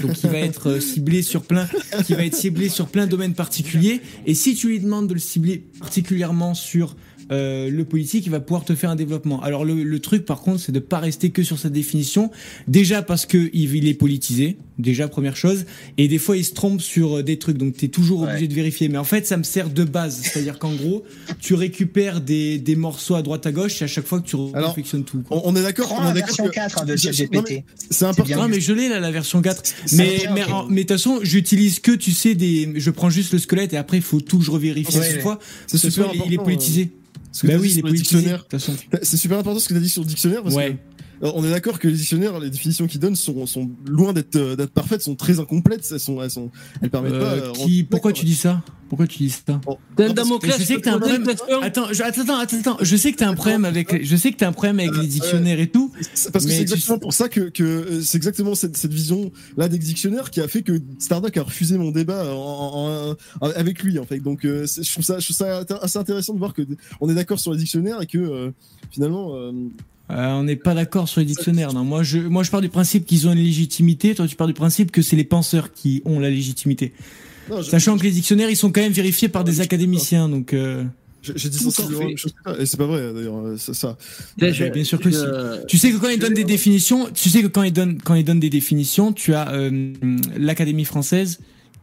donc qui va être euh, ciblé sur plein, qui va être ciblé sur plein de domaines particuliers. Et si tu lui demandes de le cibler particulièrement sur euh, le politique, il va pouvoir te faire un développement. Alors le, le truc, par contre, c'est de pas rester que sur sa définition. Déjà parce que il, il est politisé, déjà première chose, et des fois il se trompe sur euh, des trucs, donc tu es toujours Ouais. obligé de vérifier. Mais en fait, ça me sert de base, c'est-à-dire qu'en gros, tu récupères des, des morceaux à droite à gauche, et à chaque fois que tu Alors, réflexionnes tout. quoi. on, on est d'accord, on la est d'accord version que 4 hein, de Non, ChatGPT. mais c'est important. Non, mais je l'ai là, la version 4. C'est Mais, bien, mais, de toute façon, j'utilise que, tu sais, des, je prends juste le squelette et après, il faut tout que je revérifie Ouais, à chaque ouais. fois. C'est Ce super soir, il- important. il est politisé. Ce que Bah oui, dit il est sur le politisé. De dictionnaire. toute façon. C'est super important ce que tu as dit sur le dictionnaire parce Ouais. que on est d'accord que les dictionnaires, les définitions qu'ils donnent sont, sont loin d'être euh, d'être parfaites, sont très incomplètes, elles sont elles sont elles permettent. Euh, euh, qui, pourquoi tu dis ça? Pourquoi tu dis ça? T'as un Damoclès, Je sais que t'as un problème. Attends, je, attends, attends, attends, attends. Je sais que t'as un problème avec. Je sais que t'as un problème avec les dictionnaires et tout. Parce que mais c'est tu- exactement pour ça que, que c'est exactement cette, cette vision là des dictionnaires qui a fait que Stardock a refusé mon débat en- en- en- avec lui en fait. Donc euh, c'est- je trouve ça, je trouve ça assez intéressant de voir que on est d'accord sur les dictionnaires et que euh, finalement. Euh, on n'est pas d'accord sur les dictionnaires. Non, moi je, moi je pars du principe qu'ils ont une légitimité. Toi, tu pars du principe que c'est les penseurs qui ont la légitimité. non, je- Sachant que les dictionnaires, ils sont quand même vérifiés par des académiciens, donc. euh, J'ai j'ai dit Tout sensiblement et c'est pas vrai d'ailleurs. euh, ça- ça. Je- bien sûr que je- si. Tu sais que quand ils donnent des définitions, tu sais que quand ils donnent quand ils donnent des définitions, tu as euh, l'Académie française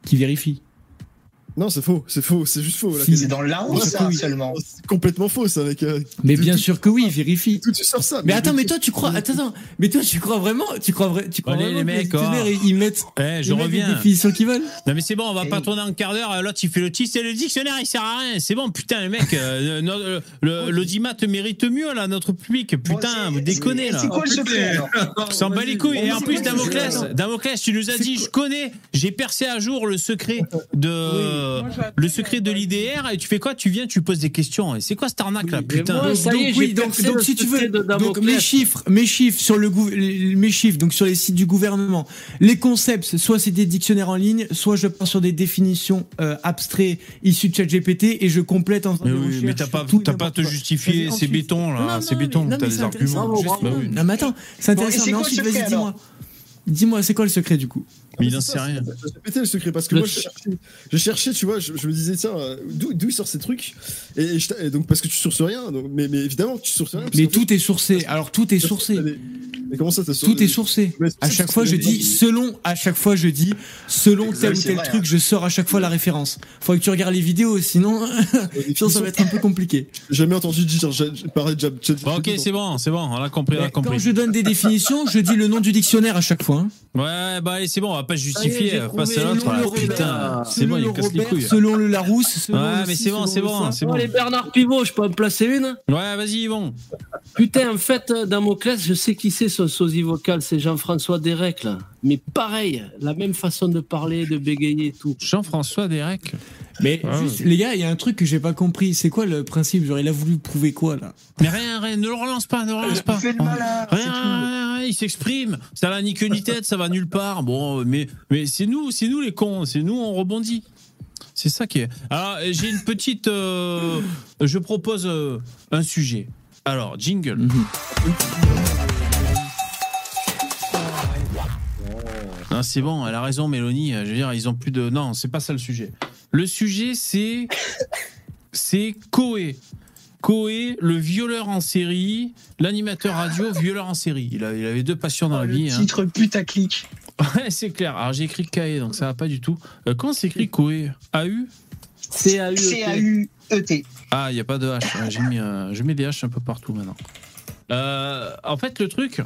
qui vérifie. Non, c'est faux, c'est faux, c'est juste faux. Si, C'est dans Ouais, ça, oui. seulement. C'est complètement faux ça avec. euh, Mais bien sûr que oui, ils vérifient. tout tu sors ça. Mais attends, mais toi tu crois, attends, attends, mais toi tu crois vraiment, tu crois tu crois Allez, vraiment les que mecs, dictionnaires, oh. ils, mettent, Eh, je ils mettent reviens. les définitions qu'ils veulent. Non mais c'est bon, on va Eh pas tourner en quart d'heure. euh, L'autre il fait le titre, c'est le dictionnaire, il sert à rien. C'est bon, putain, les mecs, euh, le- l'audimat mérite mieux là, notre public. Putain, vous déconnez c'est- là. C'est quoi le secret s'en bat les couilles. Et en plus. Damoclès, tu nous as dit, je connais, j'ai percé à jour le secret de, le secret de l'IDR. Et tu fais quoi? Tu viens, tu poses des questions. Et c'est quoi cette arnaque là, Mais putain? moi, ça y est, donc, oui, donc, donc si tu veux, donc mes chiffres, mes chiffres sur le mes chiffres, donc sur les sites du gouvernement, les concepts, soit c'est des dictionnaires en ligne, soit je pars sur des définitions euh, abstraites issues de ChatGPT et je complète en Mais oui, mais t'as pas, t'as pas à te justifier, c'est béton là, c'est béton, t'as des arguments. Bravo. Non mais attends, c'est intéressant. mais ensuite, vas-y, dis-moi. Dis-moi, c'est quoi le secret du coup? Mais il c'est en ça, sait rien. J'ai pété le secret parce que Le moi je cherchais, je cherchais, tu vois, je, je me disais tiens euh, d'où il sort ces trucs? Et, et je t'a- et donc parce que tu sources rien, donc, mais, mais évidemment tu sources rien. Mais tout est sourcé. Alors tout est sourcé. Mais, comment ça Tout est sourcé. À chaque que fois, je dis selon. À chaque fois, je dis selon tel ou tel vrai, truc. hein. Je sors à chaque fois la référence. Faut que tu regardes les vidéos, sinon, sinon ça va être un peu compliqué. J'ai jamais entendu dire parlé de Bon, ok, c'est bon, c'est bon, on a compris, on a Mais Quand compris. je donne des définitions, je dis le nom du dictionnaire à chaque fois. hein. Ouais, bah allez, c'est bon, on va pas justifier face trouvé à l'autre. Putain, c'est bon, il casse les couilles. Selon le Larousse. Ouais, mais c'est bon, c'est bon, c'est bon. les Bernard Pivot, je peux en placer une? Ouais, vas-y, Yvon. Putain, en fait, Damoclès, je sais qui c'est ce sosie vocal, c'est Jean-François Derek, là. Mais pareil, la même façon de parler, de bégayer et tout. Jean-François Derek. Mais Ah, juste, les gars, il y a un truc que j'ai pas compris. C'est quoi le principe? Genre, il a voulu prouver quoi là? Mais rien, rien, ne le relance pas, ne le relance pas. Fais le malin, c'est Rien, rien, rien, il s'exprime. Ça n'a ni queue ni tête, ça va nulle part. Bon, mais, mais c'est nous, c'est nous les cons, c'est nous, on rebondit. C'est ça qui est. Alors, j'ai une petite. euh, je propose euh, un sujet. Alors, jingle. Non, c'est bon, elle a raison, Mélanie. Je veux dire, ils ont plus de. Non, c'est pas ça le sujet. Le sujet, c'est. C'est Koé. Koé, le violeur en série, l'animateur radio, violeur en série. Il, a- il avait deux passions dans la Le vie. hein. titre putaclic. Ouais, c'est clair. Alors j'ai écrit Kaé, donc ça va pas du tout. Euh, comment s'écrit Koé? A-U C-A-U. C-A-U-E-T. Ah, il n'y a pas de H. Ouais, J'ai mis, euh, je mets des H un peu partout maintenant. Euh, en fait, le truc,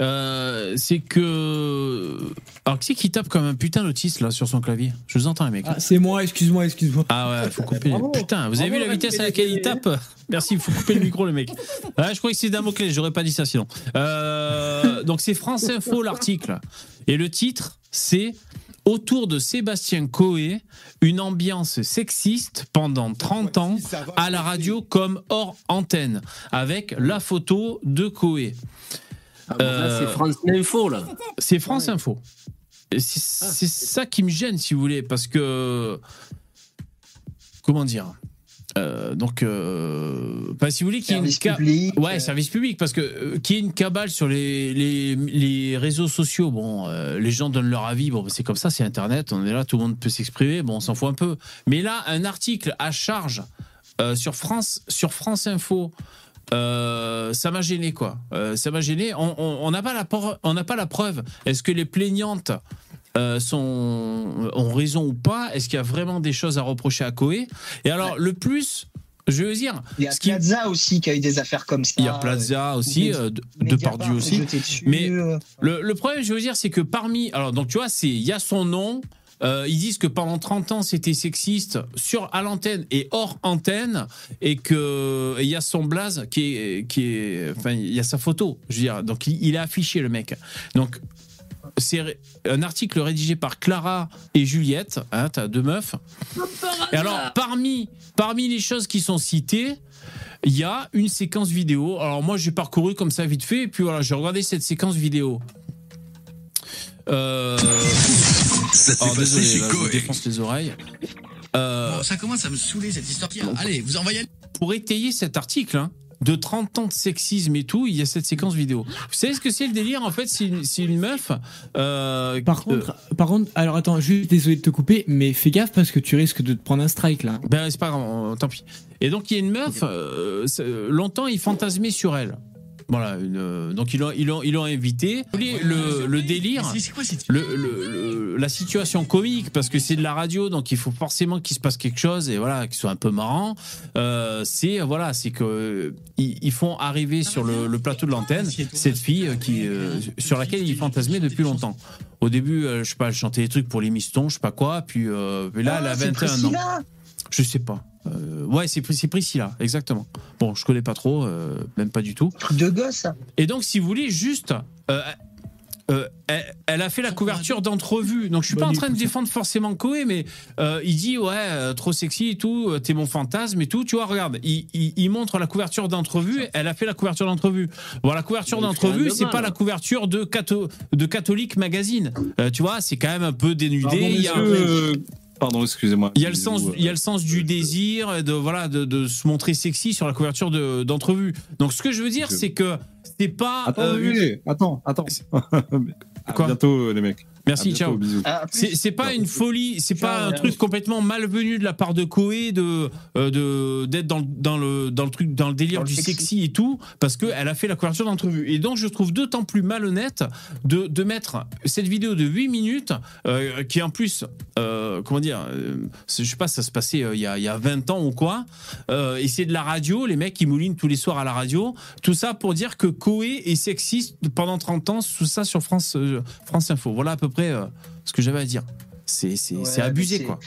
euh, c'est que. Alors, qui c'est qui tape comme un putain d'autiste là sur son clavier? Je vous entends, les mecs. Ah, c'est moi, excuse-moi, excuse-moi. Ah ouais, faut couper. Bravo. Putain, vous avez vu la vitesse à laquelle il tape? Merci, il faut couper le micro, le mec. Ah, je croyais que c'est Damoclès, j'aurais pas dit ça sinon. Euh, donc c'est France Info l'article. Et le titre, c'est Autour de Sébastien Coé, une ambiance sexiste pendant 30 ans à la radio comme hors antenne, avec la photo de Coé. Ah, bon, là, Euh, c'est France Info, là. C'est France Info. Et C'est c'est ça qui me gêne, si vous voulez, parce que. Comment dire Euh, Donc, euh, bah, si vous voulez qu'il y ait une. Public. Ouais, euh, service public, parce que euh, qu'il y ait une cabale sur les, les, les réseaux sociaux, bon, euh, les gens donnent leur avis, bon, c'est comme ça, c'est Internet, on est là, tout le monde peut s'exprimer, bon, on s'en fout un peu. Mais là, un article à charge euh, sur, France, sur France Info, euh, ça m'a gêné, quoi. Euh, ça m'a gêné. On- n'a pas, la on n'a pas la preuve. Est-ce que les plaignantes euh, sont, ont raison ou pas? Est-ce qu'il y a vraiment des choses à reprocher à Coé Et alors, le plus, je veux dire, Il y a qui- Plaza aussi qui a eu des affaires comme ça. il y a Plaza aussi, euh, de, est aussi. dessus, Mais- euh, Le, le problème, je veux dire, c'est que parmi. Alors, donc, tu vois, c'est il y a son nom. Euh, ils disent que pendant 30 ans, c'était sexiste sur à l'antenne et hors antenne, et que il y a son blaze qui est, qui est, enfin, il y a sa photo. Je veux dire, donc il, il a affiché le mec. Donc, c'est un article rédigé par Clara et Juliette. Hein, T'as deux meufs. Et alors, parmi, parmi les choses qui sont citées, il y a une séquence vidéo. Alors moi, j'ai parcouru comme ça vite fait, et puis voilà, j'ai regardé cette séquence vidéo. Euh... Ça alors, passé désolé, chez là, je me Koé. défonce les oreilles. Euh, Bon, ça commence à me saouler cette histoire. Allez, vous envoyez. pour étayer cet article, hein, de 30 ans de sexisme et tout, il y a cette séquence vidéo. Vous savez ce que c'est le délire En fait, c'est une, meuf. euh, Par contre, par contre, alors attends, juste désolé de te couper, mais fais gaffe parce que tu risques de te prendre un strike là. Ben, c'est pas grave, tant pis. Et donc, il y a une meuf, euh, c'est- longtemps, il fantasmait sur elle. Voilà, une, euh, donc ils l'ont ils l'ont ils l'ont invité. Le, le délire, le, le- le- la situation comique parce que c'est de la radio, donc il faut forcément qu'il se passe quelque chose et voilà, qu'il soit un peu marrant. Euh, c'est voilà, c'est que euh, ils, ils font arriver sur le, le plateau de l'antenne cette fille qui euh, sur laquelle ils fantasmaient depuis longtemps. Au début, euh, je sais pas, elle chantait des trucs pour les mistons, je sais pas quoi, puis, euh, puis là, elle a Ah, c'est 21 ans. Je sais pas. Euh, ouais, c'est Pris- c'est Priscilla, exactement. Bon, je connais pas trop, euh, même pas du tout. Truc de gosse. Et donc, si vous voulez, juste. euh, euh, elle, elle a fait la couverture d'entrevue. Donc, je suis pas en train de défendre forcément Koé, mais euh, il dit Ouais, euh, trop sexy et tout, euh, t'es mon fantasme et tout. Tu vois, regarde, il, il- il montre la couverture d'entrevue. Elle a fait la couverture d'entrevue. Bon, la couverture d'entrevue, c'est pas la couverture de, Catho- de Catholique Magazine. Euh, tu vois, c'est quand même un peu dénudé. Pardon, il y a un- monsieur, euh, Pardon, excusez-moi. il y a le sens, il y a le sens du désir et de voilà de, de se montrer sexy sur la couverture de- d'entrevue. Donc ce que je veux dire, c'est que c'est pas. Attends, euh, oui, attends, attends. À Quoi? bientôt, les mecs. Merci, ciao. C'est pas une folie, c'est pas un truc complètement malvenu de la part de Koé de euh, de d'être dans, le- dans le dans le truc dans le délire Dans le du sexy. sexy et tout parce que elle a fait la couverture d'entrevue. Et donc je trouve d'autant plus malhonnête de, de mettre cette vidéo de 8 minutes euh, qui en plus euh, comment dire euh, je sais pas ça se passait euh, il y a il y a 20 ans ou quoi euh, et c'est de la radio les mecs qui moulinent tous les soirs à la radio. Tout ça pour dire que Koé est sexiste pendant 30 ans tout ça sur France euh, France Info. Voilà à peu près euh, ce que j'avais à dire. C'est Ouais, abusé, c'est- quoi.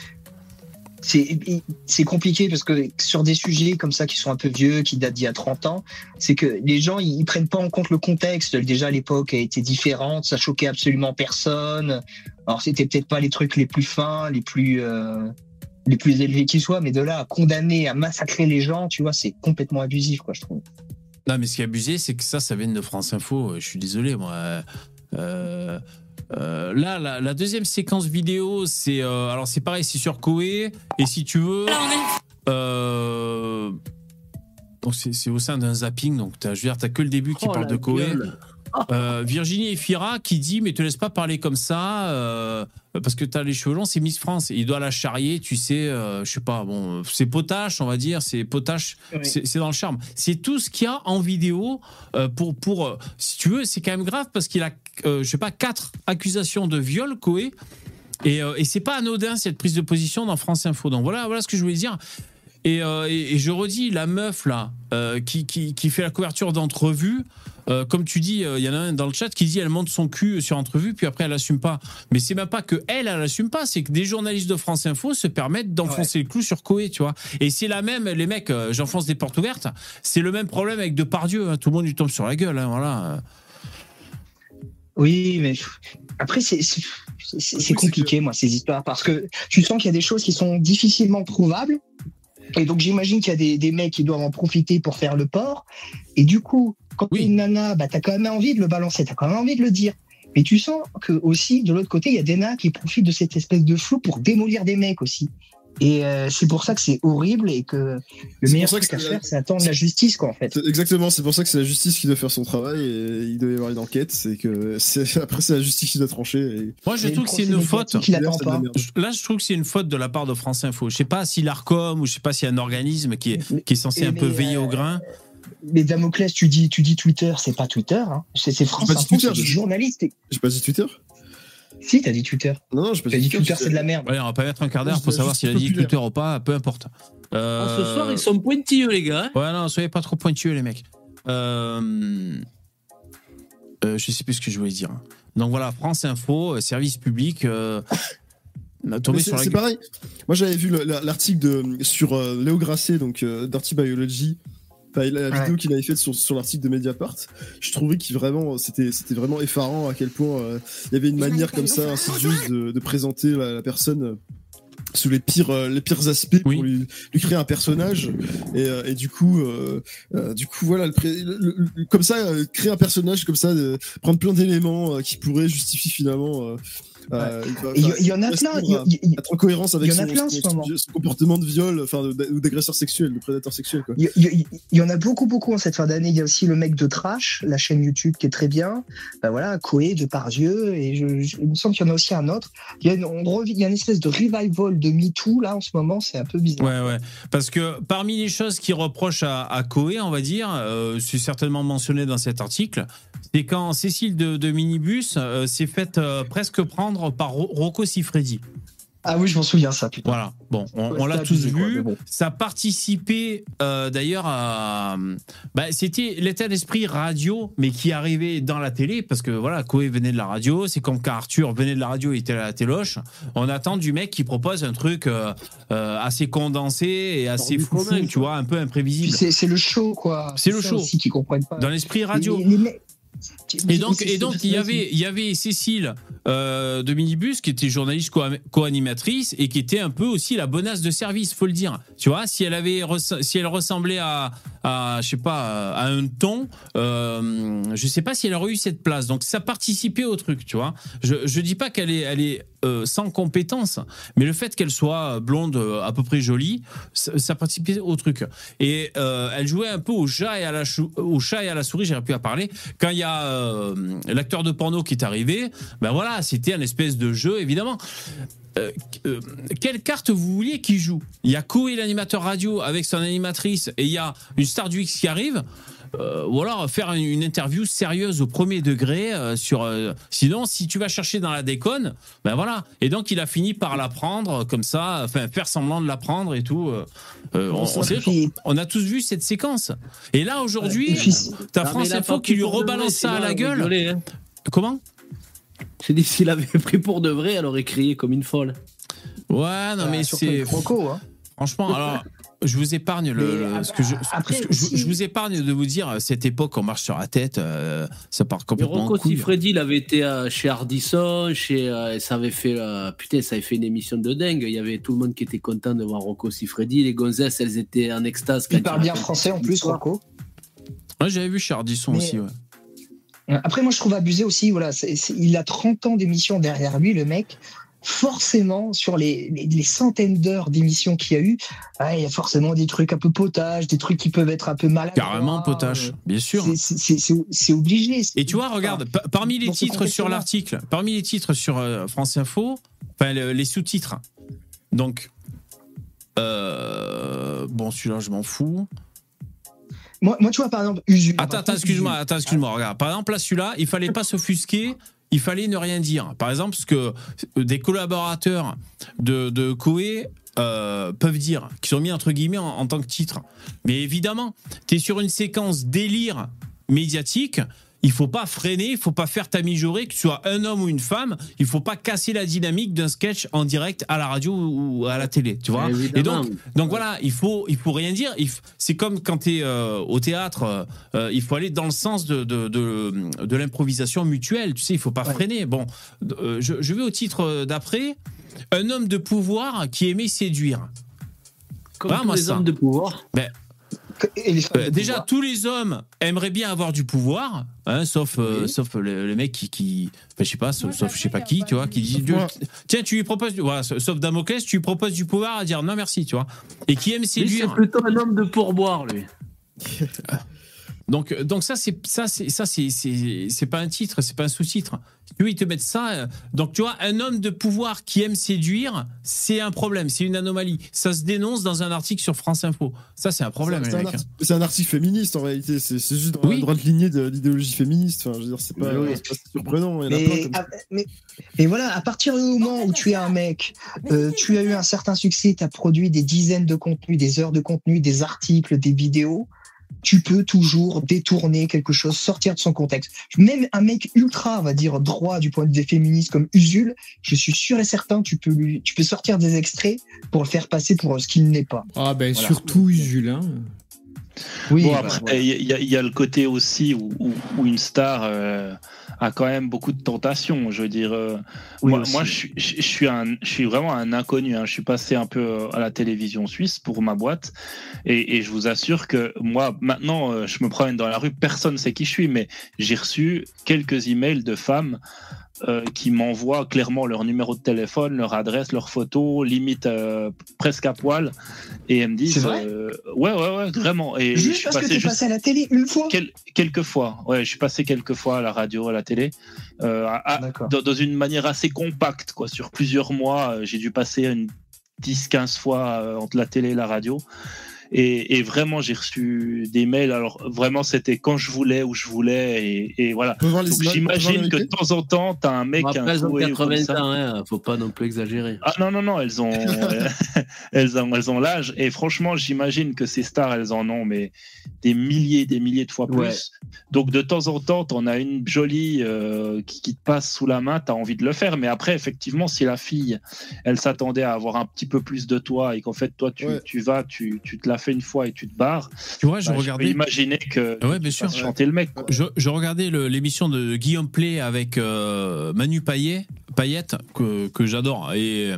c'est compliqué parce que sur des sujets comme ça qui sont un peu vieux, qui datent d'il y a 30 ans, c'est que les gens ils, prennent pas en compte le contexte. Déjà l'époque a été différente, ça choquait absolument personne. Alors c'était peut-être pas les trucs les plus fins, les plus euh, les plus élevés qui soient, mais de là à condamner, à massacrer les gens, tu vois, c'est complètement abusif, quoi, je trouve. Non, mais ce qui est abusé, c'est que ça, ça vient de France Info. Je suis désolé, moi. Euh, euh, là, la, la deuxième séquence vidéo, c'est euh, alors c'est pareil, c'est sur Koé. Et si tu veux, euh, donc c'est au sein d'un zapping. Donc t'as, je veux dire, t'as que le début qui Oh, parle de Koé. Euh, Virginie Efira qui dit mais te laisse pas parler comme ça euh, parce que t'as les cheveux longs c'est Miss France il doit la charrier tu sais euh, je sais pas bon c'est potache on va dire c'est potache Oui. c'est dans le charme c'est tout ce qu'il y a en vidéo euh, pour pour si tu veux c'est quand même grave parce qu'il a euh, je sais pas quatre accusations de viol Koé et, euh, et c'est pas anodin cette prise de position dans France Info donc voilà voilà ce que je voulais dire et, euh, et- et je redis, la meuf là, euh, qui, qui, qui fait la couverture d'entrevue, comme tu dis, il y en a un dans le chat qui dit elle monte son cul sur entrevue, puis après elle assume pas. Mais c'est même pas que elle, elle assume pas, c'est que des journalistes de France Info se permettent d'enfoncer le clou sur Koé, tu vois. Et c'est la même, les mecs, j'enfonce des portes ouvertes, c'est le même problème avec Depardieu, hein, tout le monde lui tombe sur la gueule, hein, voilà. Oui, mais après, c'est compliqué, moi, ces histoires, parce que tu sens qu'il y a des choses qui sont difficilement prouvables. Et donc, j'imagine qu'il y a des, des mecs qui doivent en profiter pour faire le port. Et du coup, quand t'es une nana, bah, t'as quand même envie de le balancer, t'as quand même envie de le dire. Mais tu sens que aussi, de l'autre côté, il y a des nanas qui profitent de cette espèce de flou pour démolir des mecs aussi. Et euh, c'est pour ça que c'est horrible et que le meilleur truc que à faire, c'est attendre la justice, quoi, en fait. Exactement, c'est pour ça que c'est la justice qui doit faire son travail et il doit y avoir une enquête. C'est que c'est après c'est la justice qui doit trancher. et- Moi, je trouve que c'est une faute. Là, je trouve que c'est une faute de la part de France Info. Je sais pas si l'Arcom ou je sais pas s'il y a un organisme qui est, qui est censé un peu mais, veiller euh, au grain. Mais Damoclès, tu dis, tu dis Twitter, c'est pas Twitter, hein. c'est France Info, Twitter, c'est des journalistes. J'ai pas dit Twitter Si, t'as dit Twitter. Non, non, j'ai pas T'as dit Twitter, c'est de la merde. Ouais, on va pas mettre un quart d'heure pour savoir s'il a dit. Twitter ou pas, peu importe. Euh, Ah, ce soir, ils sont pointilleux, les gars. Ouais, non, soyez pas trop pointueux, les mecs. Euh... euh, je sais plus ce que je voulais dire. Donc voilà, France Info, euh, service public. Euh... on a tombé Mais sur C'est la c'est gueule. pareil. Moi, j'avais vu le- la- l'article de sur euh, Léo Grasset, donc euh, Dirty Biology, Enfin, la vidéo qu'il avait faite sur, sur l'article de Mediapart, je trouvais qu'il vraiment, c'était, c'était vraiment effarant à quel point euh, il y avait une manière comme ça insidieuse de, de présenter la, la personne euh, sous les pires, euh, les pires aspects pour lui, lui créer un personnage. Et, et du coup, euh, euh, du coup voilà, le pré- le- le- comme ça, créer un personnage comme ça, de, prendre plein d'éléments euh, qui pourraient justifier finalement. euh, euh, enfin, Et il y- il y en a plein, il y a- à- il y- être en cohérence avec il y en a son, plein en son- ce moment. son comportement de viol, enfin ou d'agresseur sexuel, de prédateur sexuel. Il y, en a beaucoup, beaucoup en cette fin d'année. Il y a aussi le mec de Trash, la chaîne YouTube qui est très bien. Ben voilà, Koé, Depardieu, et je, je- il me semble qu'il y en a aussi un autre. Il y a une, on revit- il y a une espèce de revival de MeToo, là, en ce moment, c'est un peu bizarre. Ouais, ouais. Parce que parmi les choses qui reprochent à, à Coé, on va dire, euh, c'est certainement mentionné dans cet article, c'est quand Cécile de, de Minibus euh, s'est faite euh, presque prendre par Ro- Rocco Siffredi. Ah oui, je m'en souviens, ça, putain. Voilà. Bon, on, Ouais, on l'a tous quoi, vu. bon. Ça participait euh, d'ailleurs à. Bah, C'était l'état d'esprit radio, mais qui arrivait dans la télé, parce que voilà, Coé venait de la radio. C'est comme quand Arthur venait de la radio, il était à la téloche. On attend du mec qui propose un truc euh, euh, assez condensé et assez fou, tu vois, un peu imprévisible. c'est le show, quoi. C'est le show. aussi qu'ils comprennent pas. Dans l'esprit radio. Les- Et donc, et donc il y avait, il y avait Cécile euh, de Minibus qui était journaliste co- co-animatrice et qui était un peu aussi la bonasse de service, faut le dire. Tu vois, si elle avait, si elle ressemblait à, à je sais pas, à un ton, euh, je sais pas si elle aurait eu cette place. Donc ça participait au truc, tu vois. Je, je dis pas qu'elle est, elle est euh, sans compétence, mais le fait qu'elle soit blonde, euh, à peu près jolie, ça, ça participait au truc. Et elle jouait un peu au chat et à la, au chat et à la souris, j'aurais pu en parler. Quand il y a euh, l'acteur de porno qui est arrivé, ben voilà, c'était un espèce de jeu, évidemment. Euh, euh, quelle carte vous vouliez qui joue? Il y a Koé, l'animateur radio, avec son animatrice, et il y a une star du X qui arrive. Euh, ou alors faire une, interview sérieuse au premier degré euh, sur. euh, sinon, si tu vas chercher dans la déconne, ben voilà. Et donc, il a fini par la prendre comme ça, enfin faire semblant de la prendre et tout. euh, on, on sait on a tous vu cette séquence. Et là, aujourd'hui, t'as France Info qui lui rebalance ça à la gueule. hein. Comment? J'ai dit, s'il avait pris pour de vrai, elle aurait crié comme une folle. Ouais, non, Ah, mais c'est. Franco, hein. Franchement, alors. Je vous épargne le, Mais le- ce que je, après ce que je, je vous épargne de vous dire cette époque on marche sur la tête, euh, ça part complètement en Rocco couille. Siffredi, il avait été euh, chez Ardisson, chez, euh, ça avait fait, euh, putain, ça avait fait une émission de dingue. Il y avait tout le monde qui était content de voir Rocco Siffredi. Les gonzesses, elles étaient en extase. Il parle bien français en plus, Rocco. Ouais, j'avais vu chez Ardisson Mais- aussi. Ouais. Après, moi, je trouve abusé aussi. Voilà, il a 30 ans d'émission derrière lui, le mec. Forcément, sur les, les- les centaines d'heures d'émissions qu'il y a eu, ah, il y a forcément des trucs un peu potages, des trucs qui peuvent être un peu malades. Carrément potache, bien sûr. C'est- obligé. Et tu vois, regarde, pa- parmi les titres sur l'article, parmi les titres sur euh, France Info, enfin le- les sous-titres. Donc, euh, bon, celui-là, je m'en fous. Moi, moi, tu vois, par exemple, Usu. Attends, attends, excuse-moi, attends, excuse-moi. Regarde, par exemple, là, celui-là, il fallait pas s'offusquer. Il fallait ne rien dire. Par exemple, ce que des collaborateurs de, de euh, peuvent dire, qui sont mis entre guillemets en, en tant que titre. Mais évidemment, tu es sur une séquence délire médiatique. Il faut pas freiner, il faut pas faire ta mijaurée, que tu sois un homme ou une femme. Il faut pas casser la dynamique d'un sketch en direct à la radio ou à la télé, tu vois. Et donc, donc voilà, il faut, il faut rien dire. C'est comme quand tu es au théâtre, euh, euh, il faut aller dans le sens de, de, de, de l'improvisation mutuelle. Tu sais, il faut pas freiner. Bon, euh, je, je vais au titre d'après. Un homme de pouvoir qui aimait séduire. Comme Ah, tous moi, les ça. hommes de pouvoir. Ben, euh, déjà, tous les hommes aimeraient bien avoir du pouvoir, hein, sauf, euh, sauf le, le mec qui, qui je sais pas, sauf, sauf je sais pas qui, tu vois, qui dit, tiens, tu lui proposes, voilà, sauf Damoclès, tu lui proposes du pouvoir à dire non merci, tu vois, et qui aime Lui, c'est séduire. plutôt un homme de pourboire, lui. Donc, donc ça, c'est ça, c'est ça, c'est c'est c'est pas un titre, c'est pas un sous-titre. Tu ils te mettent ça. euh, Donc, tu vois, un homme de pouvoir qui aime séduire, c'est un problème, c'est une anomalie. Ça se dénonce dans un article sur France Info. Ça, c'est un problème, C'est les un, mecs. hein. un article féministe en réalité, c'est c'est juste dans Oui. la droite lignée de l'idéologie féministe. Enfin, je veux dire, c'est pas, Oui, oui. c'est pas surprenant. Plein mais voilà, à partir du moment où tu es un mec, euh, tu as eu un certain succès, tu as produit des dizaines de contenus, des heures de contenu, des articles, des vidéos, tu peux toujours détourner quelque chose, sortir de son contexte. Même un mec ultra, on va dire, droit du point de vue féministe comme Usul, je suis sûr et certain, tu peux lui, tu peux sortir des extraits pour le faire passer pour ce qu'il n'est pas. Ah ben Voilà. surtout Usul. Hein. Oui, bon, après, voilà. il y, a- il y a le côté aussi où, où- où une star euh, a quand même beaucoup de tentations. Je veux dire, euh, Oui, moi, moi, je, suis- je, je suis un, je suis vraiment un inconnu. hein. Je suis passé un peu euh, à la télévision suisse pour ma boîte. Et, et je vous assure que moi, maintenant, euh, je me promène dans la rue, personne ne sait qui je suis, mais j'ai reçu quelques emails de femmes euh, qui m'envoient clairement leur numéro de téléphone, leur adresse, leurs photos, limite euh, presque à poil, et elles me disent, vrai euh, ouais, ouais, ouais, vraiment. Et je suis parce que passé t'es juste passé à la télé une fois quel- quelques fois. Ouais, je suis passé quelques fois à la radio, à la télé, euh, à- dans, dans une manière assez compacte, quoi. Sur plusieurs mois, euh, j'ai dû passer une 10-15 fois entre la télé et la radio. Et, et vraiment, j'ai reçu des mails. Alors, vraiment, c'était quand je voulais, où je voulais. Et, et voilà. J'imagine que de temps en temps, t'as un mec, un après, elles ont Koé ou comme 80 ça. ans, hein, faut pas non plus exagérer. Ah non, non, non, elles ont, elles ont, elles ont l'âge. Et franchement, j'imagine que ces stars, elles en ont, mais des milliers, des milliers de fois plus. Ouais. Donc, de temps en temps, t'en as une jolie euh, qui, qui te passe sous la main, t'as envie de le faire. Mais après, effectivement, si la fille, elle s'attendait à avoir un petit peu plus de toi et qu'en fait, toi, tu, Ouais. tu vas, tu, tu te la une fois et tu te barres, Tu vois, je bah, regardais. peux imaginer que Ouais, bien tu sûr. chanter le mec. quoi. Je, je regardais l'émission de Guillaume Play avec euh, Manu Payet, Payette, que, que j'adore. Et,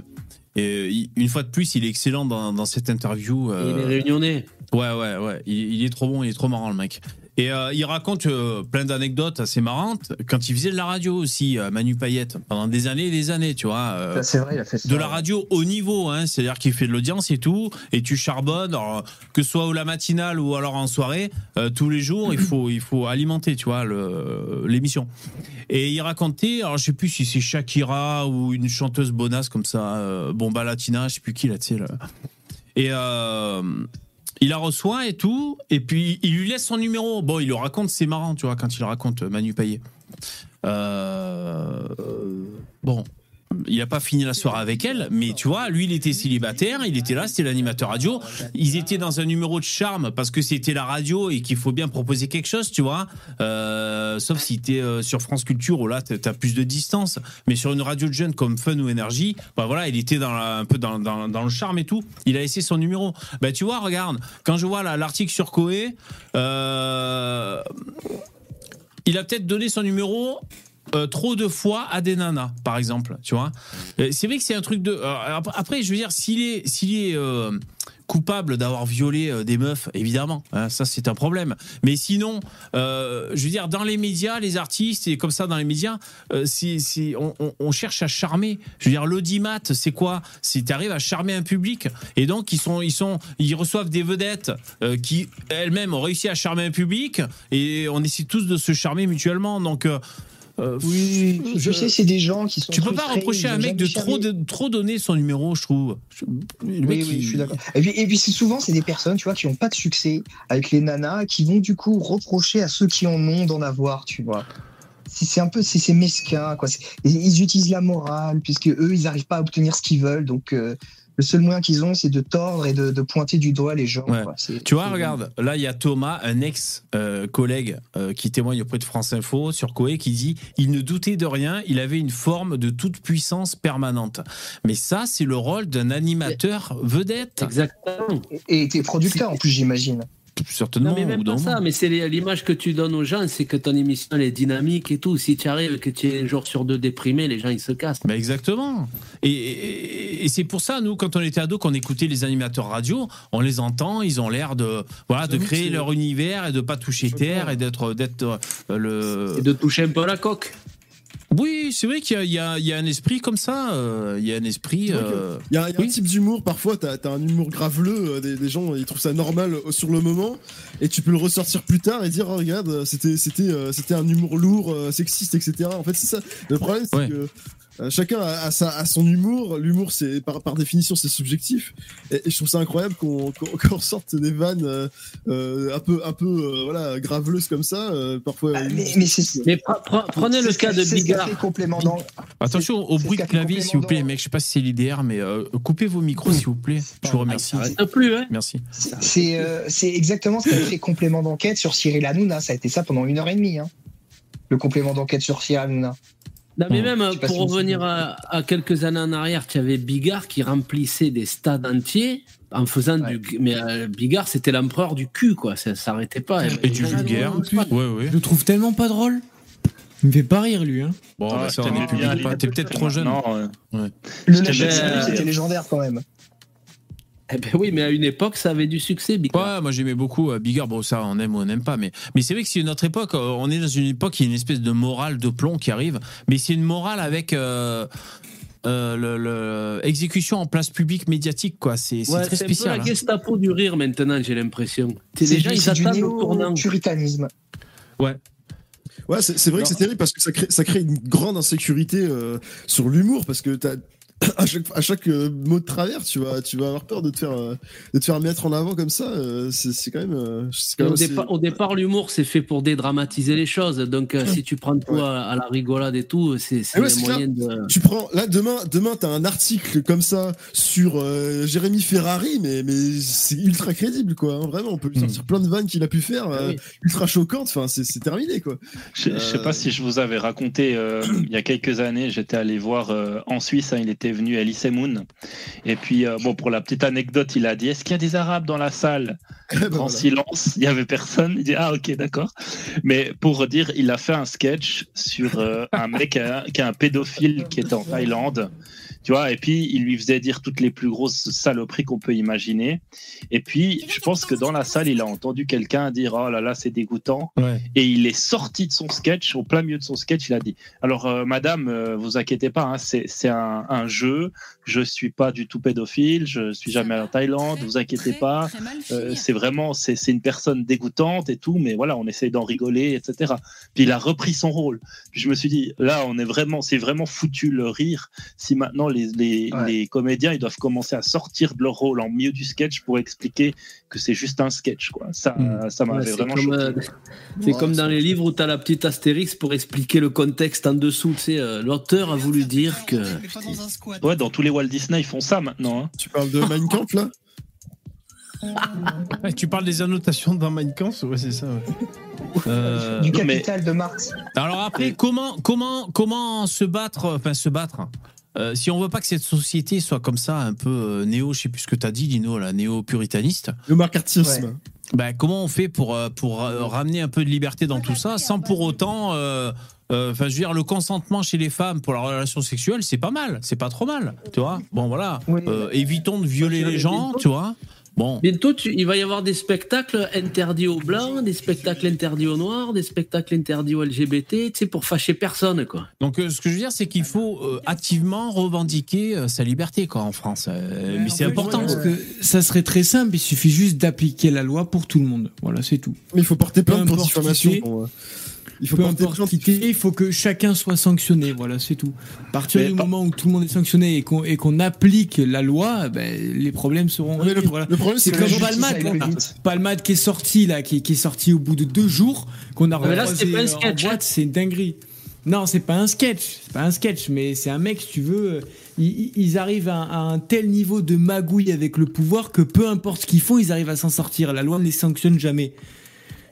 et il- une fois de plus, il est excellent dans, dans cette interview. Et euh, les réunionnais. Ouais, ouais, ouais. Il, il est trop bon, il est trop marrant, le mec. Et euh, il raconte euh, plein d'anecdotes assez marrantes. Quand il faisait de la radio aussi, euh, Manu Payette, pendant des années et des années, tu vois. Ça, C'est vrai, il a fait ça. de la radio haut niveau, hein, c'est-à-dire qu'il fait de l'audience et tout, et tu charbonnes, alors, que ce soit au la matinale ou alors en soirée, tous les jours, il faut, il faut alimenter, tu vois, le- l'émission. Et il racontait, alors je sais plus si c'est Shakira ou une chanteuse bonasse comme ça, Bomba Latina, je sais plus qui là, tu sais. là. Et il la reçoit et tout, et puis il lui laisse son numéro. Bon, il le raconte, c'est marrant, tu vois, quand il raconte, Manu Payet. Euh, bon, il n'a pas fini la soirée avec elle, mais tu vois, lui, il était célibataire, il était là, c'était l'animateur radio. Ils étaient dans un numéro de charme parce que c'était la radio et qu'il faut bien proposer quelque chose, tu vois. Euh, sauf si tu es sur France Culture où là, tu as plus de distance. Mais sur une radio de jeunes comme Fun ou Énergie, bah voilà, il était un peu dans, le charme et tout. Il a laissé son numéro. Bah tu vois, regarde, quand je vois l'article sur Coé, euh, il a peut-être donné son numéro euh, trop de fois à des nanas, par exemple, tu vois. Euh, C'est vrai que c'est un truc de. euh, ap- après, je veux dire, s'il est, s'il est coupable d'avoir violé des meufs, évidemment, hein, ça c'est un problème. Mais sinon, je veux dire, dans les médias, les artistes et comme ça dans les médias, c'est, on, cherche à charmer. Je veux dire, l'audimat, c'est quoi? C'est t'arrives à charmer un public et donc ils sont, ils sont, ils reçoivent des vedettes qui elles-mêmes ont réussi à charmer un public et on essaie tous de se charmer mutuellement. Donc euh, Oui, je sais, c'est des gens qui sont. tu peux pas reprocher à un mec de trop, de trop donner son numéro, je trouve. Le Oui, mec, oui, il- je suis d'accord. Et puis, et puis souvent c'est des personnes, tu vois, qui n'ont pas de succès avec les nanas, qui vont du coup reprocher à ceux qui en ont d'en avoir, tu vois. C'est un peu, c'est mesquin, quoi. Ils utilisent la morale, puisque eux, ils n'arrivent pas à obtenir ce qu'ils veulent, donc euh, le seul moyen qu'ils ont, c'est de tordre et de, de pointer du doigt les gens. Ouais. quoi. C'est- Tu vois, regarde, là, il y a Thomas, un ex-collègue euh, qui témoigne auprès de France Info sur Coé, qui dit Il ne doutait de rien, il avait une forme de toute puissance permanente. Mais ça, c'est le rôle d'un animateur vedette. Exactement. Et t'es producteur en plus, j'imagine. Certainement. Non, mais même pas ça, mais c'est l'image que tu donnes aux gens, c'est que ton émission elle est dynamique et tout. Si tu arrives que tu es un jour sur deux déprimé, les gens ils se cassent. Bah, exactement. Et, et- et c'est pour ça, nous, quand on était ados, qu'on écoutait les animateurs radio, on les entend, ils ont l'air de, voilà, de créer leur univers et de pas toucher terre et d'être, d'être euh, le. Et de toucher un peu la coque. Oui, c'est vrai qu'il y a, y y un esprit comme ça. euh, Il y a un esprit. Euh, Il y a, il y a oui. un type d'humour, parfois, t'as as un humour graveleux, euh, des, des gens ils trouvent ça normal euh, sur le moment, et tu peux le ressortir plus tard et dire, oh, regarde, euh, c'était euh, un humour lourd, euh, sexiste, etc. En fait, c'est ça. Le problème, c'est Ouais. que euh, chacun a, a sa- a son humour. L'humour, c'est par, par définition, c'est subjectif. Et, et je trouve ça incroyable qu'on qu'on qu'on sorte des vannes euh, euh, un peu, un peu euh, voilà, graveleuses comme ça. euh, parfois. Ah, mais mais c'est- Mais pre- pre- prenez le cas de Bigard. fait complément dans- Attention au bruit de clavier, s'il vous plaît, mec. Je sais pas si c'est l'IDR, mais euh, coupez vos micros, s'il vous plaît. Je vous remercie. Arrête plus, hein. Merci. C'est euh, c'est exactement ce qu'a fait complément d'enquête sur Cyril Hanouna. Ça a été ça pendant une heure et demie. hein. Le complément d'enquête sur Cyril Hanouna. Non, mais même pour revenir à, à quelques années en arrière, tu avais Bigard qui remplissait des stades entiers en faisant Ouais. du. Mais euh, Bigard, c'était l'empereur du cul, quoi. Ça s'arrêtait pas. Et du vulgaire. Ouais, ouais. Je le trouve tellement pas drôle. Il me fait pas rire, lui. Hein. Bon, Ah, bah, ça, on est pas-. T'es peut-être trop jeune. Non, euh, c'était légendaire quand même. Eh ben oui, mais à une époque, ça avait du succès, Bigard. Ouais, moi j'aimais beaucoup euh, Bigard. Bon, ça, on aime ou on n'aime pas. Mais, mais c'est vrai que c'est une autre époque. euh, On est dans une époque, il y a une espèce de morale de plomb qui arrive. Mais c'est une morale avec. euh, euh, le, le- exécution en place publique médiatique quoi c'est Ouais, très c'est un peu spécial la hein. Gestapo du rire maintenant, j'ai l'impression. C'est C'est Les gens, du, ils attendent au tournant. néo-puritanisme. ouais Ouais, c'est c'est vrai que c'est terrible parce que ça crée, ça crée une grande insécurité euh, sur l'humour parce que t'as à chaque, à chaque euh, mot de travers, tu vas, tu vas avoir peur de te faire, euh, de te faire mettre en avant comme ça. euh, c'est c'est quand même. euh, c'est quand Et même Au, départ, au départ, l'humour, c'est fait pour dédramatiser les choses. Donc, euh, si tu prends tout Ouais. à, à la rigolade et tout, c'est c'est Ah ouais, moyen de. Tu prends là demain, demain t'as un article comme ça sur euh, Jérémy Ferrari, mais mais c'est ultra crédible quoi. hein, vraiment, on peut lui sortir plein de vannes qu'il a pu faire, euh, Ah oui. ultra choquantes. Enfin, c'est c'est terminé quoi. Je ne sais Euh, pas si je vous avais raconté, euh, il y a quelques années, j'étais allé voir euh, en Suisse, hein, il était venu à Moon. Et puis, euh, bon, pour la petite anecdote, il a dit Est-ce qu'il y a des Arabes dans la salle? Ben voilà. silence, il n'y avait personne. Il dit Ah, ok, d'accord. Mais pour dire, il a fait un sketch sur euh, un mec qui est un pédophile qui est en Thaïlande. Tu vois, et puis il lui faisait dire toutes les plus grosses saloperies qu'on peut imaginer. Et puis, je pense que dans la salle, il a entendu quelqu'un dire Oh là là, c'est dégoûtant. ouais Et il est sorti de son sketch, au plein milieu de son sketch, il a dit Alors, euh, madame, euh, vous inquiétez pas, hein, c'est un jeu, je suis pas du tout pédophile, je suis jamais allé en Thaïlande, vous inquiétez pas, euh, c'est vraiment, c'est c'est une personne dégoûtante et tout, mais voilà, on essaie d'en rigoler, etc. Puis il a repris son rôle. Puis je me suis dit Là, on est vraiment, c'est vraiment foutu le rire si maintenant les, les, Ouais. les comédiens ils doivent commencer à sortir de leur rôle en milieu du sketch pour expliquer que c'est juste un sketch, quoi. Ça, Mm. ça m'avait c'est vraiment comme, choqué. euh, c'est Ouais, comme dans les livres où tu as la petite astérix pour expliquer le contexte en dessous. Tu sais, euh, l'auteur a voulu dire que. Ouais, dans tous les Walt Disney, font ça maintenant. hein. Tu parles de Mein Kampf là? Ouais, tu parles des annotations dans Mein Kampf ouais c'est ça ouais. Euh, Du mais- capital de Marx. Alors après, comment, comment, comment se battre, enfin se battre? Euh, si on veut pas que cette société soit comme ça, un peu euh, néo, je sais plus ce que tu as dit, Lino, la néo-puritaniste, Le marcartisme. Ouais. ben, comment on fait pour, pour euh, ramener un peu de liberté dans tout ça sans pour autant. Euh, euh, Enfin, je veux dire, le consentement chez les femmes pour la relation sexuelle, c'est pas mal, c'est pas trop mal, tu vois. Bon, voilà. Oui. Euh, évitons de violer les gens, tu vois. Bon. Bientôt, tu- il va y avoir des spectacles interdits aux blancs, des spectacles interdits aux noirs, des spectacles interdits aux LGBT, tu sais, pour fâcher personne, quoi. Donc, euh, ce que je veux dire, c'est qu'il faut euh, activement revendiquer euh, sa liberté, quoi, en France. Euh, mais c'est important. Parce que ça serait très simple, il suffit juste d'appliquer la loi pour tout le monde. Voilà, c'est tout. Mais il faut porter plainte pour diffamation. Il faut Peu porter importe plainte. qui t'es, il faut que chacun soit sanctionné. Voilà, c'est tout. À partir Mais du par- moment où tout le monde est sanctionné et qu'on et qu'on applique la loi, ben, les problèmes seront Mais le, voilà. le problème, C'est comme Palmade, là. Palmade qui est sorti là, qui, qui est sorti au bout de deux jours, qu'on a Mais là, recroisé, c'était pas un sketch, en boîte, c'est une dinguerie. Non, c'est pas un sketch, c'est pas un sketch, mais c'est un mec, si tu veux, euh, ils, ils arrivent à, à un tel niveau de magouille avec le pouvoir que peu importe ce qu'ils font, ils arrivent à s'en sortir. La loi ne les sanctionne jamais.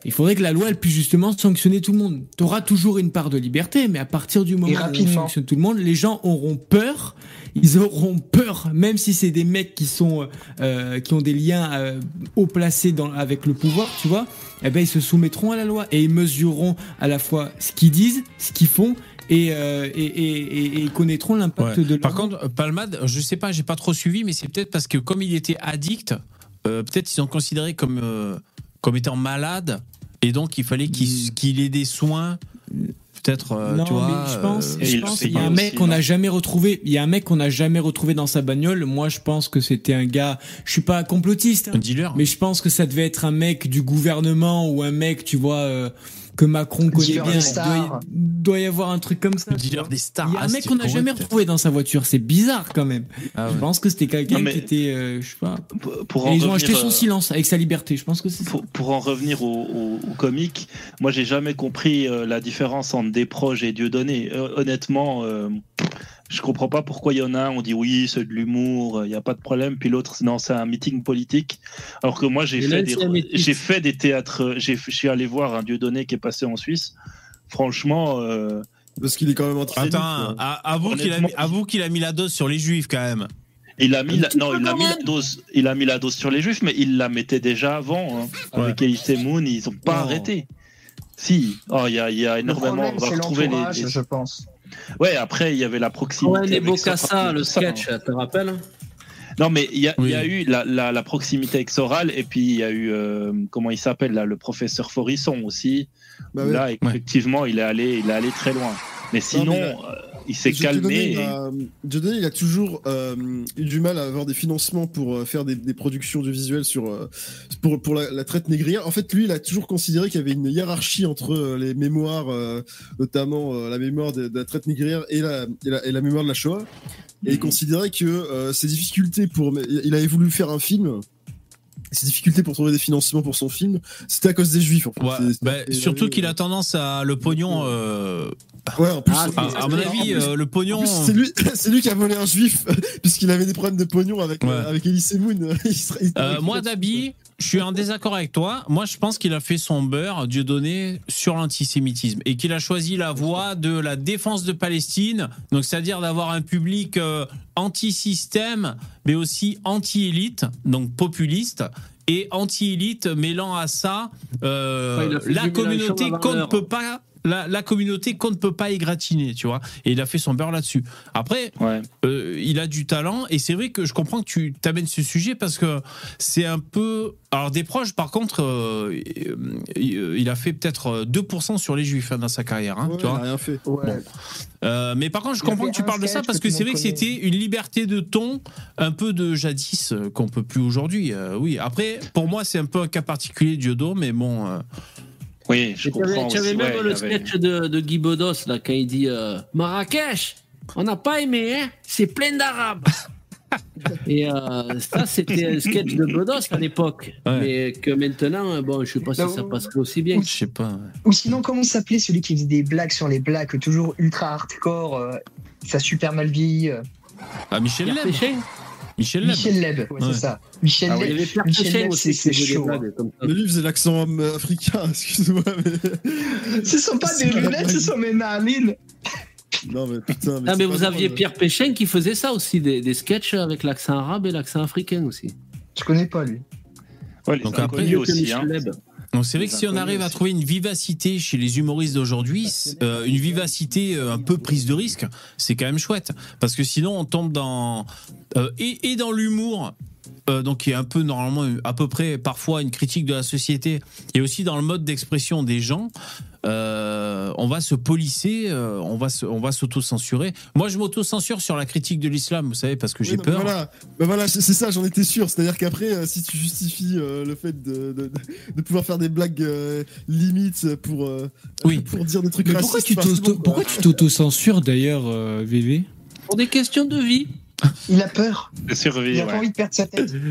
Il faudrait que la loi elle puisse justement sanctionner tout le monde. Tu auras toujours une part de liberté, mais à partir du moment où on sanctionne tout le monde, les gens auront peur. Ils auront peur, même si c'est des mecs qui sont euh, qui ont des liens euh, haut placés dans, avec le pouvoir, tu vois. Eh ben ils se soumettront à la loi et ils mesureront à la fois ce qu'ils disent, ce qu'ils font et, euh, et, et, et- et connaîtront l'impact Ouais. de. Par contre, Palmade, je sais pas, j'ai pas trop suivi, mais c'est peut-être parce que comme il était addict, euh, peut-être ils ont considéré comme euh, comme étant malade, et donc il fallait qu'il qu'il ait des soins. Peut-être, euh, non, tu vois. mais je pense, euh, je pense y a un mec qu'on n'a jamais retrouvé. Il y a un mec qu'on n'a jamais retrouvé dans sa bagnole. Moi, je pense que c'était un gars. Je suis pas complotiste, hein, un dealer. mais je pense que ça devait être un mec du gouvernement ou un mec, tu vois, euh, que Macron connaît bien. doit, y- doit y avoir un truc comme ça. dealer des stars. Il y a un Ah, mec c'était qu'on n'a jamais retrouvé dans sa voiture. C'est bizarre quand même. Ah Je pense que c'était quelqu'un qui était, euh, je sais pas. Pour- ils ont acheté son euh, silence avec sa liberté. Je pense que c'est ça. pour, pour en revenir au, au, au comique, moi j'ai jamais compris euh, la différence entre des proches et Dieudonné. Euh, honnêtement, euh, je comprends pas pourquoi il y en a un, on dit oui, c'est de l'humour, il n'y a pas de problème, puis l'autre, non, c'est un meeting politique. Alors que moi j'ai fait, des, j'ai fait des théâtres, j'ai- je suis allé voir un Dieudonné qui est passé en Suisse. Franchement, euh, Parce qu'il est quand même anti Attends, à- avoue qu'il a, mis- avoue qu'il a mis la dose sur les juifs quand même. Il a mis, la, non, il a mis la dose, il a mis la dose sur les juifs, mais il la mettait déjà avant. hein. Avec Elise Moon, ils ont pas Non. arrêté. Si, oh, il y a, il y a énormément. problème, On va c'est retrouver les, l'entourage, les- je pense. Ouais, après il y avait la proximité. Ouais, les Bocassa, le ça, sketch, hein. tu te rappelles Non, mais il y, a- y eu la, la, la proximité Soral et puis il y a eu euh, comment il s'appelle là, le professeur Forisson aussi. Bah. Là, effectivement, il est allé, il est allé très loin. Mais sinon, mais là- euh, il s'est calmé. il et- a- Dieudonné, il a toujours euh, eu du mal à avoir des financements pour euh, faire des, des productions audiovisuelles sur euh, pour pour la, la traite négrière. En fait, lui, il a toujours considéré qu'il y avait une hiérarchie entre les mémoires, notamment la mémoire de, de la traite négrière et la, et la et la mémoire de la Shoah. Et il considérait que ses difficultés pour, il avait voulu faire un film. Ses difficultés pour trouver des financements pour son film, c'était à cause des juifs. En fait. Ouais, C'est- bah, surtout qu'il a tendance à le pognon. euh, Ouais, en plus, Ah, à, à mon avis, euh, le pognon. c'est lui, c'est lui qui a volé un juif, puisqu'il avait des problèmes de pognon avec, Ouais. euh, avec Elise Moon. Il serait- il Euh, serait- moi, Dabi, je suis en désaccord avec toi. Moi, je pense qu'il a fait son beurre, Dieu donné, sur l'antisémitisme et qu'il a choisi la voie de la défense de Palestine. Donc, c'est-à-dire d'avoir un public euh, anti-système, mais aussi anti-élite, donc populiste. Et anti-élite mêlant à ça euh, la communauté qu'on ne peut pas la, la communauté qu'on ne peut pas égratigner, tu vois. Et il a fait son beurre là-dessus. Après, Ouais. euh, il a du talent et c'est vrai que je comprends que tu t'amènes ce sujet parce que c'est un peu. Alors des proches, par contre, euh, il il a fait peut-être 2% sur les juifs hein, dans sa carrière, hein, Ouais, tu il vois. rien fait. Ouais. Euh, mais par contre, je Il comprends que tu parles de ça parce que que c'est vrai que c'était une liberté de ton, un peu de jadis euh, qu'on peut plus aujourd'hui. euh, oui. Après, pour moi, c'est un peu un cas particulier Diodo, mais bon. Oui, je comprends. Tu avais même ouais, le avait- sketch de, de Guy Bedos, là, quand il dit euh, Marrakech, on n'a pas aimé, hein c'est plein d'arabes. Et euh, ça, c'était un sketch de Bedos à l'époque. Ouais. Mais que maintenant, euh, bon, je sais pas si Non. ça passerait aussi bien. Je sais pas. ouais. Ou sinon, comment s'appelait celui qui faisait des blagues sur les blagues, toujours ultra hardcore, euh, ça super mal vieilli. euh, Ah, Michel. Péchin Michel Leb. Michel Leb, ouais, Ouais. c'est ça. Michel Ah, Leb. Pierre Michel c'est chaud. Mais lui, il faisait l'accent euh, africain, excuse-moi. Mais... Ce sont pas des lunettes, ce sont mes narines. Non, mais putain. Ah, c'est mais pas vous drôle. aviez Pierre Péchin qui faisait ça aussi, des, des sketchs avec l'accent arabe et l'accent africain aussi. Je connais pas lui. Ouais, les Donc après, aussi. Michel Hein. Donc c'est vrai que si on arrive à trouver une vivacité chez les humoristes d'aujourd'hui, euh, une vivacité euh, un peu prise de risque, c'est quand même chouette. Parce que sinon on tombe dans... euh, et dans l'humour, euh, donc qui est un peu normalement à peu près parfois une critique de la société, et aussi dans le mode d'expression des gens, euh, on va se polisser, euh, on va se, on va s'auto-censurer. Moi je m'auto-censure sur la critique de l'islam, vous savez, parce que Oui, j'ai peur. Voilà, Bah voilà c'est ça, j'en étais sûr. C'est-à-dire qu'après, euh, si tu justifies euh, le fait de, de, de pouvoir faire des blagues euh, limites pour, euh, Oui. pour dire des trucs Mais racistes. pourquoi tu t'auto-censures d'ailleurs, euh, VV Pour des questions de vie. Il a peur. De Il a pas envie de perdre sa tête.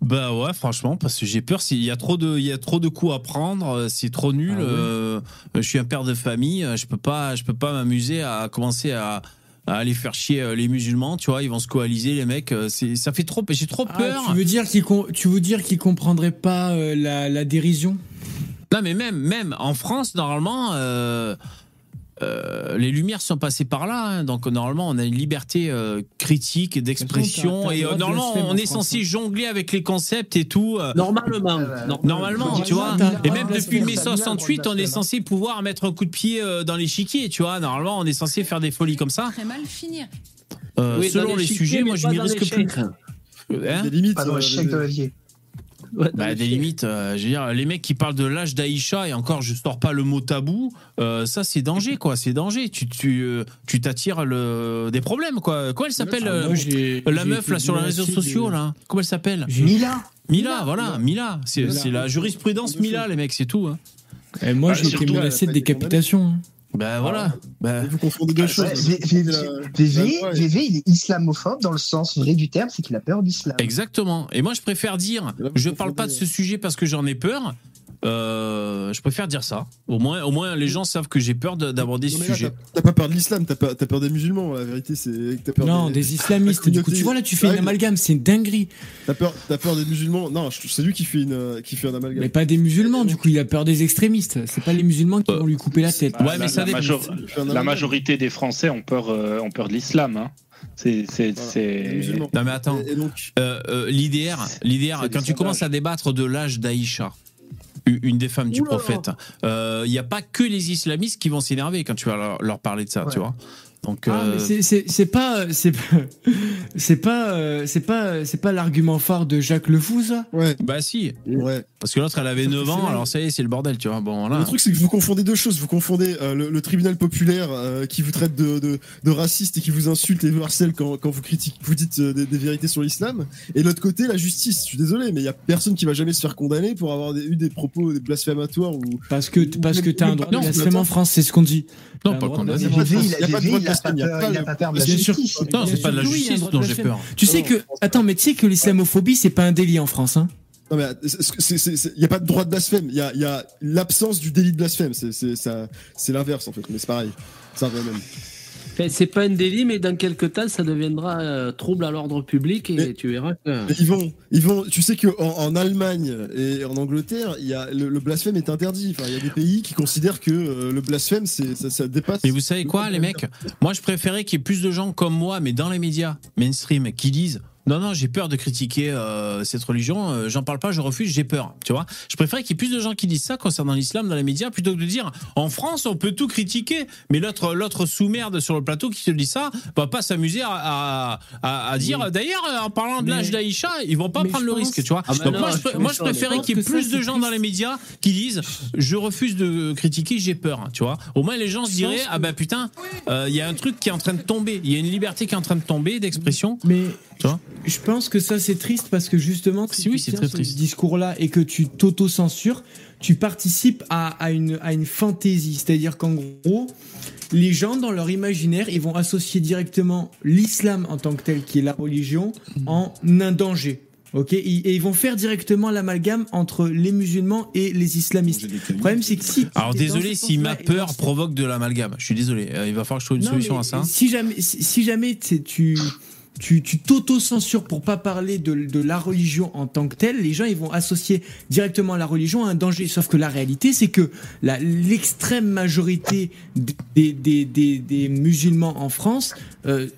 Bah ouais, franchement, parce que j'ai peur. s'il y a trop de, il y a trop de coups à prendre. euh, C'est trop nul. Ah ouais. euh, je suis un père de famille. euh, Je peux pas, je peux pas m'amuser à commencer à, à aller faire chier les musulmans. Tu vois, ils vont se coaliser, les mecs. C'est, ça fait trop. J'ai trop Ah, peur. tu veux dire qu'ils tu veux dire qu'ils comprendraient pas euh, la, la dérision? Non, mais même, même en France, normalement. euh, euh, les lumières sont passées par là, hein, donc normalement on a une liberté euh, critique, d'expression, et euh, normalement on est censé jongler avec les concepts et tout. euh, Normalement. Euh, Normalement, tu vois. Et même depuis mai Mila, 68, on est censé pouvoir mettre un coup de pied euh, dans l'échiquier, tu vois. Normalement, on est censé faire des folies comme ça. Très mal finir. Euh, selon les sujets, moi, je m'y risque l'échec. plus. Hein des limites. Pas dans euh, l'avier. Ouais, bah, des limites, euh, je veux dire, les mecs qui parlent de l'âge d'Aïcha et encore, je sors pas le mot tabou, euh, ça c'est danger, quoi. C'est danger. Tu tu euh, tu t'attires le des problèmes, quoi. Comment elle s'appelle Ah, la meuf là sur les réseaux sociaux là Comment elle s'appelle? Mila. Mila, voilà, Mila. C'est Mila. c'est la jurisprudence Mila, les mecs, c'est tout. Hein. Eh, moi, Ah, j'ai été menacé de décapitation. hein. Ben voilà. Ben, Vous confondez deux choses. Ouais, Vous V- confondez V- la- VV, la- VV, il est islamophobe dans le sens vrai du terme, c'est qu'il a peur d'islam. Exactement. Et moi, je préfère dire, je parle pas de ce sujet parce que j'en ai peur. Euh, je préfère dire ça. Au moins, au moins, les gens savent que j'ai peur de- d'aborder ce là, sujet. t'as- pas peur de l'islam, t'as pas- peur des musulmans. La vérité, c'est que t'as peur Non, des islamistes. Du coup, tu vois, là, tu fais une amalgame, c'est une dinguerie. T'as peur, t'as peur des musulmans Non, c'est lui qui fait une, euh, qui fait un amalgame. Mais pas des musulmans, du coup, il a peur des extrémistes. C'est pas les musulmans qui vont lui couper la tête. La, la major- la majorité des Français ont peur, euh, ont peur de l'islam. Hein. C'est, c'est... Non mais attends, Euh, euh, l'IDR, l'IDR, quand tu commences à débattre de l'âge d'Aïcha, une des femmes du Oula. prophète, il n'y a pas que les islamistes qui vont s'énerver quand tu vas leur, leur parler de ça, tu vois. Donc, Ah, mais euh, c'est- pas c'est pas c'est pas euh, c'est pas c'est pas l'argument phare de Jacques Le Fou ça? Ouais. Bah si. Ouais. Parce que l'autre elle avait 9 ans, alors ça y est, c'est le bordel, tu vois. Bon là. Le truc, c'est que vous confondez deux choses. Vous confondez euh, le, le tribunal populaire euh, qui vous traite de, de, de raciste et qui vous insulte et vous harcèle quand, quand vous critiquez, vous dites euh, des, des vérités sur l'islam. Et de l'autre côté, la justice. Je suis désolé, mais il y a personne qui va jamais se faire condamner pour avoir des- eu des propos des blasphématoires ou. parce que parce que t'as un droit de blasphème en France c'est ce qu'on dit Non, pas condamné. Il y a pas de droit de. Non, c'est pas de la justice dont j'ai peur. Tu sais que attends mais tu sais que l'islamophobie c'est pas un délit en France hein Non mais il n'y a pas de droit de blasphème. Il y a, il y a l'absence du délit de blasphème. C'est l'inverse en fait. Mais c'est pareil. Ça revient même. C'est pas un délit, mais dans quelques temps, ça deviendra euh, trouble à l'ordre public et Mais- tu verras que. Ils vont, ils vont. Tu sais que en, en Allemagne et en Angleterre, il y a le, le blasphème est interdit. Enfin, il y a des pays qui considèrent que euh, le blasphème, ça, ça dépasse. Mais vous savez quoi, les mecs? Moi, je préférais qu'il y ait plus de gens comme moi, mais dans les médias mainstream, qui disent non, non, j'ai peur de critiquer euh, cette religion, euh, j'en parle pas, je refuse, j'ai peur. Tu vois. Je préférais qu'il y ait plus de gens qui disent ça concernant l'islam dans les médias plutôt que de dire en France, on peut tout critiquer, mais l'autre l'autre sous-merde sur le plateau qui te dit ça va pas s'amuser à, à, dire. D'ailleurs, en parlant de Mais- l'âge d'Aïcha, ils vont pas mais prendre le pense- risque, tu vois. Ah bah Donc non, moi, je moi, je préférais qu'il y ait plus de gens dans les médias qui disent je refuse de critiquer, j'ai peur, tu vois. Au moins, les gens se diraient ah bah putain, euh, il y a un truc qui est en train de tomber, il y a une liberté qui est en train de tomber d'expression. mais Tu vois je pense que ça c'est triste parce que justement si, Si, oui, tu c'est tiens très ce triste. discours là et que tu t'auto-censures tu participes à, à une à une fantaisie c'est-à-dire qu'en gros les gens dans leur imaginaire ils vont associer directement l'islam en tant que tel qui est la religion en un danger Ok, et et ils vont faire directement l'amalgame entre les musulmans et les islamistes. Le problème, c'est que si. Alors désolé si ma peur provoque de l'amalgame. Je suis désolé. Euh, il va falloir que je trouve une Non, solution à ça. Si jamais, si, si jamais tu tu t'auto-censures pour pas parler de, de la religion en tant que telle, les gens ils vont associer directement la religion à un danger. Sauf que la réalité, c'est que l'extrême majorité des, des, des, des musulmans en France euh,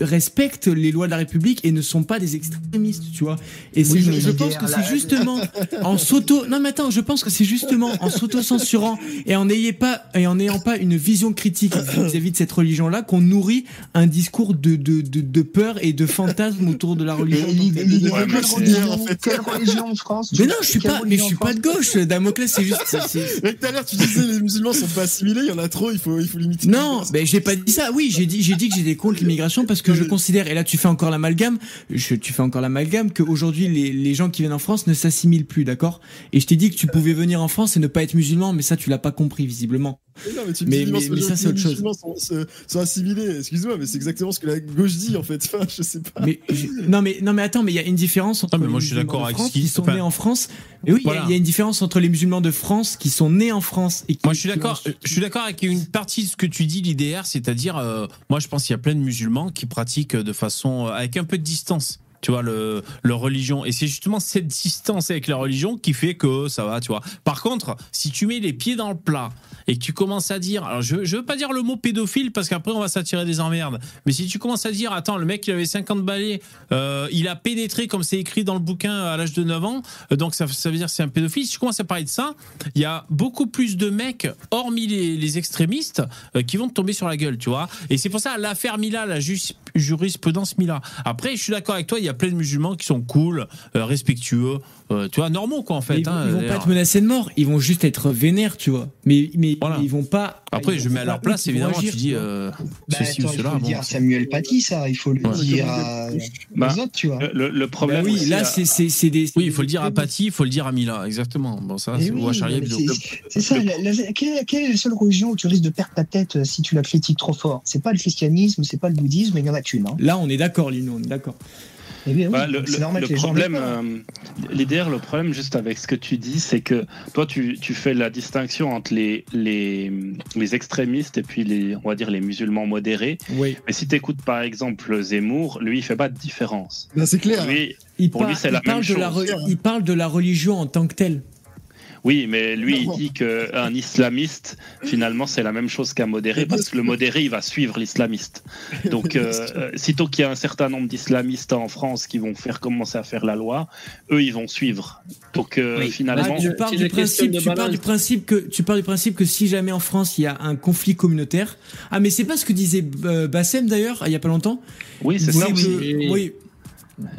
respectent les lois de la République et ne sont pas des extrémistes, tu vois. Et c'est- Oui, je, je pense que c'est justement en s'auto. Non, mais attends, je pense que c'est justement en s'auto-censurant et en n'ayant pas et en n'ayant pas une vision critique vis-à-vis de cette religion-là qu'on nourrit un discours de, de, de, de peur et de fantasme autour de la religion. Ouais, mais c'est religion, en fait. quelle religion en France Mais non, je suis pas, mais je suis pas de gauche. Damoclès, c'est juste. Mais tout à l'heure, tu disais les musulmans sont pas assimilés. Il y en a trop. Il faut, il faut limiter. Non, mais j'ai pas dit ça. Oui, j'ai dit, j'ai dit que j'étais contre l'immigration parce que je Oui. considère, et là tu fais encore l'amalgame, je, tu fais encore l'amalgame qu'aujourd'hui les, les gens qui viennent en France ne s'assimilent plus, d'accord? Et je t'ai dit que tu pouvais venir en France et ne pas être musulman, mais ça tu l'as pas compris visiblement. Non, mais, tu Mais- mais- mais ça, c'est autre chose. musulmans Sont, sont, sont assimilés. Excuse-moi, mais c'est exactement ce que la gauche dit en fait. Enfin, je sais pas. Mais je- non, mais non, mais attends, mais il y a une différence entre Ah, mais les moi, je suis musulmans d'accord de avec France ce qui- sont enfin, nés en France. Mais oui, il y voilà. y, a une différence entre les musulmans de France qui sont nés en France et qui. Moi, je suis d'accord. Je suis d'accord avec une partie de ce que tu dis, l'IDR, c'est-à-dire, euh, moi, je pense qu'il y a plein de musulmans qui pratiquent de façon euh, avec un peu de distance. Tu vois le leur religion et c'est justement cette distance avec la religion qui fait que ça va, tu vois. Par contre, si tu mets les pieds dans le plat et que tu commences à dire, alors je je veux pas dire le mot pédophile parce qu'après on va s'attirer des emmerdes, mais si tu commences à dire, attends, le mec il avait 50 balais, euh, il a pénétré comme c'est écrit dans le bouquin à l'âge de 9 ans, euh, donc ça, ça veut dire c'est un pédophile. Si tu commences à parler de ça, il y a beaucoup plus de mecs, hormis les, extrémistes, euh, qui vont te tomber sur la gueule, tu vois. Et c'est pour ça l'affaire Mila, la jus- jurisprudence Mila. Après, je suis d'accord avec toi, il y a plein de musulmans qui sont cool, euh, respectueux, euh, tu vois, normaux quoi en fait. Ils, vont- hein, ils vont pas être menacés de mort, ils vont juste être vénères, tu vois. Mais, mais Voilà. ils vont pas. Après, ils je vont- mets à leur place, vont évidemment, agir, tu dis euh, Bah, ceci attends, ou il cela. faut le bon. dire à Samuel Paty, ça. Il faut le Ouais. dire à, Bah, aux autres, tu vois. Le, problème. Bah oui, aussi, là à- c'est des. Oui, il faut le dire à Paty, il faut le dire à Mila, exactement. Bon, ça, c'est oui, Charlie c'est- ça. quelle est la seule religion où tu risques de perdre ta tête euh, si tu la critiques trop fort? C'est pas le christianisme, c'est pas le bouddhisme, il y en a qu'une. hein. Là, on est d'accord, Lino, on est d'accord. Eh bien, oui, Bah, le, c'est le- normal le que les gens problème, euh, le problème juste avec ce que tu dis, c'est que toi, tu, tu fais la distinction entre les, les, les extrémistes et puis les, on va dire, les musulmans modérés. Oui. Mais si tu écoutes par exemple Zemmour, lui, il fait pas de différence. Bah, c'est clair. Lui, Il, pour lui, c'est la même chose. la re- il parle de la religion en tant que telle. Oui, mais lui, Non. il dit qu'un islamiste, finalement, c'est la même chose qu'un modéré, parce que le modéré, il va suivre l'islamiste. Donc, euh, sitôt qu'il y a un certain nombre d'islamistes en France qui vont faire commencer à faire la loi, eux, ils vont suivre. Donc, euh, Oui. finalement, Ah, tu pars, c'est du principe, de tu pars balance. du principe que tu pars du principe que si jamais en France il y a un conflit communautaire, ah mais c'est pas ce que disait euh, Bassem d'ailleurs il y a pas longtemps. oui, c'est ça. que- oui.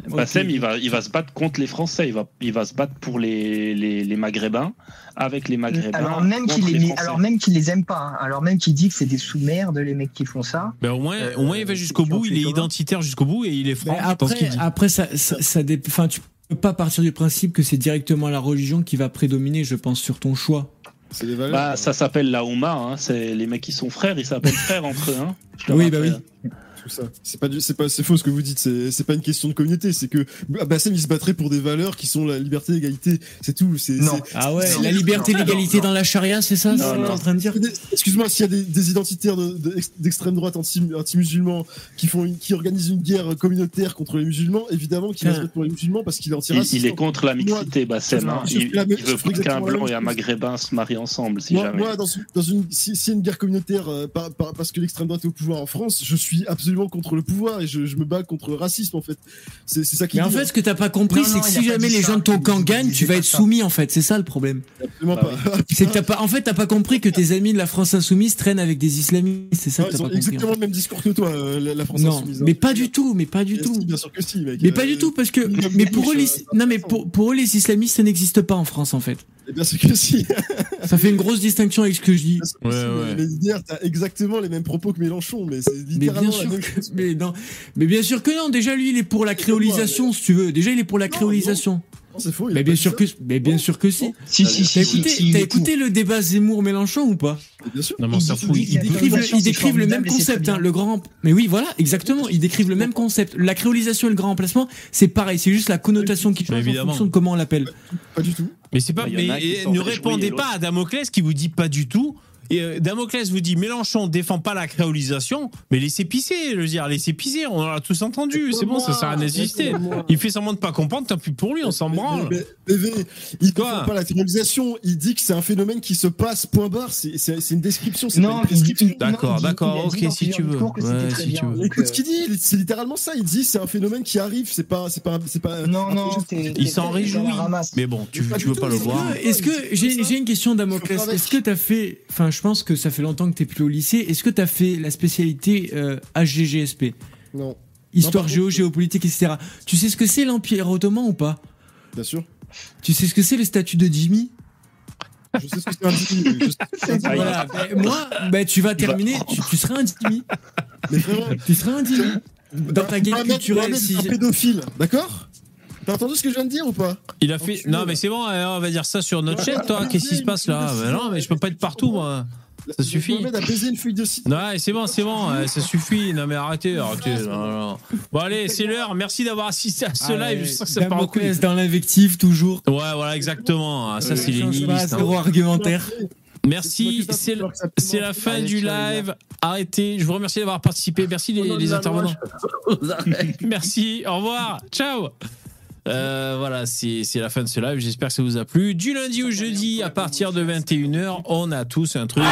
Bassem, Ok. il va, il va se battre contre les Français, il va, il va se battre pour les, les, les Maghrébins, avec les Maghrébins. Alors même qu'il les les, Français. alors même qu'il les aime pas, hein. alors même qu'il dit que c'est des sous-merdes les mecs qui font ça. Ben, au moins, Euh, au moins, il va jusqu'au qui ont bout, il est identitaire jusqu'au bout et il est franc après, dit. après ça, ça, ça dé- enfin, tu peux pas partir du principe que c'est directement la religion qui va prédominer, je pense, sur ton choix. C'est des valeurs. Bah, ça s'appelle la Ouma, hein. c'est les mecs qui sont frères, ils s'appellent frères entre eux. Hein. Oui, bah rappelle. Tout ça. C'est pas, c'est pas, c'est faux ce que vous dites. C'est, c'est pas une question de communauté. C'est que bah, Bassem il se battrait pour des valeurs qui sont la liberté, l'égalité. C'est tout. C'est, Ah ouais, la liberté, l'égalité dans la charia, c'est ça, ce que en train de dire Excuse-moi, s'il y a des, des identitaires de- de- d'extrême droite anti- anti-musulmans qui font, une- qui organisent une guerre communautaire contre les musulmans, évidemment qu'il va se pour les musulmans parce qu'il est antiraciste. il est contre la mixité, Bassem. Hein. Il, veut plus qu'un blanc et un maghrébin se marient ensemble, si moi, jamais. moi, dans une, dans une, si- s'il y a une guerre communautaire euh, par- par- parce que l'extrême droite est au pouvoir en France, je suis absolument contre le pouvoir et je, je me bats contre le racisme en fait. C'est ça qui Mais en fait, hein. ce que t'as pas compris, c'est que si jamais les ça. gens de ton camp gagnent, tu vas être ça. soumis, en fait. C'est ça le problème. absolument Bah pas. C'est que t'as pas, en fait, t'as pas compris que tes amis de la France insoumise traînent avec des islamistes. C'est ça que ils t'as ont pas compris. en exactement fait. le même discours que toi, euh, la, la France Non, insoumise, hein. mais pas du tout, mais pas du tout. bien sûr que si, mec. Mais pas Euh, du tout, parce que, a mais pour eux, euh, non, mais pour, pour eux, les islamistes, ça n'existe pas en France, en fait. Et Bien sûr que si. Ça fait une grosse distinction avec ce que je dis. Bien Ouais, si, ouais. Mais, mais hier, t'as exactement les mêmes propos que Mélenchon, mais c'est Mais littéralement bien la sûr même que, chose. mais non, mais bien sûr que non. Déjà, lui, il est pour la créolisation, si tu veux. Déjà, il est pour la Non, créolisation. Non, c'est faux. Mais bien sûr que, mais bien sûr que si. Si si T'as si écouté, t'as écouté le débat Zemmour-Mélenchon ou pas? Bien sûr. Non, mais on Ils décrivent, créolisation, ils c'est décrivent le même concept, hein, le grand. Mais oui, voilà, exactement. Ils décrivent le même concept. La créolisation et le grand remplacement, c'est pareil. C'est juste la connotation qui change en fonction de comment on l'appelle. Pas du tout. Mais c'est pas. Bah, mais ne répondez pas à Damoclès qui vous dit pas du tout. Et euh, Damoclès vous dit Mélenchon défend pas la créolisation, mais laissez pisser, je veux dire, laissez pisser, on l'a tous entendu, c'est bon, ça sert à d'insister. Il fait semblant de pas comprendre, tant pis pour lui, on s'en branle. mais- mais- mais- il Quoi défend pas la théorisation, il dit que c'est un phénomène qui se passe, point barre, c'est une description, c'est pas une il- D'accord, d'accord, ok, si tu veux. Ouais, si bien. tu Écoute ce qu'il dit, c'est littéralement ça, il dit c'est un phénomène qui arrive, c'est pas, c'est pas, c'est pas. Non, non, Il s'en réjouit. Mais bon, tu, veux pas le voir. Est-ce que j'ai une question Damoclès Est-ce que t'as fait Enfin, je pense que ça fait longtemps que t'es plus au lycée. Est-ce que t'as fait la spécialité euh, HGGSP Non, Histoire Non, par géo, contre- géopolitique, etc. Tu sais ce que c'est l'Empire ottoman ou pas? Bien sûr. Tu sais ce que c'est le statut de Jimmy? Je sais ce que c'est un Jimmy, je sais ce que c'est un Jimmy. Voilà. Moi, ben, tu vas terminer. Tu, tu seras un Jimmy. Mais Tu seras un Jimmy. Dans ta game Mohamed- culturelle, si. un pédophile, d'accord? T'as entendu ce que je viens de dire ou pas Il a fait. Non, mais c'est bon, on va dire ça sur notre Ouais, chaîne, toi. ouais, Qu'est-ce qui se ouais, passe là Non, mais je peux pas être partout, moi. Ça suffit. Une feuille de site. Non, c'est bon, c'est bon, ça suffit. Non, mais arrêtez, arrêtez. non, non. Bon, allez, c'est l'heure. Merci d'avoir assisté à ce Ah, live. Je sens que ça part en couille. Damoclès dans l'invective, toujours. Ouais, voilà, exactement. Ah, ça, c'est les nihilistes. hein. zéro argumentaire. Merci, c'est la fin du live. Arrêtez. Je vous remercie d'avoir participé. Merci les, les intervenants. Merci. Au revoir. Ciao. Euh, voilà, c'est la fin de ce live. J'espère que ça vous a plu. Du lundi au jeudi, à partir de 21h, on a tous un truc.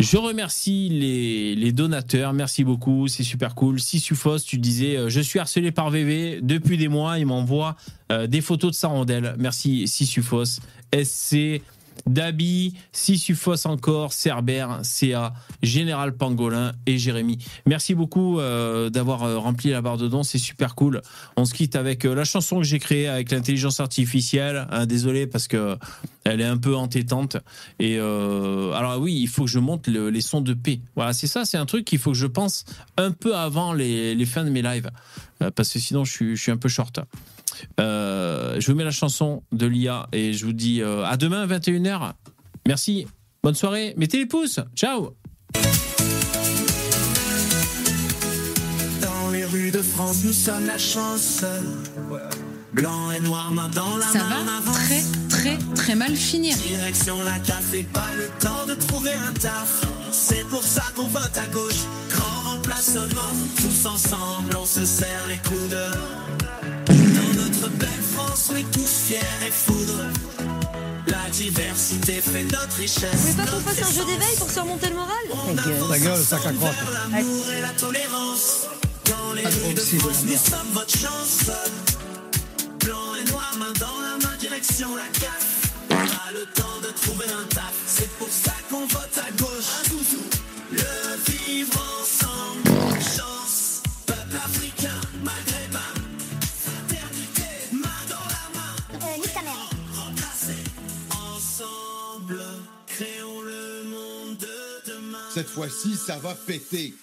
Je remercie les, les donateurs. Merci beaucoup. C'est super cool. Sissufos, tu disais, euh, je suis harcelé par VV depuis des mois. Il m'envoie euh, des photos de sa rondelle. Merci, Sissufos. SC. Dabi, Sissufos encore, Cerber, CA, Général Pangolin et Jérémy. Merci beaucoup euh, d'avoir euh, rempli la barre de dons, c'est super cool. On se quitte avec euh, la chanson que j'ai créée avec l'intelligence artificielle. Hein, désolé parce que elle est un peu entêtante. Et alors oui, il faut que je monte le- les sons de paix. Voilà, c'est ça, c'est un truc qu'il faut que je pense un peu avant les, fins de mes lives. Parce que sinon, je suis un peu short. Euh, je vous mets la chanson de l'IA et je vous dis euh, à demain 21h. Merci. Bonne soirée. Mettez les pouces. Ciao. Dans les rues de France. Nous sommes la chance. Blanc et noir, main dans la Ça main, va avance. très très très mal finir. Direction la CAF et pas le temps de trouver un taf. C'est pour ça qu'on vote à gauche. Grand remplacement, tous ensemble, on se serre les coudes. France, oui, tous fiers et foudres. La diversité fait notre richesse. Vous voulez pas qu'on fasse un jeu d'éveil pour se remonter le moral Ta gueule, sac à crotte. L'amour et la tolérance. Dans les rues de France, nous sommes votre chance. Blanc et noir, main dans la main, direction la CAF. Pas le temps de trouver un taf, c'est pour ça Cette fois-ci, ça va péter.